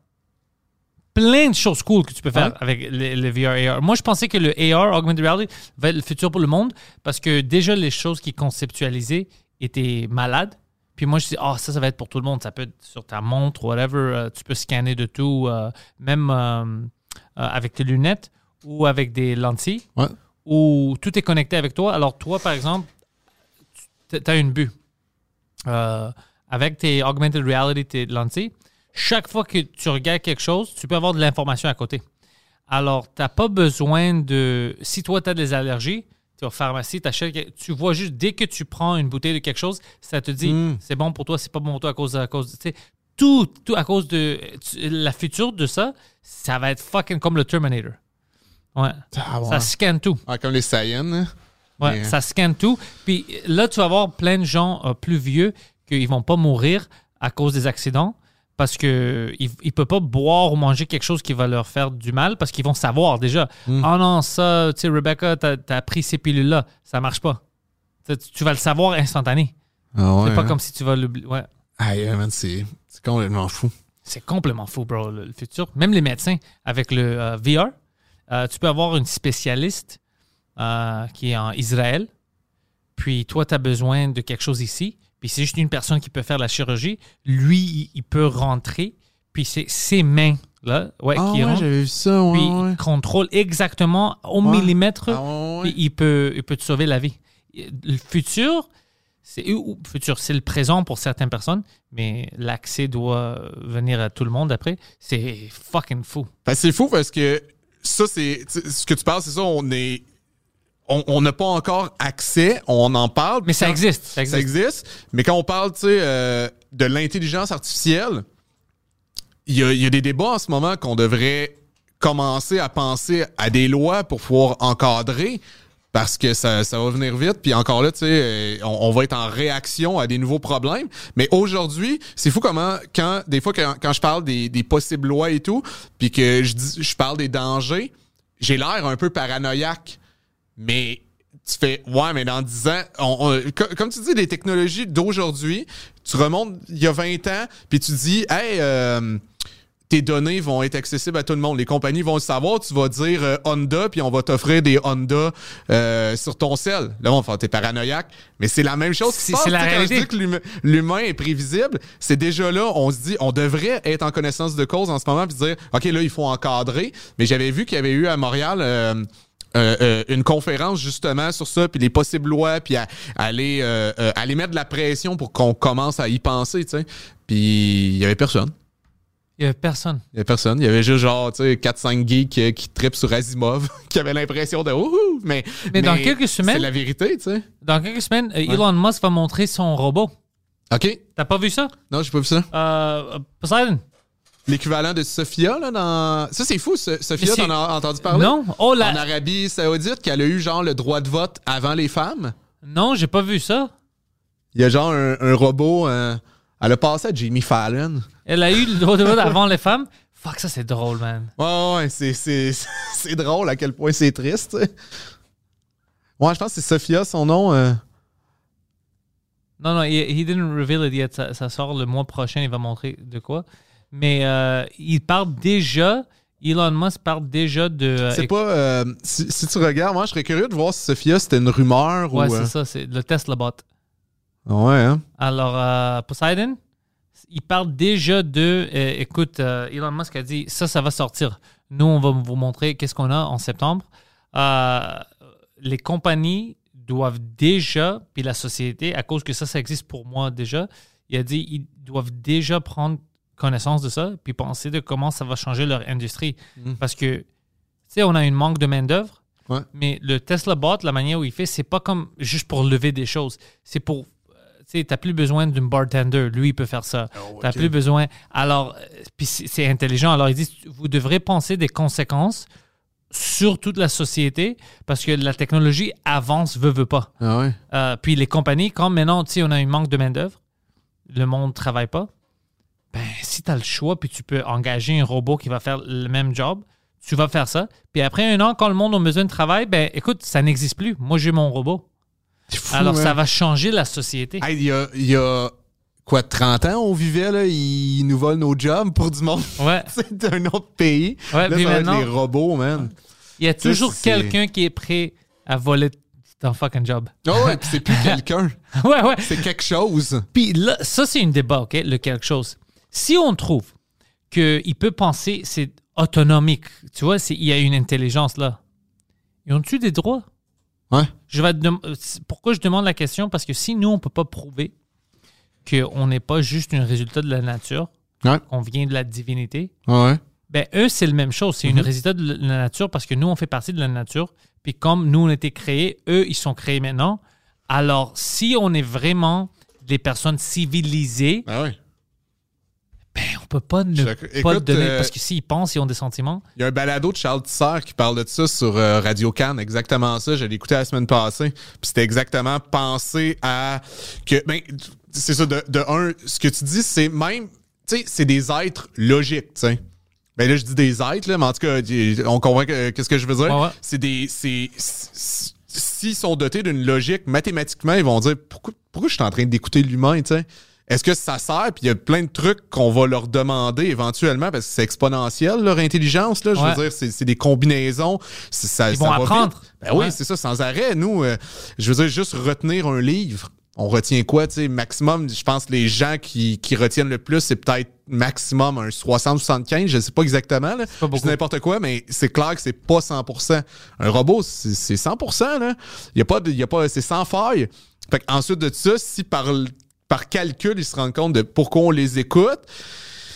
Plein de choses cool que tu peux faire Ouais. avec le, le VR AR. Moi, je pensais que le AR, Augmented Reality, va être le futur pour le monde parce que déjà, les choses qui conceptualisaient étaient malades. Puis moi, je dis, ah, ça, ça va être pour tout le monde. Ça peut être sur ta montre, whatever. euh, tu peux scanner de tout, euh, même euh, avec tes lunettes ou avec des lentilles Ouais. où tout est connecté avec toi. Alors, toi, par exemple, tu as une but. Euh, avec tes augmented reality, tes lentilles, chaque fois que tu regardes quelque chose, tu peux avoir de l'information à côté. Alors, tu n'as pas besoin de. Si toi, tu as des allergies, tu es au pharmacie, t'achètes- tu vois juste, dès que tu prends une bouteille de quelque chose, ça te dit c'est bon pour toi, c'est pas bon pour toi à cause, à cause tout, tout à cause de. tu- la future de ça, ça va être fucking comme le Terminator. Ouais. Ah, ouais. Ça scanne tout. Ah, comme les Saiyans. hein. Ouais, Mais- ça scanne tout. Puis là, tu vas avoir plein de gens euh, plus vieux qui vont pas mourir à cause des accidents parce que ils ne peuvent pas boire ou manger quelque chose qui va leur faire du mal parce qu'ils vont savoir déjà. Ah non, ça, tu sais, Rebecca, t'as as pris ces pilules-là, ça marche pas. Tu, tu vas le savoir instantané. Ah ouais, C'est pas hein? comme si tu vas l'oublier. Ouais. Aïe, man, c'est c'est complètement fou. C'est complètement fou, bro, le, le futur. Même les médecins, avec le euh, VR, euh, tu peux avoir une spécialiste euh, qui est en Israël, puis toi, tu as besoin de quelque chose ici, puis c'est juste une personne qui peut faire la chirurgie. Lui, il, il peut rentrer, puis c'est ses mains, là, ouais, Ah qui ouais, rentrent, vu ça, ouais, puis ouais. il contrôle exactement au Ouais. millimètre, Ah ouais, ouais. puis il peut, il peut te sauver la vie. Le futur, c'est ou- futur, c'est le présent pour certaines personnes, mais l'accès doit venir à tout le monde après. C'est fucking fou. Ben, c'est fou parce que ça, c'est. Ce que tu parles, c'est ça, on est. On n'a pas encore accès, on en parle. Mais ça existe, ça Ça existe. Mais quand on parle, tu sais, euh, de l'intelligence artificielle, il y a, il y a des débats en ce moment qu'on devrait commencer à penser à des lois pour pouvoir encadrer. Parce que ça, ça va venir vite. Puis encore là, tu sais, euh, on, on va être en réaction à des nouveaux problèmes. Mais aujourd'hui, c'est fou comment, quand des fois, quand, quand je parle des, des possibles lois et tout, puis que je, dis, je parle des dangers, j'ai l'air un peu paranoïaque. Mais tu fais, ouais, mais dans 10 ans, on- on- co- comme tu dis, les technologies d'aujourd'hui, tu remontes il y a 20 ans, puis tu dis, hey, euh, tes données vont être accessibles à tout le monde. Les compagnies vont le savoir. Tu vas dire euh, Honda, puis on va t'offrir des Honda euh, sur ton sel. Là, on va t'es paranoïaque. Mais c'est la même chose qui se passe. la quand je dis que l'humain- l'humain est prévisible, c'est déjà là, on se dit, on devrait être en connaissance de cause en ce moment, puis dire, OK, là, il faut encadrer. Mais j'avais vu qu'il y avait eu à Montréal... euh, euh, euh, une conférence justement sur ça, puis les possibles lois, puis à, à aller, euh, aller mettre de la pression pour qu'on commence à y penser, tu sais. Puis il y avait personne. Il n'y a personne. Il y avait personne. Il y avait juste genre, tu sais, 4-5 geeks euh, qui trippent sur Asimov, qui avaient l'impression de wouhou, mais, Mais dans quelques semaines- C'est la vérité, tu sais. Dans quelques semaines, Elon Musk va montrer son robot. OK. T'as pas vu ça? Non, j'ai pas vu ça. Euh, Poseidon. L'équivalent de Sophia, là, dans. Ça, c'est fou, ça. Sophia, t'en as entendu parler? Non. Oh là. En Arabie Saoudite, qu'elle a eu genre le droit de vote avant les femmes? Non, j'ai pas vu ça. Il y a genre un, un robot. euh, elle a passé à Jamie Fallon. Elle a eu le droit de vote avant les femmes? Fuck, ça c'est drôle, man. Ouais, ouais, c'est, drôle à quel point c'est triste. Ouais, je pense que c'est Sophia, son nom. euh. Non, non, he, he didn't reveal it yet. Ça, ça sort le mois prochain, il va montrer de quoi. Mais euh, il parle déjà, Elon Musk parle déjà de... euh, C'est pas. euh, si, si tu regardes, moi, je serais curieux de voir si Sophia, c'était une rumeur Ouais, ou. euh, c'est ça, c'est le Tesla bot. Ouais, hein. Alors, euh, Poseidon, il parle déjà de... euh, écoute, euh, Elon Musk a dit, ça, ça va sortir. Nous, on va vous montrer qu'est-ce qu'on a en septembre. Euh, les compagnies doivent déjà, puis la société, à cause que ça, ça existe pour moi déjà, il a dit, ils doivent déjà prendre connaissance de ça, puis penser de comment ça va changer leur industrie. Parce que, tu sais, on a une manque de main-d'œuvre, Ouais. mais le Tesla bot, la manière où il fait, c'est pas comme juste pour lever des choses. C'est pour. euh, Tu sais, t'as plus besoin d'un bartender. Lui, il peut faire ça. T'as plus besoin. Alors, euh, puis c'est intelligent. Alors, ils disent, vous devrez penser des conséquences sur toute la société parce que la technologie avance, veut, veut pas. Ah ouais. Euh, puis les compagnies, quand maintenant, tu sais, on a un manque de main-d'œuvre, le monde ne travaille pas, ben, si tu as le choix, puis tu peux engager un robot qui va faire le même job, tu vas faire ça. Puis après un an, quand le monde a besoin de travail, ben, écoute, ça n'existe plus. Moi, j'ai mon robot. Fou, Alors, hein. ça va changer la société. Hey, il y a, il y a quoi, 30 ans, on vivait, là, ils nous volent nos jobs pour du monde Ouais. c'est d'un autre pays. Ouais, là, ça va être maintenant- les robots, man. Il y a toujours quelqu'un qui est prêt à voler ton fucking job. Ah ouais, puis c'est plus quelqu'un, ouais, ouais. c'est quelque chose. Puis là, ça, c'est une débat, OK, le quelque chose. Si on trouve qu'il peut penser, c'est autonomique, tu vois, il y a une intelligence là, ils ont-tu des droits? Ouais. Je vais pourquoi je demande la question? Parce que si nous, on ne peut pas prouver qu'on n'est pas juste un résultat de la nature, Ouais. qu'on vient de la divinité, Ouais. ben eux, c'est le même chose. C'est un résultat de la nature parce que nous, on fait partie de la nature. Puis comme nous, on a été créés, eux, ils sont créés maintenant. Alors, si on est vraiment des personnes civilisées, Ben ouais. Ben, on peut pas ne Je- pas écoute, donner. euh, Parce que s'ils pensent, ils ont des sentiments. Il y a un balado de Charles Tisser qui parle de ça sur euh, Radio Cannes, exactement ça. Je l'ai écouté la semaine passée. Puis c'était exactement penser à que ben c'est ça de, de un ce que tu dis c'est même tu sais c'est des êtres logiques, tu sais. Ben là je dis des êtres là, mais en tout cas on comprend que- qu'est-ce que je veux dire. Ouais, ouais. C'est des c'est c'est- s'ils sont dotés d'une logique mathématiquement, ils vont dire pourquoi pourquoi je suis en train d'écouter l'humain, tu sais? Est-ce que ça sert? Puis il y a plein de trucs qu'on va leur demander éventuellement parce que c'est exponentiel, leur intelligence. Là, je Ouais. veux dire, c'est, c'est des combinaisons. C'est- ça, Ils ça vont va apprendre. Ben oui, c'est ça, sans arrêt. Nous, euh, je veux dire, juste retenir un livre. On retient quoi, tu sais, maximum, je pense les gens qui, qui retiennent le plus, c'est peut-être maximum un 60-75, je sais pas exactement, dis n'importe quoi, mais c'est clair que c'est pas 100%. Un robot, c'est c'est 100%, là. Il y a pas de, il y a pas, c'est sans faille. Fait ensuite de ça, si par, par calcul, ils se rendent compte de pourquoi on les écoute,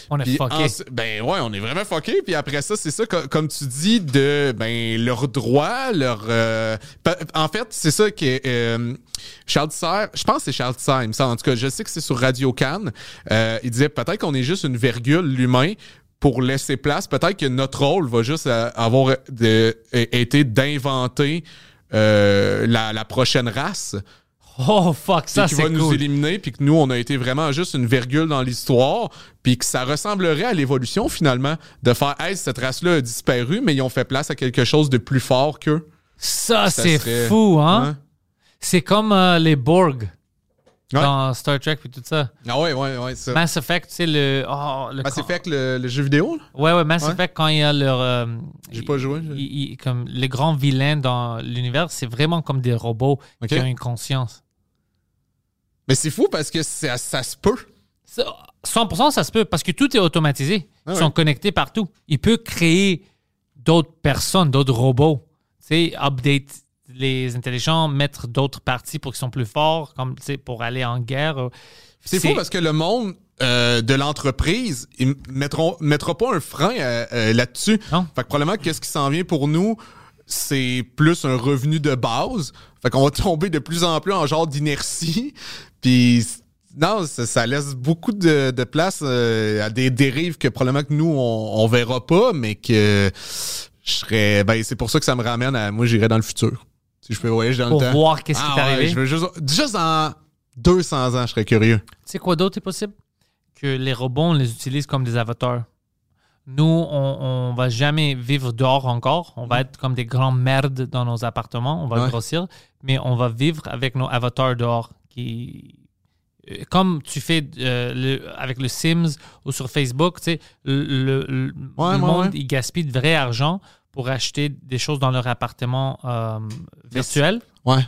On est fucké. ben ouais, on est vraiment fucké. Puis après ça, c'est ça, co- comme tu dis, de ben leurs droits, leur. euh, en fait, c'est ça que euh, Charles Tisser, je pense que c'est Charles Tisser, il me semble. En tout cas, je sais que c'est sur Radio Cannes. Euh, il disait peut-être qu'on est juste une virgule, l'humain. Pour laisser place, peut-être que notre rôle va juste avoir de- été d'inventer euh, la, la prochaine race Oh fuck, ça puis qui c'est va nous cool. éliminer, puis que nous, on a été vraiment juste une virgule dans l'histoire, puis que ça ressemblerait à l'évolution finalement, de faire, hey, cette race-là a disparu, mais ils ont fait place à quelque chose de plus fort qu'eux. Ça, Ça c'est serait- fou, hein? Hein? C'est comme euh, les Borg Ouais. dans Star Trek et tout ça. Ah ouais, ouais, ouais, ça. Mass Effect, c'est le. Oh, le Mass Effect, le, le jeu vidéo, là? Ouais, ouais, Mass Ouais. Effect, quand il y a leur. euh, J'ai pas joué, je- il- il- comme les grands vilains dans l'univers, c'est vraiment comme des robots qui ont une conscience. Mais c'est fou parce que ça, ça se peut. Ça, 100%, ça se peut parce que tout est automatisé. Ah Ils ouais. sont connectés partout. Il peut créer d'autres personnes, d'autres robots. Tu sais, update les intelligents, mettre d'autres parties pour qu'ils soient plus forts, comme tu sais, pour aller en guerre. C'est fou parce que le monde euh, de l'entreprise, ils mettront, mettra pas un frein euh, euh, là-dessus. Fait que probablement, qu'est-ce qui s'en vient pour nous, c'est plus un revenu de base. Fait qu'on va tomber de plus en plus en genre d'inertie. Puis, non, ça, ça laisse beaucoup de, de place euh, à des dérives que probablement que nous, on, on verra pas, mais que je serais. Ben, c'est pour ça que ça me ramène à. Moi, j'irais dans le futur. Si je peux voyager dans Pour le temps. voir qu'est-ce qui Ah est ouais, arrivé. je veux juste, juste dans 200 ans, je serais curieux. Tu sais quoi d'autre est possible? Que les robots, on les utilise comme des avatars. Nous, on, on va jamais vivre dehors encore. On va être comme des grands merdes dans nos appartements. On va Ouais. grossir. Mais on va vivre avec nos avatars dehors. Qui... euh, Comme tu fais euh, le- avec le Sims ou sur Facebook, tu sais, le, le- le Ouais, ouais, monde, ouais. il gaspille de vrai argent pour acheter des choses dans leur appartement euh, virtuel. Ouais.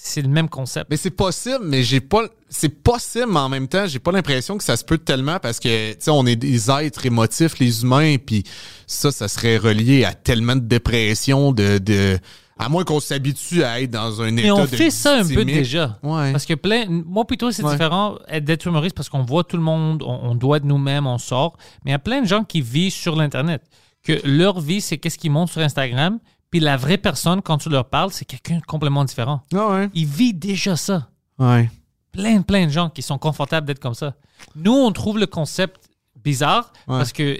C'est le même concept. Mais c'est possible, mais j'ai pas. C'est possible, mais en même temps, j'ai pas l'impression que ça se peut tellement parce que, tu sais, on est des êtres émotifs, les humains, puis ça, ça serait relié à tellement de dépression, de. de à moins qu'on s'habitue à être dans un état Mais on de fait ça un peu déjà. Ouais. Parce que plein. Moi, plutôt, c'est Ouais. différent être- d'être humoriste parce qu'on voit tout le monde, on, on doit être nous-mêmes, on sort. Mais il y a plein de gens qui vivent sur l'Internet. Que leur vie, c'est qu'est-ce qu'ils montrent sur Instagram. Puis la vraie personne, quand tu leur parles, c'est quelqu'un de complètement différent. Ah ouais. Ils vivent déjà ça. Ouais. Plein, plein de gens qui sont confortables d'être comme ça. Nous, on trouve le concept bizarre parce que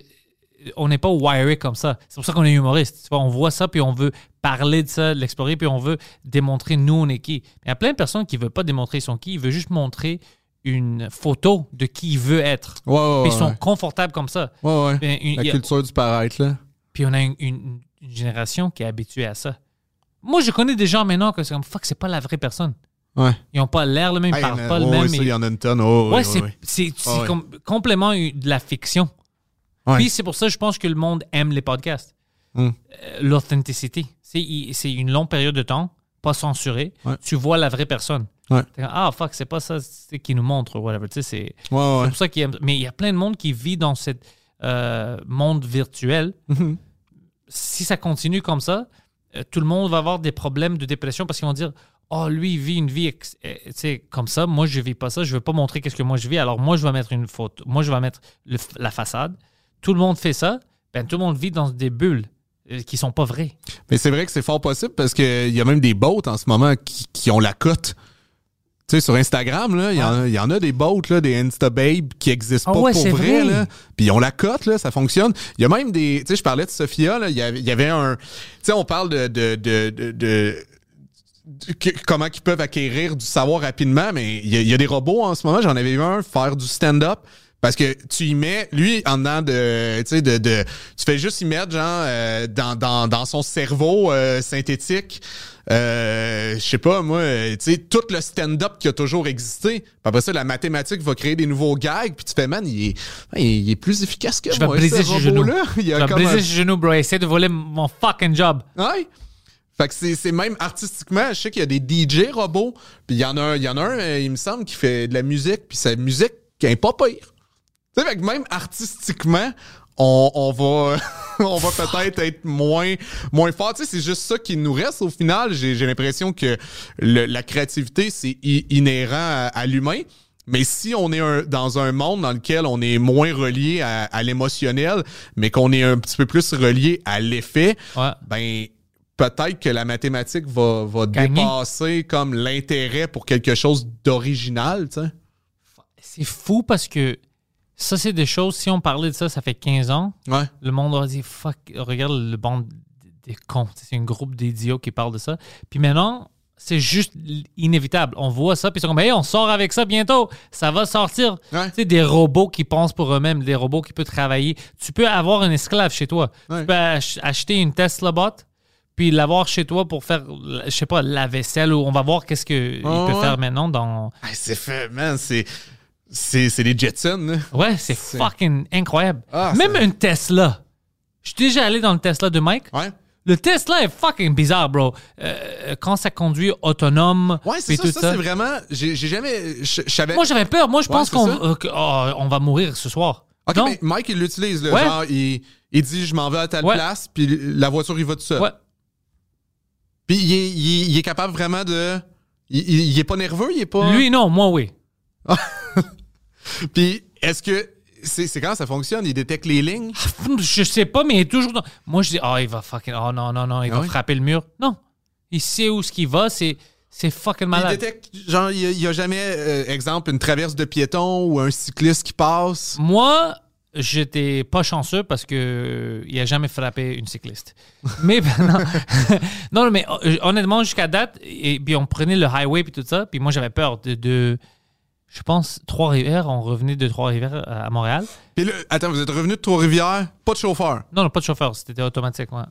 on n'est pas wiré comme ça. C'est pour ça qu'on est humoriste. Tu vois, on voit ça, puis on veut parler de ça, l'explorer, puis on veut démontrer nous, on est qui. Mais il y a plein de personnes qui ne veulent pas démontrer son qui. Ils veulent juste montrer une photo de qui il veut être. Ouais, ouais, Puis ils sont ouais. confortables comme ça. Une- La a- culture du paraître, là. Puis on a une, une- une génération qui est habituée à ça. Moi, je connais des gens maintenant que c'est comme fuck, c'est pas la vraie personne. Ouais. Ils n'ont pas l'air le même, ils Ah, parlent pas le même. il y en a une tonne. Oh, Ouais, c'est ouais. c'est- c'est ouais. com- complètement une- de la fiction. Ouais. Puis c'est pour ça que je pense que le monde aime les podcasts. Hmm. Euh, L'authenticité. C'est une longue période de temps, pas censuré. Ouais. Tu vois la vraie personne. Ouais. Ah, fuck, c'est pas ça qui nous montre, whatever. C'est pour ça qu'il aime. Mais il y a plein de monde qui vit dans ce monde virtuel. Mhm. Si ça continue comme ça, euh, tout le monde va avoir des problèmes de dépression parce qu'ils vont dire oh, lui, il vit une vie euh, comme ça. Moi, je vis pas ça. Je veux pas montrer qu'est-ce que moi je vis. Alors, moi, je vais mettre une photo. Moi, je vais mettre le- la façade. Tout le monde fait ça. Ben, tout le monde vit dans des bulles euh, qui sont pas vraies. Mais c'est vrai que c'est fort possible parce qu'il y a même des boats en ce moment qui, qui ont la cote. Tu sais, sur Instagram, là, il y, en- il y en a des boats, là, des Instababes qui existent Ah pas ouais, pour vrai. vrai. Là. Puis ils ont la cote, là, ça fonctionne. Il y a même des. Tu sais, je parlais de Sophia, là, il y avait, il y avait un. Tu sais, on parle de. de, de, comment ils peuvent acquérir du savoir rapidement, mais il y, a- il y a des robots en ce moment. J'en avais vu un faire du stand-up. Parce que tu y mets, lui, en dedans de, tu sais, de, de, tu fais juste y mettre, genre, euh, dans, dans, dans son cerveau euh, synthétique, euh, je sais pas, moi, tu sais, tout le stand-up qui a toujours existé. Puis après ça, la mathématique va créer des nouveaux gags, puis tu fais, man, il est, il est plus efficace que Je vais moi, briser ce robot-là. Je vais briser un- ses genoux, bro. Essaie de voler mon fucking job. Ouais. Fait que c'est même artistiquement, je sais qu'il y a des DJ robots, puis il y en a un, il y en a un, il me semble, qui fait de la musique, puis sa musique qui est pas pire. Tu sais, même artistiquement, on, on va on va peut-être être moins moins fort. Tu sais, c'est juste ça qui nous reste au final. J'ai j'ai l'impression que le- la créativité, c'est inhérent à, à l'humain. Mais si on est un- dans un monde dans lequel on est moins relié à, à l'émotionnel, mais qu'on est un petit peu plus relié à l'effet, Ouais. ben peut-être que la mathématique va, va dépasser comme l'intérêt pour quelque chose d'original, tu sais. C'est fou parce que ça, c'est des choses, si on parlait de ça, ça fait 15 ans, Ouais. le monde aurait dit fuck, regarde le bande des cons. C'est un groupe d'idiots qui parle de ça. Puis maintenant, c'est juste inévitable. On voit ça, puis ils sont comme, hey, on sort avec ça bientôt. Ça va sortir. Ouais. Tu sais, des robots qui pensent pour eux-mêmes, des robots qui peuvent travailler. Tu peux avoir un esclave chez toi. Ouais. Tu peux ach- acheter une Tesla bot, puis l'avoir chez toi pour faire, je sais pas, la vaisselle, ou on va voir qu'est-ce qu'il Ah peut ouais. faire maintenant dans. C'est fait, man, c'est. C'est les Jetsons, là. Ouais, c'est fucking incroyable. Ah, Même une Tesla. Je suis déjà allé dans le Tesla de Mike. Ouais. Le Tesla est fucking bizarre, bro. Euh, quand ça conduit autonome, Ouais, c'est ça, tout ça, c'est vraiment. J'ai jamais. Je je savais. Moi, j'avais peur. Moi, je pense qu'on euh, oh, on va mourir ce soir. Ok, non? mais Mike, il l'utilise. Ouais. Genre, il, il dit, je m'en vais à telle Ouais. place, puis la voiture, il va tout seul. Ouais. Puis il est, il, il est capable vraiment de. Il, il- il est pas nerveux, il est pas. Lui, non. Moi, oui. Puis est-ce que. C'est c'est quand ça fonctionne? Il détecte les lignes? Je sais pas, mais il est toujours dans... Moi, je dis, oh, il va fucking... Oh, non, non, non, il Ah va ouais? frapper le mur. Non. Il sait où ce qu'il va. C'est c'est fucking Il malade. détecte, genre, il y a, il y a jamais, euh, exemple, une traverse de piéton ou un cycliste qui passe? Moi, j'étais pas chanceux parce que il a jamais frappé une cycliste. Mais non, non, mais euh, honnêtement, jusqu'à date, et puis on prenait le highway puis tout ça, puis moi j'avais peur de, de- je pense, Trois-Rivières. On revenait de Trois-Rivières à à Montréal. Puis là, attends, vous êtes revenu de Trois-Rivières, pas de chauffeur. Non, non, pas de chauffeur, c'était automatique. Ouais.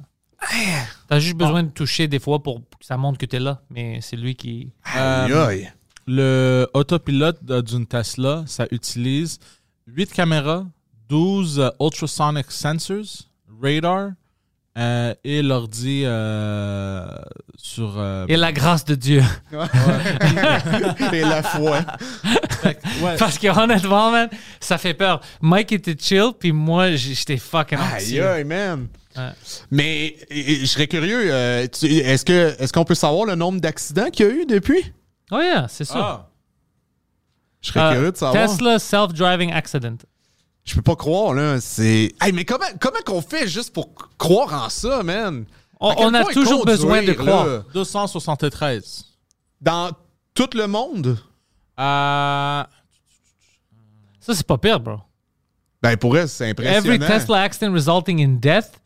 T'as juste besoin de toucher des fois pour que ça montre que t'es là, mais c'est lui qui. Aïe, aïe. Le autopilote d'une Tesla, ça utilise 8 caméras, 12 euh, ultrasonic sensors, radar euh, et l'ordi euh, sur. euh, Et la grâce de Dieu. Et la foi. ouais. Parce que honnêtement, man, ça fait peur. Mike était chill, puis moi, j'étais fucking Aïe, anxieux. aïe, man. Ouais. Mais je serais curieux, euh, est-ce que est-ce qu'on peut savoir le nombre d'accidents qu'il y a eu depuis? Oh yeah, c'est ça. Ah. Je serais Euh, curieux de savoir. Tesla self-driving accident. Je peux pas croire, là. C'est. Hey, mais comment, comment qu'on fait juste pour croire en ça, man? On, a toujours besoin de là, croire. 273. Dans tout le monde? Euh, Ça, c'est pas pire, bro. Ben, pour elle, c'est impressionnant. Every Tesla accident resulting in death.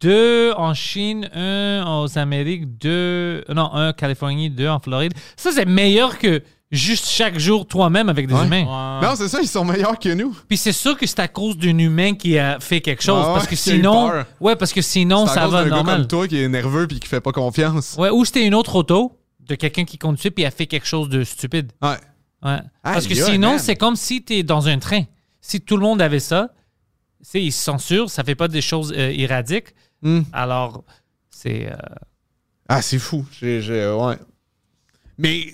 Deux en Chine, un aux Amériques, deux. Non, un en Californie, deux en Floride. Ça, c'est meilleur que juste chaque jour toi-même avec des Ouais. humains. Non, c'est ça, ils sont meilleurs que nous. Puis c'est sûr que c'est à cause d'un humain qui a fait quelque chose. Ouais, ouais, parce que qui a eu sinon. peur. Ouais, parce que sinon, C'est à ça cause va d'un gars normal. comme toi qui est nerveux puis qui fait pas confiance. Ouais, ou c'était une autre auto de quelqu'un qui conduit puis a fait quelque chose de stupide. Ouais. Ouais. Parce que sinon, man. c'est comme si tu es dans un train. Si tout le monde avait ça, tu sais, ils se censurent, ça fait pas des choses euh, irradiques. Hmm. Alors, c'est. euh, Ah, c'est fou. J'ai, j'ai- ouais. Mais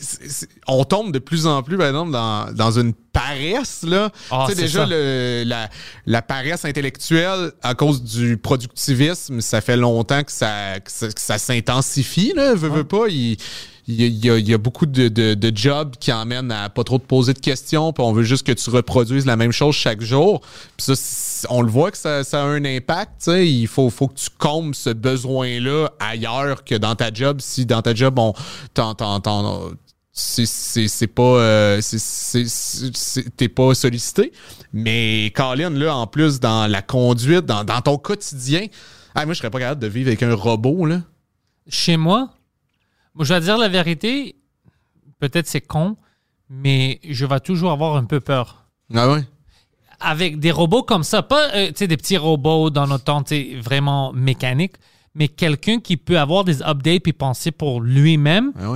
on tombe de plus en plus, par exemple, dans, dans une paresse, là. Ah, tu sais, déjà, le- la, la paresse intellectuelle, à cause du productivisme, ça fait longtemps que ça, que ça, s'intensifie, là. Veux, veux pas, il, il y a, il y a- il y a beaucoup de, de- de jobs qui emmènent à pas trop te poser de questions, puis on veut juste que tu reproduises la même chose chaque jour. Puis ça, on le voit que ça, ça a un impact. tu sais. Il faut, faut que tu combles ce besoin-là ailleurs que dans ta job. Si dans ta job, on t'en- t'en- t'en- c'est- pas euh, t'es pas sollicité mais Colin là en plus dans la conduite dans, dans ton quotidien ah, moi je serais pas capable de vivre avec un robot là Chez moi, moi, je vais dire la vérité, peut-être c'est con, mais je vais toujours avoir un peu peur. ah ouais? Avec des robots comme ça, pas euh, des petits robots dans notre temps vraiment mécaniques, mais quelqu'un qui peut avoir des updates puis penser pour lui-même. ah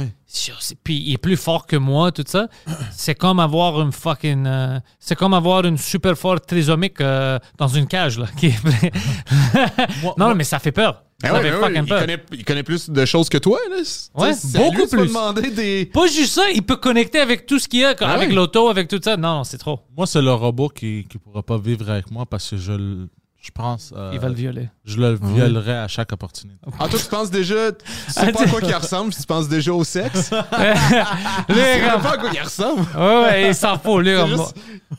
Puis il est plus fort que moi, tout ça. C'est comme avoir une fucking. euh, c'est comme avoir une super force trisomique euh, dans une cage, là. qui non, mais ça fait peur. Ah ça ouais, fait ben ouais, fucking il, peur. connaît, il connaît plus de choses que toi là. Ouais, beaucoup plus. demander des Pas juste ça, il peut connecter avec tout ce qu'il y a, Ah avec ouais. l'auto, avec tout ça. Non, non, c'est trop. Moi, c'est le robot qui ne pourra pas vivre avec moi parce que je, le- je pense. euh, Il va le violer. Je le violerai à chaque opportunité. ah toi tu penses déjà tu sais pas à quoi il ressemble tu penses déjà au sexe? Tu Lui, pas à quoi il ressemble? Ouais, ouais, il s'en fout, lui. comme juste- Moi,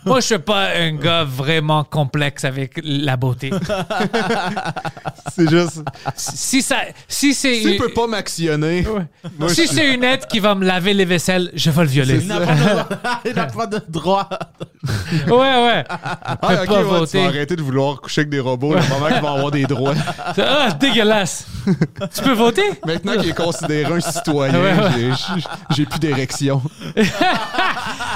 moi, je suis pas un gars vraiment complexe avec la beauté. c'est juste Si ça, si c'est, s'il peut pas m'actionner moi, si je- c'est une aide qui va me laver les vaisselles, je vais le violer. Il n'a pas, de- droit. Ouais, ouais. ah, ok, pas ouais, tu vas arrêter de vouloir coucher avec des robots le moment qu'ils vont avoir des Ah, dégueulasse. tu peux voter? Maintenant qu'il est considéré un citoyen, Ouais, ouais. j'ai- plus d'érection.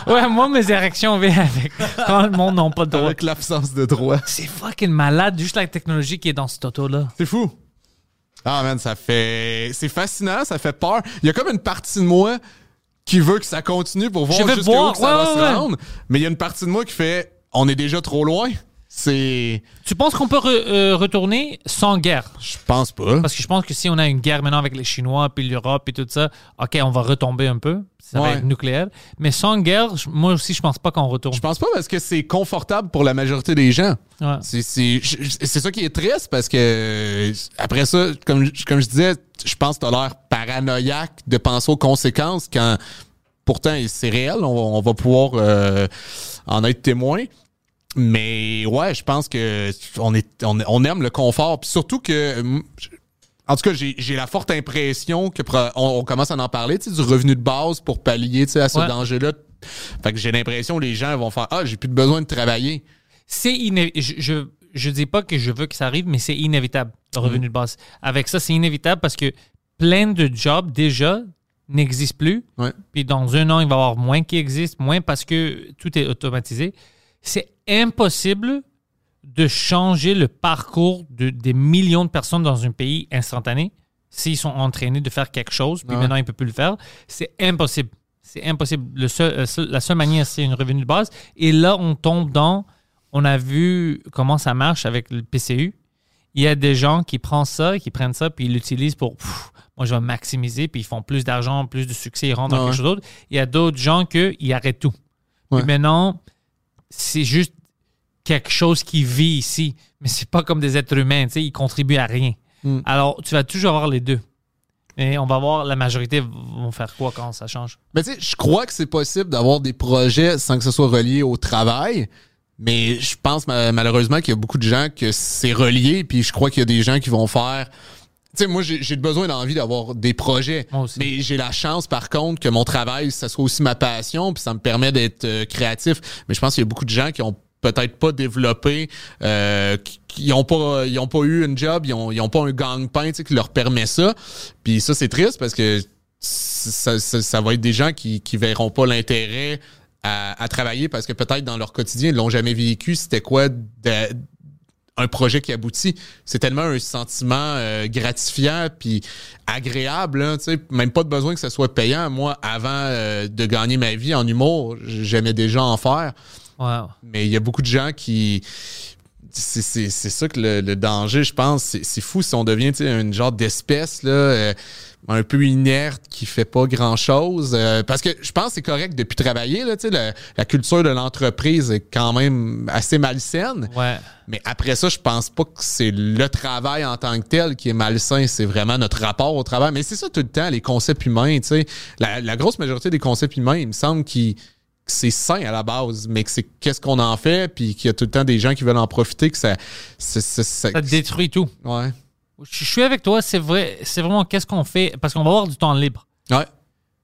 Ouais, moi, mes érections viennent avec. Quand le monde n'a pas de droit. Avec l'absence de droit. C'est fucking malade, juste la technologie qui est dans cette auto-là. C'est fou. Ah, man, ça fait. C'est fascinant, ça fait peur. Il y a comme une partie de moi qui veut que ça continue pour voir jusqu'où que ça ouais, va se ouais, ouais. rendre. Mais il y a une partie de moi qui fait on est déjà trop loin. C'est. Tu penses qu'on peut re- euh, retourner sans guerre? Je pense pas. Parce que je pense que si on a une guerre maintenant avec les Chinois, puis l'Europe, et tout ça, OK, on va retomber un peu. Ça va être nucléaire. Mais sans guerre, moi aussi, je pense pas qu'on retourne. Je pense pas parce que c'est confortable pour la majorité des gens. Ouais. C'est ça qui est triste parce que après ça, comme, je- comme je disais, je pense que t'as l'air paranoïaque de penser aux conséquences quand pourtant c'est réel, on, on va pouvoir euh, en être témoin. Mais ouais, je pense que on est on, on aime le confort, puis surtout que en tout cas, j'ai j'ai la forte impression que on, on commence à en parler, tu sais, du revenu de base pour pallier tu sais, à ce Ouais. danger-là. Fait que j'ai l'impression que les gens vont faire Ah, j'ai plus de besoin de travailler. C'est je, je je dis pas que je veux que ça arrive, mais c'est inévitable le revenu de base. Avec ça, c'est inévitable parce que plein de jobs déjà n'existent plus. Ouais. Puis dans un an, il va y avoir moins qui existent, moins parce que tout est automatisé. C'est impossible de changer le parcours de, des millions de personnes dans un pays instantané s'ils sont entraînés de faire quelque chose, puis Ouais. maintenant ils ne peuvent plus le faire. C'est impossible. C'est impossible. Le seul- euh, la seule manière, c'est une revenu de base. Et là, on tombe dans. On a vu comment ça marche avec le PCU. Il y a des gens qui prennent ça, qui prennent ça, puis ils l'utilisent pour. Pff, moi, je vais maximiser, puis ils font plus d'argent, plus de succès, ils rentrent dans quelque chose d'autre. Il y a d'autres gens qui arrêtent tout. Ouais. Puis maintenant, c'est juste quelque chose qui vit ici, mais c'est pas comme des êtres humains, tu sais, ils contribuent à rien. Mm. Alors, tu vas toujours avoir les deux. Et on va voir la majorité vont faire quoi quand ça change. Mais tu sais, je crois que c'est possible d'avoir des projets sans que ce soit relié au travail. Mais je pense ma- malheureusement qu'il y a beaucoup de gens que c'est relié, puis je crois qu'il y a des gens qui vont faire. Tu sais, moi, j'ai besoin d'envie d'avoir des projets. Moi aussi. Mais j'ai la chance, par contre, que mon travail, ça soit aussi ma passion, puis ça me permet d'être euh, créatif. Mais je pense qu'il y a beaucoup de gens qui ont peut-être pas développé, euh, qui- qui ont pas, ils ont pas eu une job, ils ont, ils ont pas un gang-pain, tu sais, qui leur permet ça. Puis ça, c'est triste parce que ça, ça- ça va être des gens qui, qui verront pas l'intérêt à, à travailler parce que peut-être dans leur quotidien, ils l'ont jamais vécu. C'était quoi de- un projet qui aboutit? C'est tellement un sentiment euh, gratifiant puis agréable. sais, même pas de besoin que ça soit payant. Moi, avant euh, de gagner ma vie en humour, j'aimais déjà en faire. Ouais. Mais il y a beaucoup de gens qui c'est c'est- c'est ça que le, le danger, je pense. C'est c'est fou si on devient tu sais, une genre d'espèce là, euh, un peu inerte qui fait pas grand-chose. Euh, parce que je pense que c'est correct depuis travailler. Là, tu sais, la, culture de l'entreprise est quand même assez malsaine. Ouais. Mais après ça, je pense pas que c'est le travail en tant que tel qui est malsain, c'est vraiment notre rapport au travail. Mais c'est ça tout le temps, les concepts humains, tu sais. La, la grosse majorité des concepts humains, il me semble que c'est sain à la base, mais que c'est qu'est-ce qu'on en fait, puis qu'il y a tout le temps des gens qui veulent en profiter, que ça... c'est- c'est- c'est- Ça détruit tout. ouais. Je suis avec toi, c'est vrai, c'est vraiment qu'est-ce qu'on fait parce qu'on va avoir du temps libre. Ouais.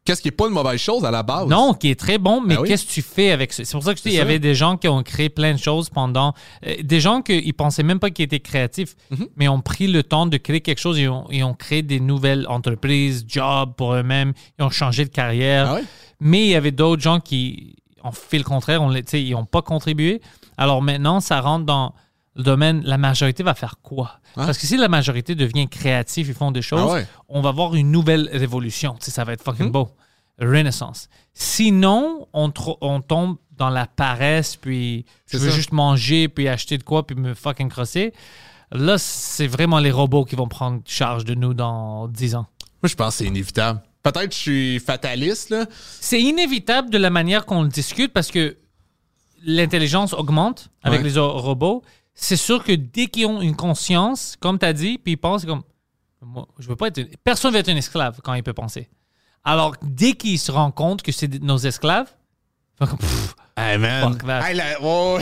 Qu'est-ce qui est pas une mauvaise chose à la base? Non, qui est très bon, mais Ben oui. qu'est-ce que tu fais avec ça? C'est pour ça que dis, il y avait des gens qui ont créé plein de choses pendant. euh, des gens qui pensaient même pas qu'ils étaient créatifs, Mhm. mais ont pris le temps de créer quelque chose et ont, ils ont créé des nouvelles entreprises, jobs pour eux-mêmes, ils ont changé de carrière. Ah? Mais il y avait d'autres gens qui ont fait le contraire, on, tu ils n'ont pas contribué. Alors maintenant, ça rentre dans le domaine, la majorité va faire quoi? Parce que si la majorité devient créative, ils font des choses, Ah ouais. on va voir une nouvelle révolution. Tu sais, ça va être fucking beau. Renaissance. Sinon, on, tombe dans la paresse, puis je veux ça. juste manger, puis acheter de quoi, puis me fucking crosser. Là, c'est vraiment les robots qui vont prendre charge de nous dans 10 ans. Moi, je pense que c'est inévitable. Peut-être que je suis fataliste, là. C'est inévitable de la manière qu'on le discute parce que l'intelligence augmente avec Ouais. les robots. C'est sûr que dès qu'ils ont une conscience, comme tu as dit, puis ils pensent comme moi, je veux pas être une- personne veut être un esclave quand il peut penser. Alors dès qu'ils se rendent compte que c'est nos esclaves, ils font comme, pff, Hey man. Hey, la, non,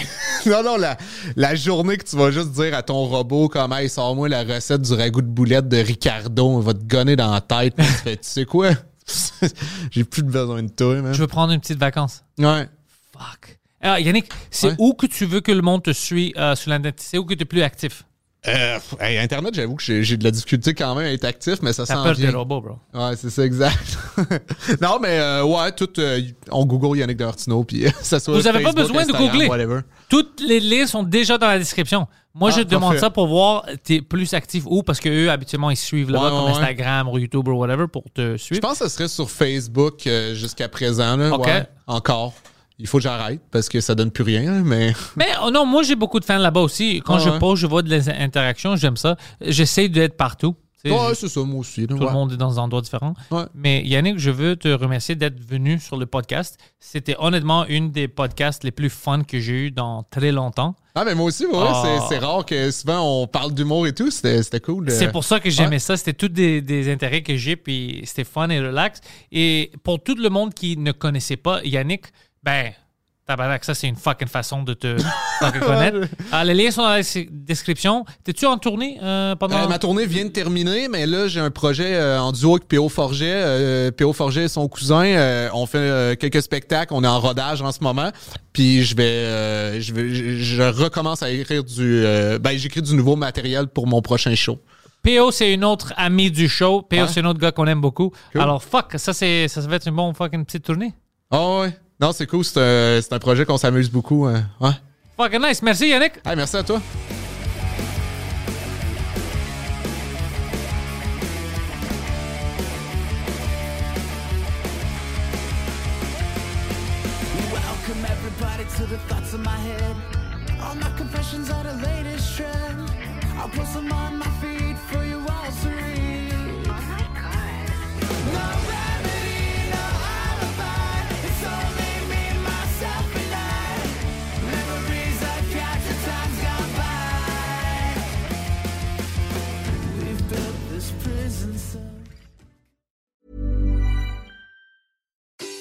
non, la, la journée que tu vas juste dire à ton robot comme hey, sors-moi la recette du ragoût de boulette de Ricardo, on va te gonner dans la tête. Tu fais, tu sais quoi? J'ai plus de besoin de toi, man. je veux prendre une petite vacance. Ouais. Fuck. Alors, Yannick, c'est Ouais. où que tu veux que le monde te suit euh, sur l'internet? C'est où que tu es plus actif? Euh, hey, Internet, j'avoue que j'ai de la difficulté quand même à être actif, mais ça T'as s'en peur des vient. robots, bro. Ouais, c'est ça, exact. non, mais euh, ouais, tout, euh, on Google Yannick Dartino, puis ça soit Vous avez pas besoin de googler. whatever. Toutes les liens sont déjà dans la description. Moi, Ah, je te demande ça pour voir t'es plus actif où parce que eux habituellement ils suivent là-bas Ouais, comme ouais. Instagram ou YouTube ou whatever pour te Je suivre. pense que ce serait sur Facebook jusqu'à présent, là. Ok. Ouais, encore. Il faut que j'arrête parce que ça donne plus rien, hein, mais. Mais oh non, moi j'ai beaucoup de fans là-bas aussi. Quand Ah, je ouais? pose, je vois de l'interactions, j'aime ça. J'essaie d'être partout. Ouais, je- c'est ça, moi aussi. tout ouais. le monde est dans des endroits différents. Ouais. Mais Yannick, je veux te remercier d'être venu sur le podcast. C'était honnêtement une des podcasts les plus fun que j'ai eu dans très longtemps. Ah, mais moi aussi, ouais, Ah. c'est- rare que souvent on parle d'humour et tout. C'était c'était cool. euh. C'est pour ça que j'aimais ouais. ça. C'était tous des, des intérêts que j'ai, puis c'était fun et relax. Et pour tout le monde qui ne connaissait pas Yannick, ben, tabarnak, ça c'est une fucking façon de te fucking connaître. Ah, les liens sont dans la description. T'es-tu en tournée euh, pendant... Euh, ma tournée vient de terminer, mais là, j'ai un projet euh, en duo avec P.O. Forget. Euh, P.O. Forget et son cousin. euh, on fait euh, quelques spectacles. On est en rodage en ce moment. Puis je vais, euh, je vais, je, recommence à écrire du, euh, ben j'écris du nouveau matériel pour mon prochain show. PO, c'est une autre amie du show. PO, Ouais. c'est un autre gars qu'on aime beaucoup. Cool. Alors, fuck, ça, c'est, ça va être une bonne fucking petite tournée. Ah ouais. Non, c'est cool. C'est un, projet qu'on s'amuse beaucoup. ouais. Fucking nice. Merci, Yannick. Hey, merci à toi.